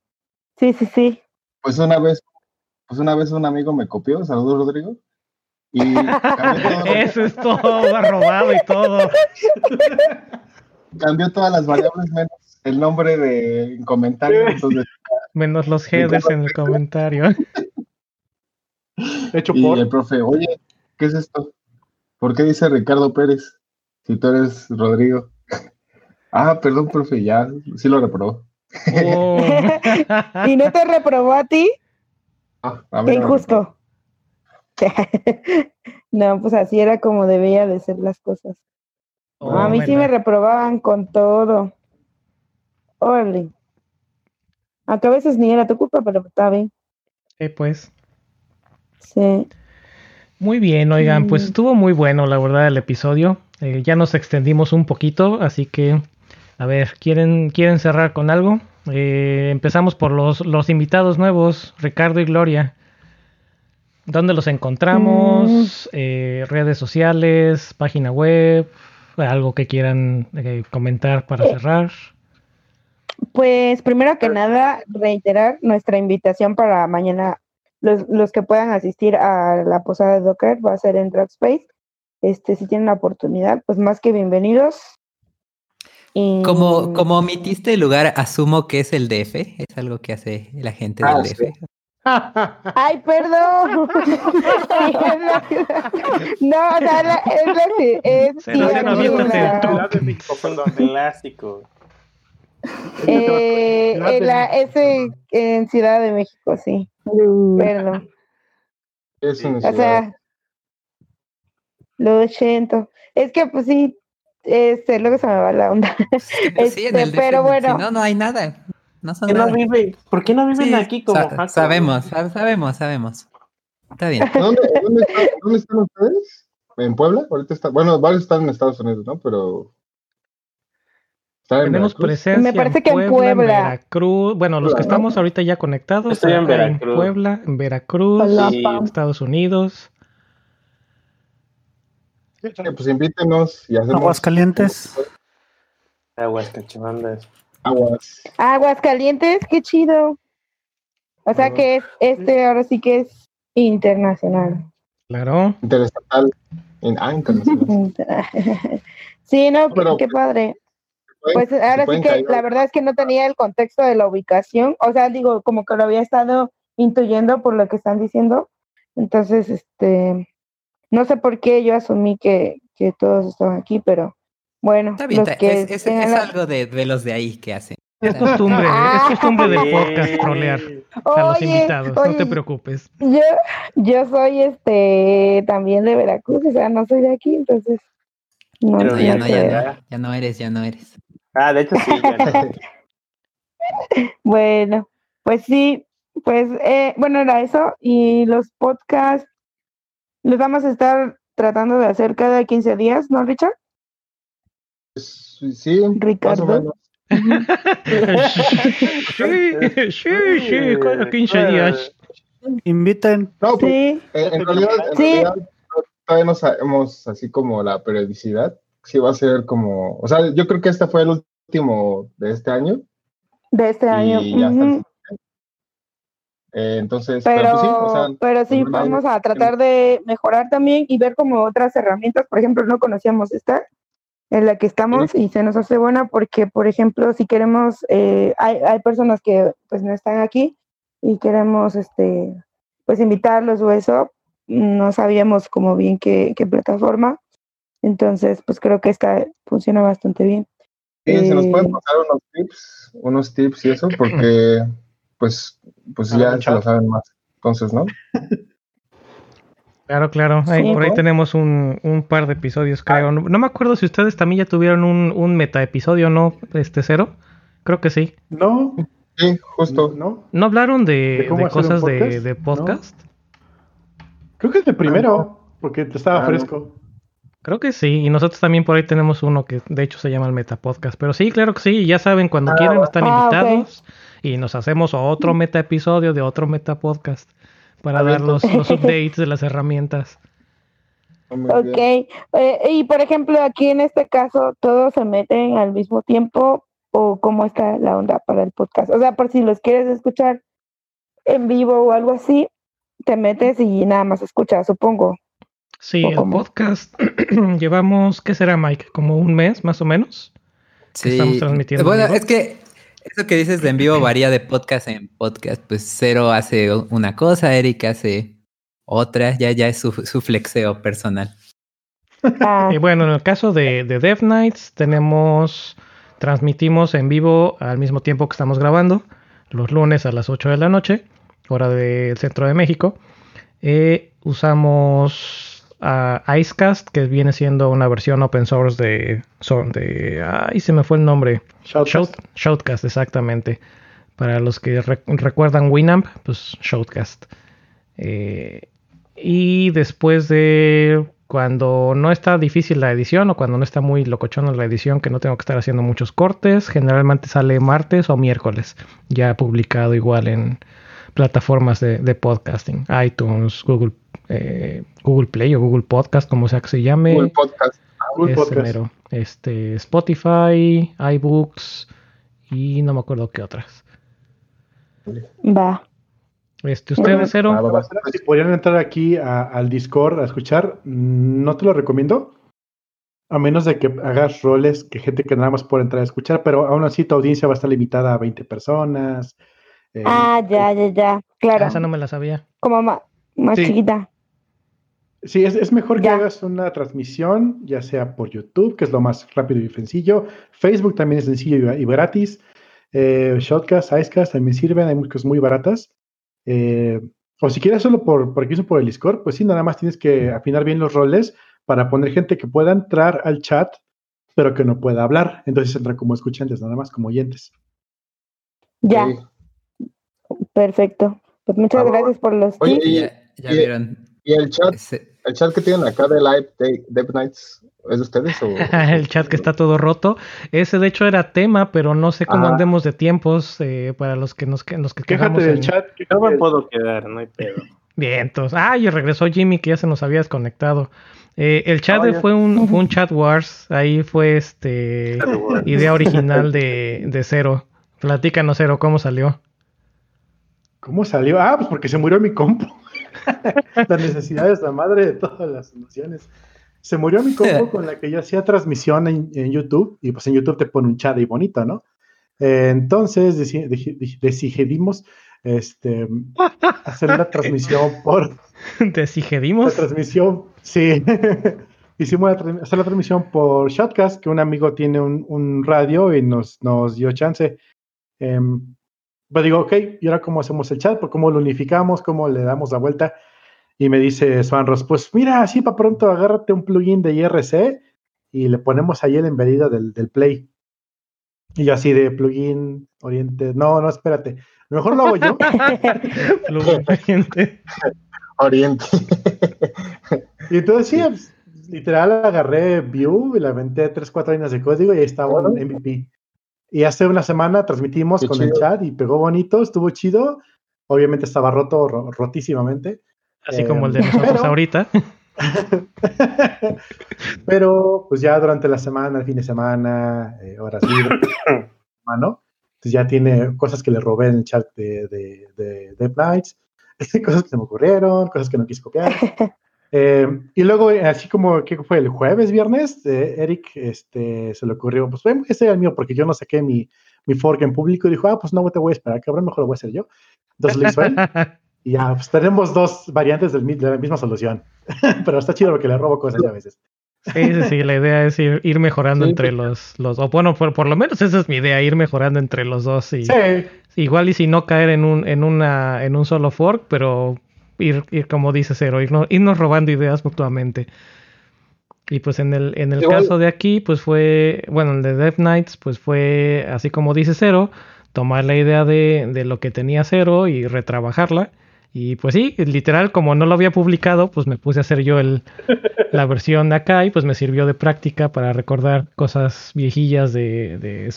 Speaker 8: Sí, sí, sí.
Speaker 7: Pues una vez, pues una vez un amigo me copió, saludos Rodrigo, y cambió, todo-
Speaker 1: Eso es todo, robado y todo.
Speaker 7: cambió todas las variables menos el nombre de en comentario. Entonces,
Speaker 1: Menos los headers en el comentario.
Speaker 9: Hecho
Speaker 7: y
Speaker 9: por.
Speaker 7: el profe, oye, ¿qué es esto? ¿Por qué dice Ricardo Pérez si tú eres Rodrigo? ah, perdón, profe, ya, sí lo reprobó.
Speaker 1: Oh.
Speaker 8: ¿Y no te reprobó a ti?
Speaker 7: Ah, a mí
Speaker 8: Qué
Speaker 7: no
Speaker 8: injusto. no, pues así era como debía de ser las cosas.
Speaker 1: Oh,
Speaker 8: a mí sí me reprobaban con todo. Órale. Aunque a veces ni era tu culpa, pero está bien.
Speaker 1: Eh, pues.
Speaker 8: Sí.
Speaker 1: Muy bien, oigan, pues
Speaker 8: Mm.
Speaker 1: estuvo muy bueno, la verdad, el episodio. Eh, ya nos extendimos un poquito, así que, a ver, ¿quieren, ¿quieren cerrar con algo? Eh, empezamos por los, los invitados nuevos, Ricardo y Gloria. ¿Dónde los encontramos? Eh, redes sociales, página web, algo que quieran comentar para cerrar.
Speaker 8: Pues primero que nada, reiterar nuestra invitación para mañana. Los, los que puedan asistir a la posada de Docker va a ser en Space. Este, si tienen la oportunidad, pues más que bienvenidos. Y
Speaker 2: Como, como omitiste el lugar, asumo que es el DF. Es algo que hace la gente
Speaker 7: Ah,
Speaker 2: del
Speaker 7: sí.
Speaker 2: DF.
Speaker 8: ¡Ay, perdón! No, o sea, la- es la es
Speaker 5: México, perdón, clásico.
Speaker 8: eh, en la- ese en Ciudad de México, sí. Perdón.
Speaker 7: Es una
Speaker 8: O sea, lo siento. Es que, pues sí, este, luego se me va la onda.
Speaker 2: Sí, en el DF,
Speaker 8: pero bueno.
Speaker 2: Si no, no hay nada. No son
Speaker 5: ¿Por qué no
Speaker 2: nada.
Speaker 5: viven, ¿por qué no viven
Speaker 2: Sí,
Speaker 5: aquí como
Speaker 2: sa-
Speaker 5: Jaco?
Speaker 2: sabemos, sab- sabemos, sabemos. Está bien.
Speaker 7: ¿Dónde, dónde, están, dónde están ustedes? ¿En Puebla? Ahorita está, bueno, varios están en Estados Unidos, ¿no? Pero. ¿Están en
Speaker 1: Tenemos presencia
Speaker 8: Me parece
Speaker 1: en
Speaker 8: que en
Speaker 1: Puebla, en Veracruz. Bueno, los que estamos ahorita ya conectados.
Speaker 5: Estoy en.
Speaker 1: Puebla, en Veracruz,
Speaker 5: Sí.
Speaker 1: Estados Unidos.
Speaker 7: Sí, pues invítenos y hacemos
Speaker 4: Aguascalientes.
Speaker 5: Aguas cachimandas.
Speaker 7: aguas.
Speaker 8: Aguascalientes, qué chido. O sea que es, este ahora sí que es internacional.
Speaker 1: Claro.
Speaker 7: Interestatal. En, ah, internacional.
Speaker 8: sí, no, qué,
Speaker 7: Pero,
Speaker 8: qué padre. Pues ahora sí que
Speaker 7: caer.
Speaker 8: la verdad es que no tenía el contexto de la ubicación, o sea, digo, como que lo había estado intuyendo por lo que están diciendo. Entonces, este, no sé por qué yo asumí que, que todos estaban aquí, pero bueno,
Speaker 2: Está bien,
Speaker 8: los
Speaker 2: está-
Speaker 8: que
Speaker 2: es, es-
Speaker 8: tengan
Speaker 2: es
Speaker 8: la-
Speaker 2: algo de, de los de ahí que hacen.
Speaker 1: Es costumbre, es costumbre del podcast trolear a los
Speaker 8: Oye,
Speaker 1: invitados. no te preocupes.
Speaker 8: Yo, yo soy este también de Veracruz, o sea, no soy de aquí, entonces no,
Speaker 2: ya
Speaker 8: no
Speaker 2: ya no, ya no eres, ya no eres.
Speaker 5: Ah, de hecho sí.
Speaker 8: Bueno, pues sí, pues eh, bueno, era eso. Y los podcasts los vamos a estar tratando de hacer cada 15 días, ¿no, Richard?
Speaker 7: Pues, Sí, más o
Speaker 8: Ricardo.
Speaker 7: menos.
Speaker 1: sí, sí, sí, cada 15 días.
Speaker 4: Inviten.
Speaker 7: No, pues,
Speaker 8: Sí,
Speaker 7: en, realidad, en
Speaker 8: Sí.
Speaker 7: realidad, todavía no sabemos así como la periodicidad. Sí va a ser como, o sea, yo creo que este fue el último de este año.
Speaker 8: de este año.
Speaker 7: Y ya. Eh, entonces, pero,
Speaker 8: Pero,
Speaker 7: pues sí, o sea,
Speaker 8: pero sí,
Speaker 7: no hay-
Speaker 8: vamos a tratar de mejorar también y ver como otras herramientas. Por ejemplo, no conocíamos esta en la que estamos y se nos hace buena porque, por ejemplo, si queremos, eh, hay, hay personas que pues no están aquí y queremos, este, pues invitarlos o eso, no sabíamos como bien qué, qué plataforma. Entonces, pues creo que esta funciona bastante bien.
Speaker 7: sí, se nos
Speaker 8: eh,
Speaker 7: pueden pasar unos tips, unos tips y eso, porque pues, pues ya se lo saben más. Entonces, ¿no?
Speaker 1: Claro, claro. Ahí,
Speaker 8: Sí.
Speaker 1: por ahí tenemos un, un par de episodios, creo. No, no me acuerdo si ustedes también ya tuvieron un, un meta episodio, ¿no? Este cero. Creo que sí.
Speaker 9: No,
Speaker 7: Sí, justo.
Speaker 9: no.
Speaker 1: ¿No hablaron de,
Speaker 9: ¿De
Speaker 1: de cosas de,
Speaker 9: podcast?
Speaker 1: de
Speaker 9: No.
Speaker 1: podcast?
Speaker 9: Creo que es el primero, porque estaba
Speaker 7: Ah, no.
Speaker 9: fresco.
Speaker 1: Creo que sí, y nosotros también por ahí tenemos uno que de hecho se llama el Meta Podcast. Pero sí, claro que sí, ya saben, cuando quieran están
Speaker 3: Ah,
Speaker 1: invitados y nos hacemos otro meta episodio de otro Meta Podcast para
Speaker 7: ver,
Speaker 1: dar los, los updates de las herramientas.
Speaker 7: Muy
Speaker 3: Ok, eh, y por ejemplo, aquí en este caso, ¿todos se meten al mismo tiempo o cómo está la onda para el podcast? O sea, por si los quieres escuchar en vivo o algo así, te metes y nada más escuchas, supongo.
Speaker 1: Sí,
Speaker 3: ¿O
Speaker 1: el
Speaker 3: cómo?
Speaker 1: podcast llevamos, ¿qué será, Mike? ¿Como un mes más o menos?
Speaker 2: Sí.
Speaker 1: estamos transmitiendo en
Speaker 2: Bueno, es que eso que dices de en vivo varía de podcast en podcast. Pues Cero hace una cosa, Eric hace otra. Ya, ya es su, su flexeo personal.
Speaker 1: Y bueno, en el caso de, de Dev Nights, tenemos, transmitimos en vivo al mismo tiempo que estamos grabando, los lunes a las 8 de la noche, hora del centro de México. Eh, usamos a Icecast, que viene siendo una versión open source de, so- de ay, se me fue el nombre.
Speaker 9: Shoutcast.
Speaker 1: Shout- Shoutcast, exactamente. Para los que re- recuerdan Winamp, pues Shoutcast. Eh, y después de cuando no está difícil la edición o cuando no está muy locochona la edición, que no tengo que estar haciendo muchos cortes, generalmente sale martes o miércoles, ya publicado igual en plataformas de, de podcasting, iTunes, Google, eh, Google Play o Google Podcast, como sea que se llame.
Speaker 7: Google Podcast.
Speaker 9: Google
Speaker 1: Ese
Speaker 9: Podcast.
Speaker 1: mero. Este, Spotify, iBooks y no me acuerdo qué otras.
Speaker 3: va.
Speaker 1: Este, ustedes cero.
Speaker 7: Ah, va, va.
Speaker 9: Si podrían entrar aquí a- al Discord a escuchar, no te lo recomiendo. A menos de que hagas roles que gente que nada más puede entrar a escuchar, pero aún así tu audiencia va a estar limitada a 20 personas. eh,
Speaker 3: Ah, ya, ya, ya. Claro,
Speaker 1: Ah, esa no me la sabía.
Speaker 3: como más
Speaker 9: Sí.
Speaker 3: chiquita.
Speaker 9: Sí, es, es mejor que hagas una transmisión, ya sea por YouTube, que es lo más rápido y sencillo. Facebook también es sencillo y, y gratis. Eh, Shotcast, Icecast también sirven, hay muchas cosas muy baratas. Eh, o si quieres solo por, por aquí o por el Discord, pues sí, nada más tienes que afinar bien los roles para poner gente que pueda entrar al chat, pero que no pueda hablar. Entonces entra como escuchantes, nada más como oyentes.
Speaker 3: Ya,
Speaker 7: Sí.
Speaker 3: Perfecto. Pues muchas gracias por los
Speaker 7: Oye,
Speaker 3: tips.
Speaker 7: y-
Speaker 2: Ya, vieron.
Speaker 7: ¿Y el chat,
Speaker 2: Ese-
Speaker 7: el chat que tienen acá de Live de Dev Nights es de ustedes o?
Speaker 1: el chat que está todo roto. Ese de hecho era tema, pero no sé cómo andemos de tiempos eh, para los que nos que- los que quejamos.
Speaker 9: Quéjate del
Speaker 1: en-
Speaker 9: chat.
Speaker 5: Yo
Speaker 9: quéjate
Speaker 5: me puedo quedar, no hay pedo.
Speaker 1: Bien, entonces. Ah, y regresó Jimmy que ya se nos había desconectado. Eh, el chat
Speaker 5: Ah,
Speaker 1: fue un fue un chat wars. Ahí fue este idea original de, de Cero. Platícanos, Cero, ¿cómo salió?
Speaker 9: ¿Cómo salió? Ah, pues porque se murió mi compu. la necesidad es la madre de todas las soluciones. Se murió mi compu con la que yo hacía transmisión en, en YouTube, y pues en YouTube te pone un chat y bonito, ¿no? Eh, entonces deci- deci- deci- decidimos este, hacer una transmisión por, la
Speaker 1: ¿Desigedimos?
Speaker 9: transmisión, sí. Hicimos la hacer la transmisión por Shotcast, que un amigo tiene un, un radio y nos, nos dio chance. Em, pero digo, ok, ¿y ahora cómo hacemos el chat? ¿Por ¿Cómo lo unificamos? ¿Cómo le damos la vuelta? Y me dice Swanros, pues mira, así para pronto agárrate un plugin de IRC y le ponemos ahí el embedido del, del Play. Y yo así de plugin oriente, no, no, espérate, mejor lo hago yo.
Speaker 1: Fluminense.
Speaker 7: Oriente.
Speaker 9: Y entonces sí, pues, literal agarré Vue y le aventé 3, 4 líneas de código y ahí estaba un. MVP. Y hace una semana transmitimos
Speaker 7: Qué
Speaker 9: con el chat y pegó bonito, estuvo chido. Obviamente estaba roto, ro- rotísimamente.
Speaker 1: Así
Speaker 9: Eh,
Speaker 1: como el de nosotros
Speaker 9: pero-
Speaker 1: ahorita.
Speaker 9: Pero pues ya durante la semana, el fin de semana, eh, horas libres, mano, pues ya tiene cosas que le robé en el chat de, de, Nights, cosas que se me ocurrieron, cosas que no quise copiar. Eh, y luego, eh, así como que fue el jueves, viernes, eh, Eric este, se le ocurrió, pues voy a hacer el mío porque yo no saqué mi, mi fork en público y dijo, ah, pues no te voy a esperar, cabrón, mejor lo voy a hacer yo. Entonces lo hizo él. Y ya, pues tenemos dos variantes del de la misma solución. Pero está chido porque le robo cosas ya a veces.
Speaker 1: Sí, sí, sí, la idea es ir, ir mejorando
Speaker 7: Sí,
Speaker 1: entre los, los, o bueno, por, por lo menos esa es mi idea, ir mejorando entre los dos y
Speaker 9: Sí,
Speaker 1: igual y si no caer en un, en una, en un solo fork, pero ir, ir como dice Cero, irnos, irnos robando ideas mutuamente. Y pues en el, en el
Speaker 7: Igual-
Speaker 1: caso de aquí, pues fue, bueno, el de Death Knights, pues fue así como dice Cero, tomar la idea de, de lo que tenía Cero y retrabajarla Y pues sí, literal, como no lo había publicado, pues me puse a hacer yo el, la versión acá y pues me sirvió de práctica para recordar cosas viejillas de, de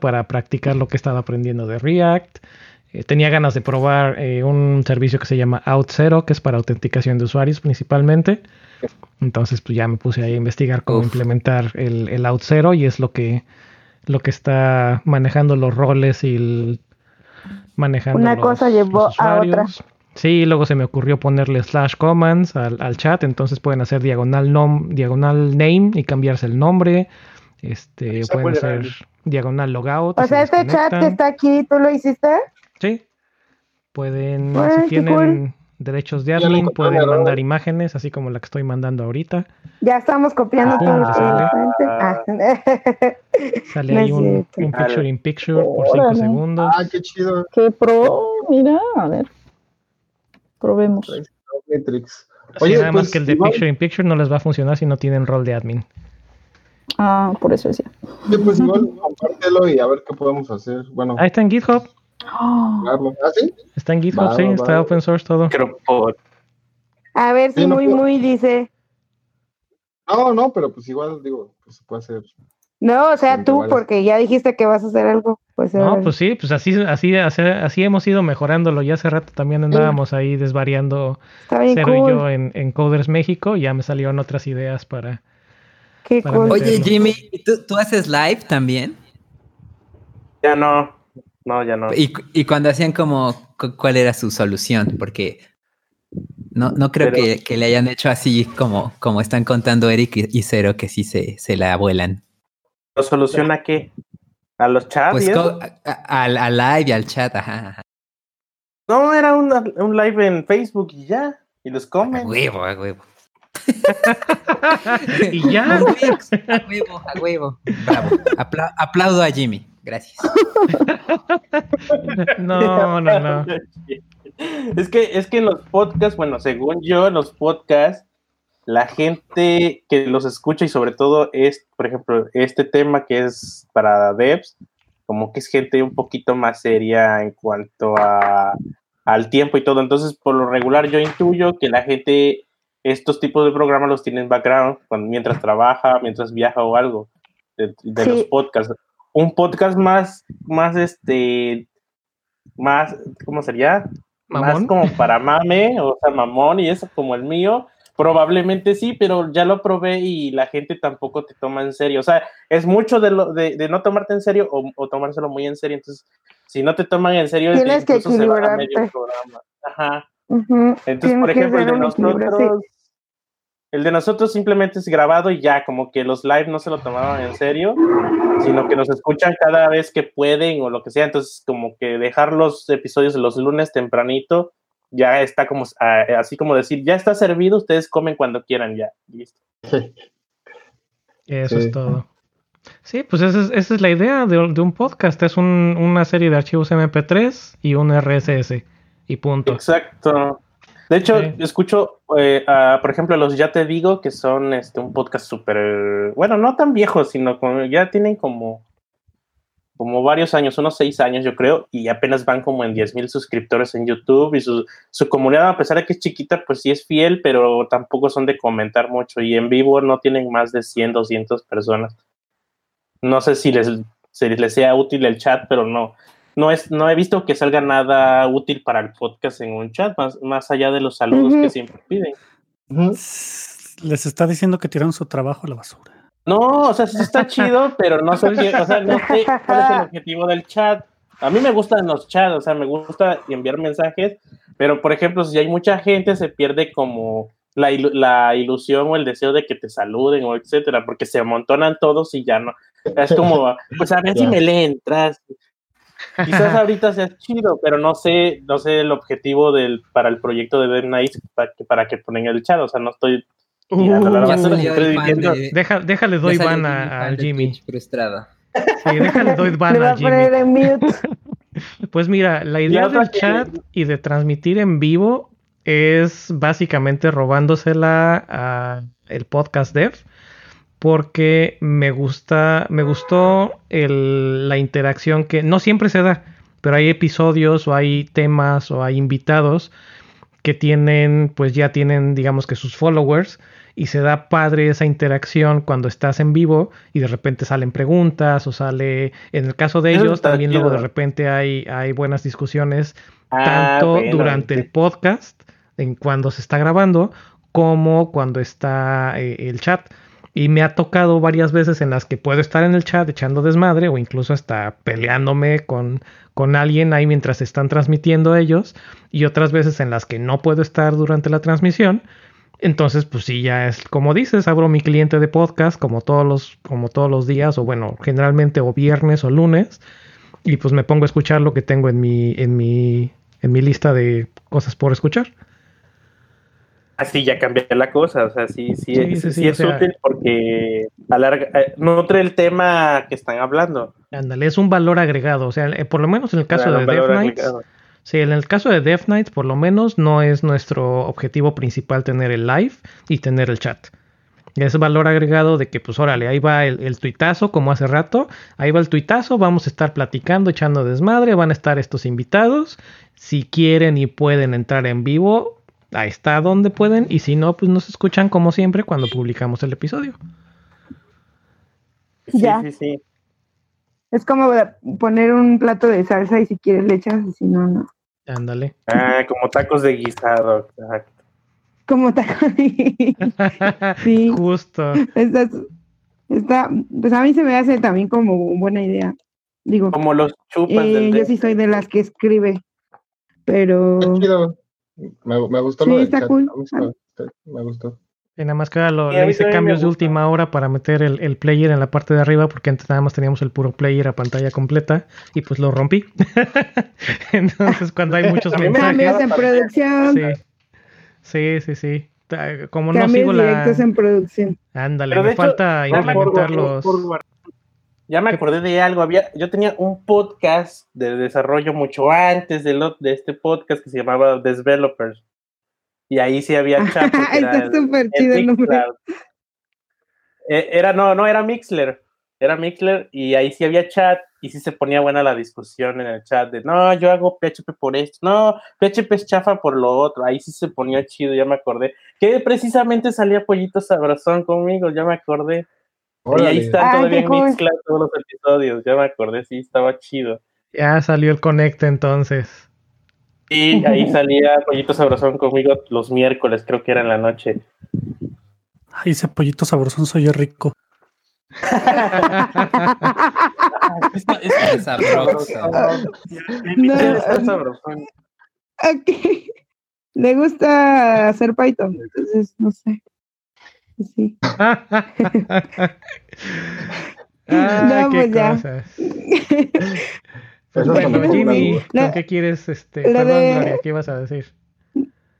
Speaker 1: para practicar lo que estaba aprendiendo de React. Eh, tenía ganas de probar eh, un servicio que se llama OutZero, que es para autenticación de usuarios principalmente. Entonces, pues ya me puse ahí a investigar cómo implementar el, el OutZero y es lo que, lo que está manejando los roles y el, manejando.
Speaker 8: Una cosa llevó a otra.
Speaker 1: Sí, luego se me ocurrió ponerle slash commands al, al chat, entonces pueden hacer diagonal nom, diagonal name y cambiarse el nombre. Este, pueden hacer diagonal logout.
Speaker 8: O sea, este chat que está aquí, ¿tú lo hiciste?
Speaker 1: Sí. Pueden, si tienen derechos de admin, pueden mandar imágenes, así como la que estoy mandando ahorita.
Speaker 8: Ya estamos copiando
Speaker 1: Ah,
Speaker 8: todo
Speaker 1: sale.
Speaker 8: Ah.
Speaker 1: Sale
Speaker 8: No
Speaker 1: ahí un, picture in picture por 5
Speaker 3: Órale.
Speaker 1: segundos.
Speaker 7: Ah, qué chido.
Speaker 3: Qué pro, mira, a ver. Probemos.
Speaker 7: Matrix.
Speaker 1: Sí, nada más
Speaker 7: pues,
Speaker 1: que el de
Speaker 7: igual-
Speaker 1: picture in picture no les va a funcionar si no tienen rol de admin.
Speaker 3: Ah, por eso decía.
Speaker 7: Sí, pues igual compártelo y a ver qué podemos hacer. Bueno,
Speaker 1: Ahí está en GitHub.
Speaker 7: Jugarlo. ¿Ah, sí?
Speaker 1: Está en GitHub,
Speaker 7: Va,
Speaker 1: sí,
Speaker 7: va,
Speaker 1: está
Speaker 7: va.
Speaker 1: open source todo.
Speaker 5: Por
Speaker 8: A ver si
Speaker 7: Sí, no
Speaker 8: muy, muy dice.
Speaker 7: No, no, pero pues igual, digo, pues se puede hacer.
Speaker 8: No, o sea, tú, porque ya dijiste que vas a hacer algo. Pues,
Speaker 1: No,
Speaker 8: ver.
Speaker 1: pues sí, pues así, así, así, así hemos ido mejorándolo. Ya hace rato también andábamos ahí desvariando
Speaker 8: está bien
Speaker 1: Cero
Speaker 8: cool.
Speaker 1: y yo en, en Coders México. y Ya me salieron otras ideas para.
Speaker 8: Qué
Speaker 1: para
Speaker 8: cool.
Speaker 2: Oye. Jimmy, ¿tú, tú haces live también?
Speaker 5: Ya no. No, ya no.
Speaker 2: Y, y cuando hacían como, cu- ¿cuál era su solución? Porque no, no creo
Speaker 5: Pero-
Speaker 2: que, que le hayan hecho así como, como están contando Eric y, y Cero, que sí se, se la vuelan.
Speaker 5: ¿Lo soluciona qué? ¿A los chats?
Speaker 2: Pues a- a- al, al live y al chat, ajá. ajá.
Speaker 5: No, era una- un live en Facebook y ya. Y los
Speaker 2: A
Speaker 5: comen.
Speaker 2: huevo, a huevo.
Speaker 1: y ya.
Speaker 2: A huevo, a huevo. Bravo. Apla- aplaudo a Jimmy. Gracias.
Speaker 1: No, no, no.
Speaker 5: Es que, es que en los podcasts, bueno, según yo, en los podcasts, la gente que los escucha y sobre todo es, por ejemplo, este tema que es para devs, como que es gente un poquito más seria en cuanto a, al tiempo y todo. Entonces, por lo regular, yo intuyo que la gente, estos tipos de programas los tienen background cuando, mientras trabaja, mientras viaja o algo de, de
Speaker 8: Sí.
Speaker 5: los podcasts. Un podcast más, más este, más, ¿cómo sería?
Speaker 1: Mamón.
Speaker 5: Más como para mame, o sea, mamón y eso como el mío. Probablemente sí, pero ya lo probé y la gente tampoco te toma en serio. O sea, es mucho de, lo, de, de no tomarte en serio o, o tomárselo muy en serio. Entonces, si no te toman en serio,
Speaker 8: Tienes que
Speaker 5: incluso se va a medio
Speaker 8: equilibrarte.
Speaker 5: programa. Ajá. Entonces,
Speaker 8: tienes
Speaker 5: por ejemplo, de
Speaker 8: equilibrio, sí.
Speaker 5: El de nosotros simplemente es grabado y ya, como que los live no se lo tomaban en serio, sino que nos escuchan cada vez que pueden o lo que sea. Entonces, como que dejar los episodios de los lunes tempranito, ya está como, así como decir, ya está servido, ustedes comen cuando quieran, ya, listo.
Speaker 1: Eso
Speaker 7: Sí.
Speaker 1: es todo. Sí, pues esa es, esa es la idea de, de un podcast. Es un- una serie de archivos MP3 y un RSS. Y punto.
Speaker 5: Exacto. De hecho,
Speaker 1: Sí.
Speaker 5: escucho, eh, a, por ejemplo, los Ya Te Digo, que son este, un podcast súper, bueno, no tan viejos, sino como, ya tienen como, como varios años, unos seis años yo creo, y apenas van como en 10 mil suscriptores en YouTube y su, su comunidad, a pesar de que es chiquita, pues sí es fiel, pero tampoco son de comentar mucho y en vivo no tienen más de 100, 200 personas. No sé si les, si les sea útil el chat, pero no, no, es, no he visto que salga nada útil para el podcast en un chat, más, más allá de los saludos que siempre piden.
Speaker 4: Les está diciendo que tiraron su trabajo a la basura.
Speaker 5: No, o sea, sí está chido, pero no sé, o sea, no sé cuál es el objetivo del chat. A mí me gustan los chats, o sea, me gusta enviar mensajes, pero por ejemplo, si hay mucha gente, se pierde como la, ilu- la ilusión o el deseo de que te saluden o etcétera, porque se amontonan todos y ya no. Es como, pues a ver si me le entras. Quizás ahorita sea chido, pero no sé, no sé el objetivo del, para el proyecto de Dead Night para que, para que ponen el chat, o sea, no estoy la
Speaker 1: Uh,
Speaker 5: basura, estoy diciendo-
Speaker 2: de-
Speaker 1: Deja- déjale doy ban
Speaker 2: Jimmy
Speaker 1: a, Jimmy.
Speaker 2: Twitch frustrado.
Speaker 1: Sí, déjale doy ban a Jimmy.
Speaker 8: mute.
Speaker 1: Pues mira, la idea del
Speaker 5: que-
Speaker 1: chat y de transmitir en vivo es básicamente robándosela a el podcast dev porque me gusta, me gustó el- la interacción que no siempre se da, pero hay episodios o hay temas o hay invitados que tienen, pues ya tienen, digamos que sus followers y se da padre esa interacción cuando estás en vivo y de repente salen preguntas o sale, en el caso de ellos, también luego de repente hay, hay buenas discusiones,
Speaker 5: Ah,
Speaker 1: tanto
Speaker 5: bueno,
Speaker 1: durante el podcast, en cuando se está grabando, como cuando está eh, el chat. Y me ha tocado varias veces en las que puedo estar en el chat echando desmadre o incluso hasta peleándome con, con alguien ahí mientras están transmitiendo ellos. Y otras veces en las que no puedo estar durante la transmisión. Entonces, pues sí, ya es como dices, abro mi cliente de podcast como todos los, como todos los días, o bueno, generalmente o viernes o lunes, y pues me pongo a escuchar lo que tengo en mi, en mi, en mi lista de cosas por escuchar.
Speaker 5: Así ya cambia la cosa, o sea, sí, sí,
Speaker 1: Sí,
Speaker 5: es,
Speaker 1: sí,
Speaker 5: sí
Speaker 1: sí, o
Speaker 5: es
Speaker 1: sea-
Speaker 5: útil porque alarga, eh, nutre el tema que están hablando.
Speaker 1: Ándale, es un valor agregado, o sea, eh, por lo menos en el caso
Speaker 5: Claro,
Speaker 1: de Death Knights,
Speaker 5: agregado.
Speaker 1: sí, en el caso de Death Knights, por lo menos no es nuestro objetivo principal tener el live y tener el chat. Es valor agregado de que, pues, órale, ahí va el, el tuitazo, como hace rato, ahí va el tuitazo, vamos a estar platicando, echando desmadre, van a estar estos invitados. Si quieren y pueden entrar en vivo, ahí está donde pueden, y si no, pues nos escuchan como siempre cuando publicamos el episodio.
Speaker 5: Sí,
Speaker 8: Ya.
Speaker 5: sí, sí.
Speaker 8: Es como de poner un plato de salsa y si quieres le echas y si no, no.
Speaker 1: Ándale.
Speaker 5: Ah, como tacos de guisado. exacto.
Speaker 8: Como taco. sí.
Speaker 1: Justo.
Speaker 8: Está, está, pues a mí se me hace también como buena idea. Digo,
Speaker 5: Como los chupas
Speaker 8: eh,
Speaker 5: del
Speaker 8: yo sí soy de las que escribe, pero
Speaker 7: chido. Me, me gustó
Speaker 8: Sí,
Speaker 7: lo del
Speaker 8: está
Speaker 7: chat.
Speaker 8: cool.
Speaker 7: Me, gustó.
Speaker 1: Y nada más que ahora lo, le hice cambios de última hora para meter el, el player en la parte de arriba, porque antes nada más teníamos el puro player a pantalla completa y pues lo rompí. Entonces, cuando hay muchos mensajes.
Speaker 8: cambios en producción,
Speaker 1: Sí, sí, sí. Como no sigo la.
Speaker 8: directos en producción.
Speaker 1: Ándale, me
Speaker 5: hecho,
Speaker 1: falta implementar los.
Speaker 5: Ya me acordé de algo. Había, yo tenía un podcast de desarrollo mucho antes de, lo, de este podcast que se llamaba Developers. Y ahí sí había chat.
Speaker 8: Está súper chido el nombre.
Speaker 5: Eh, Era, no, no, era Mixler. Era Mixler y ahí sí había chat y sí se ponía buena la discusión en el chat de no, yo hago PHP por esto, no, PHP es chafa por lo otro. Ahí sí se ponía chido, ya me acordé. Que precisamente salía Pollito Sabrosón conmigo, ya me acordé. Y ahí están
Speaker 8: Ay,
Speaker 5: todavía en
Speaker 8: cool.
Speaker 5: Mixcloud todos los episodios, ya me acordé, sí, estaba chido.
Speaker 1: Ya salió el conecte entonces.
Speaker 5: Y ahí salía Pollito Sabrosón conmigo los miércoles, creo que era en la noche.
Speaker 4: Ay, ese pollito sabrosón soy yo rico.
Speaker 2: Esto es sabroso.
Speaker 8: No,
Speaker 5: Está
Speaker 8: um,
Speaker 5: sabrosón.
Speaker 8: ok. Le gusta hacer Python, entonces no sé. Sí.
Speaker 1: Ay,
Speaker 8: No,
Speaker 1: qué
Speaker 8: pues ya.
Speaker 1: cosas.
Speaker 7: Eso
Speaker 1: Bueno, Jimmy, ¿con
Speaker 8: La-
Speaker 1: qué quieres? Este,
Speaker 8: la
Speaker 1: perdón,
Speaker 8: de-
Speaker 1: ¿qué ibas a decir?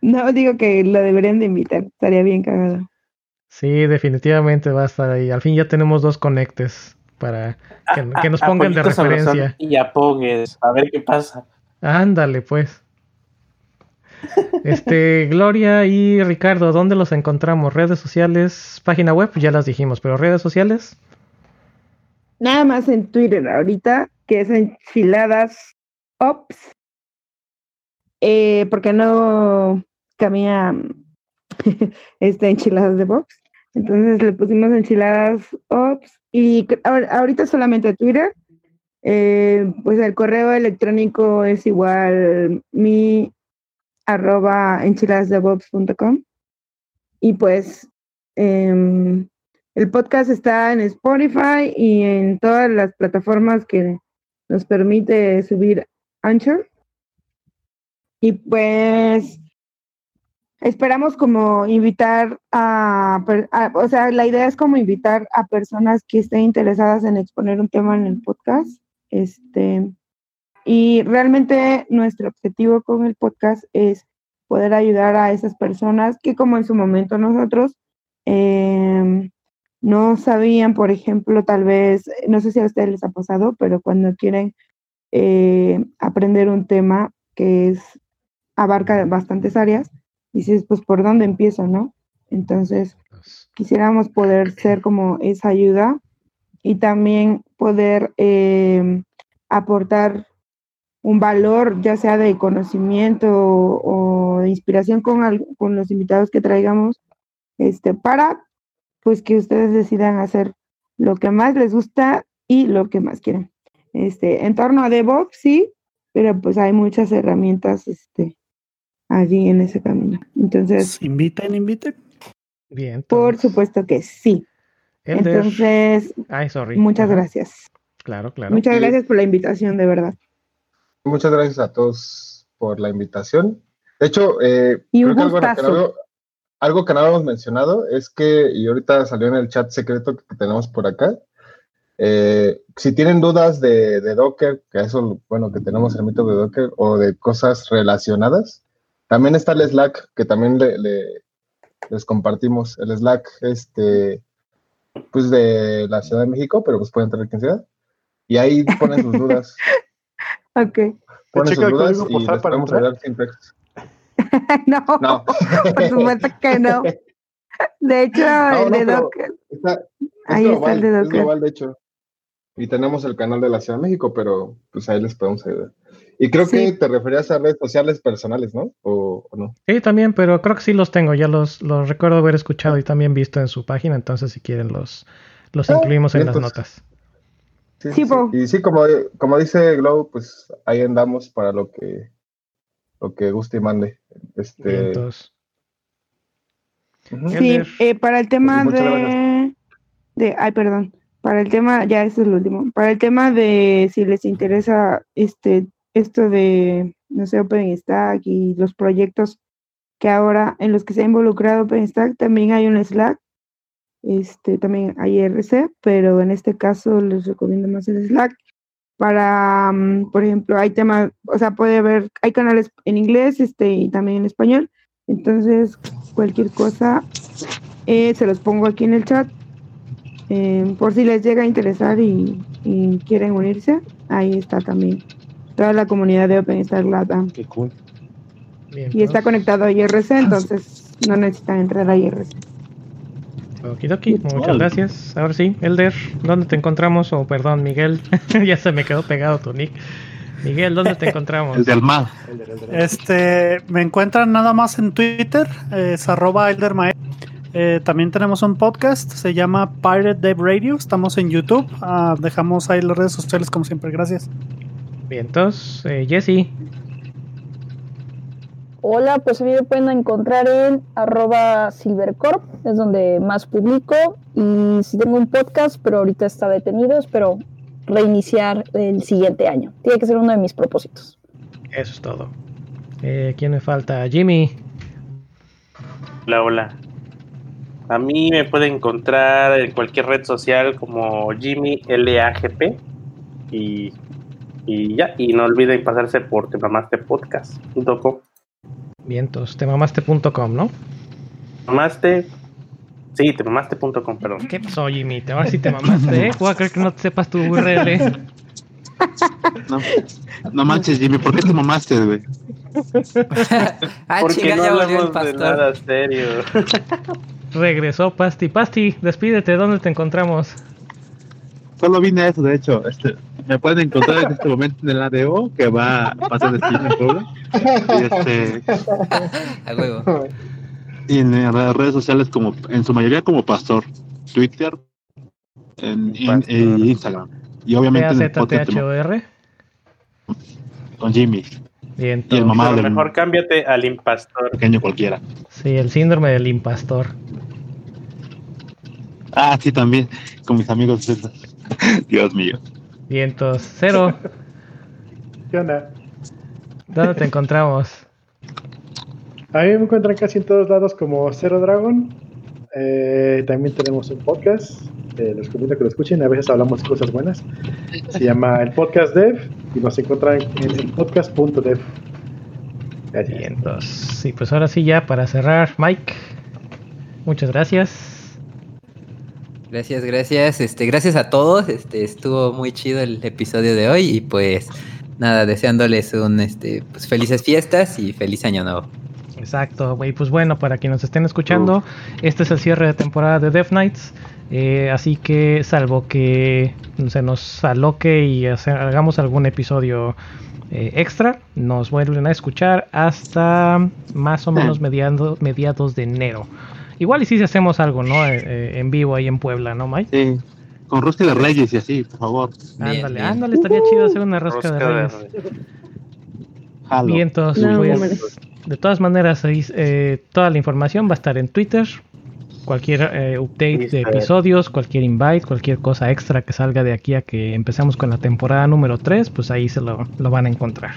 Speaker 8: No, digo que lo deberían de invitar, estaría bien cagado.
Speaker 1: Sí, definitivamente va a estar ahí. Al fin ya tenemos dos conectes para que, que nos
Speaker 5: A
Speaker 1: pongan de referencia.
Speaker 5: Y a Pogues, a ver qué pasa.
Speaker 1: Ándale, pues. Este, Gloria y Ricardo, ¿dónde los encontramos? Redes sociales, página web, ya las dijimos, pero redes sociales.
Speaker 8: Nada más en Twitter ahorita, que es enchiladas ops. Eh, porque no camina este enchiladas de box. Entonces le pusimos enchiladas ops y ahorita solamente Twitter. Eh, pues el correo electrónico es igual mi arroba enchiladasdebox.com y pues em, el podcast está en Spotify y en todas las plataformas que nos permite subir Anchor. Y pues esperamos como invitar a, a- o sea, la idea es como invitar a personas que estén interesadas en exponer un tema en el podcast. Este, y realmente nuestro objetivo con el podcast es poder ayudar a esas personas que como en su momento nosotros em, no sabían, por ejemplo, tal vez, no sé si a ustedes les ha pasado, pero cuando quieren eh, aprender un tema que es abarca bastantes áreas, dices, pues, ¿por dónde empiezo, no? Entonces, quisiéramos poder ser como esa ayuda y también poder eh, aportar un valor, ya sea de conocimiento o, de inspiración con, con los invitados que traigamos, este, para pues que ustedes decidan hacer lo que más les gusta y lo que más quieren. Este, en torno a DevOps, sí, pero pues hay muchas herramientas este, allí en ese camino. Entonces.
Speaker 4: Inviten, inviten.
Speaker 1: Bien.
Speaker 8: Por supuesto que sí. Entonces, muchas gracias.
Speaker 1: Claro, claro.
Speaker 8: Muchas gracias por la invitación, de verdad.
Speaker 7: Muchas gracias a todos por la invitación. De hecho, eh,
Speaker 8: creo que algo, que no,
Speaker 7: algo que no habíamos mencionado es que, y ahorita salió en el chat secreto que tenemos por acá, eh, si tienen dudas de, Docker, que eso, bueno, que tenemos el mito de Docker, o de cosas relacionadas, también está el Slack, que también le, les compartimos. El Slack, este, pues de la Ciudad de México, pero pues pueden entrar quien sea. Y ahí ponen sus dudas.
Speaker 8: Ok.
Speaker 7: Sus dudas y les podemos ayudar siempre.
Speaker 8: no, no. por supuesto que no. De hecho, el de Docker. ahí está el de Docker.
Speaker 7: de hecho. Y tenemos el canal de la Ciudad de México, pero pues ahí les podemos ayudar. Y creo que te referías a redes sociales personales, ¿no? ¿O, no?
Speaker 1: Sí, también, pero creo que sí los tengo. Ya los, los recuerdo haber escuchado y también visto en su página. Entonces, si quieren, los, los ah, incluimos en las notas.
Speaker 7: Sí, Y sí, como, como dice Glow, pues ahí andamos para lo que lo que guste y mande. Este...
Speaker 8: Sí, eh, para el tema de, de, ay, perdón, para el tema, ya eso es lo último, para el tema de si les interesa este esto de, no sé, OpenStack y los proyectos que ahora en los que se ha involucrado OpenStack, también hay un Slack, este, también hay RC, pero en este caso les recomiendo más el Slack. Para, mm, por ejemplo, hay temas, o sea, puede haber, hay canales en inglés este, y también en español. Entonces, cualquier cosa, eh, se los pongo aquí en el chat. Eh, por si les llega a interesar y, y quieren unirse, ahí está también toda la comunidad de OpenStack Latam.
Speaker 6: Qué cool.
Speaker 8: y está conectado a IRC, entonces no necesitan entrar a IRC.
Speaker 1: Okidoki, muchas gracias. Ahora sí, Elder, ¿dónde te encontramos? O perdón, Miguel, ya se me quedó pegado tu nick. Miguel, ¿dónde te encontramos?
Speaker 6: El del mar.
Speaker 4: Este, me encuentran nada más en Twitter, es arroba eldermael. Eh, también tenemos un podcast, se llama Pirate Dev Radio, estamos en YouTube. Ah, dejamos ahí las redes sociales como siempre, gracias.
Speaker 1: Bien, entonces, eh, Jesse.
Speaker 3: Hola, pues a mí me pueden encontrar en arroba silvercorp, es donde más publico. Y si tengo un podcast, pero ahorita está detenido, espero reiniciar el siguiente año. Tiene que ser uno de mis propósitos.
Speaker 1: Eso es todo. Eh, ¿Quién me falta? Jimmy.
Speaker 5: Hola, hola. A mí me pueden encontrar en cualquier red social como Jimmy LAGP. Y y ya, y no olviden pasarse por temamastepodcast.com.
Speaker 1: Vientos, temamaste.com, ¿no?
Speaker 5: Mamaste. Sí, temamaste.com, perdón.
Speaker 1: ¿Qué pasó, Jimmy? Te vas si te mamaste, ¿eh? Voy a creer que no te sepas tu URL.
Speaker 6: No, no manches, Jimmy, ¿por qué te mamaste, güey?
Speaker 5: ah, Porque no hablamos de nada serio.
Speaker 1: Regresó Pasti. Pasti, despídete, ¿dónde te encontramos?
Speaker 6: Solo vine a eso, de hecho. Este, me pueden encontrar en este momento en el ADO, que va a pasar de cine en. Y, este,
Speaker 2: a huevo.
Speaker 6: y en las redes sociales, como en su mayoría como pastor. Twitter, en, Instagram. Y obviamente en el
Speaker 1: podcast.
Speaker 6: Con Jimmy.
Speaker 1: Bien,
Speaker 6: y el mamá del
Speaker 5: mejor cámbiate al impastor.
Speaker 6: Pequeño cualquiera.
Speaker 1: Sí, el síndrome del impastor.
Speaker 6: Ah, sí, también. Con mis amigos. Dios mío.
Speaker 1: Vientos. Cero.
Speaker 9: ¿Qué onda?
Speaker 1: ¿Dónde te encontramos?
Speaker 9: A mí me encuentran casi en todos lados como Cero Dragon. Eh, también tenemos un podcast. Eh, les recomiendo que lo escuchen. A veces hablamos cosas buenas. Se llama el Podcast Dev y nos encuentran en el podcast.dev.
Speaker 1: Vientos. Sí, pues ahora sí, ya para cerrar, Mike. Muchas gracias.
Speaker 2: Gracias, gracias. Este, gracias a todos. Este, estuvo muy chido el episodio de hoy y pues nada, deseándoles un este, pues felices fiestas y feliz año nuevo.
Speaker 1: Exacto, y pues bueno, para quienes nos estén escuchando, este es el cierre de temporada de Death Knights. Eh, así que, salvo que se nos aloque y hagamos algún episodio eh, extra, nos vuelven a escuchar hasta más o menos mediados, mediados de enero. Igual y si hacemos algo, ¿no? Eh, en vivo ahí en Puebla, ¿no, Mike?
Speaker 6: Sí, con rosca de reyes y así, por favor.
Speaker 1: ándale, ándale, estaría chido hacer una rosca, de reyes. Bien, pues, de todas maneras, toda la información va a estar en Twitter, cualquier eh, update de episodios, cualquier invite, cualquier cosa extra que salga de aquí a que empecemos con la temporada número 3, pues ahí se lo, van a encontrar.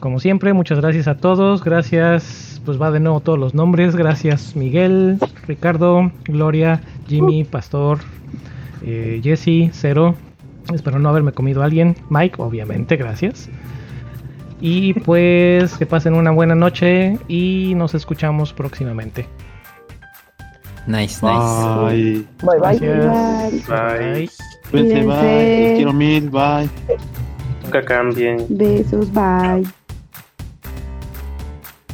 Speaker 1: Como siempre, muchas gracias a todos, gracias, pues va de nuevo todos los nombres, gracias Miguel, Ricardo, Gloria, Jimmy, Pastor, eh, Jesse, Cero, espero no haberme comido a alguien, Mike, obviamente, gracias. Y pues que pasen una buena noche y nos escuchamos próximamente.
Speaker 2: Nice, nice.
Speaker 3: Bye. Bye, bye.
Speaker 6: Bye. Bye. bye. quiero mil, bye.
Speaker 5: Nunca cambien.
Speaker 8: Besos, bye.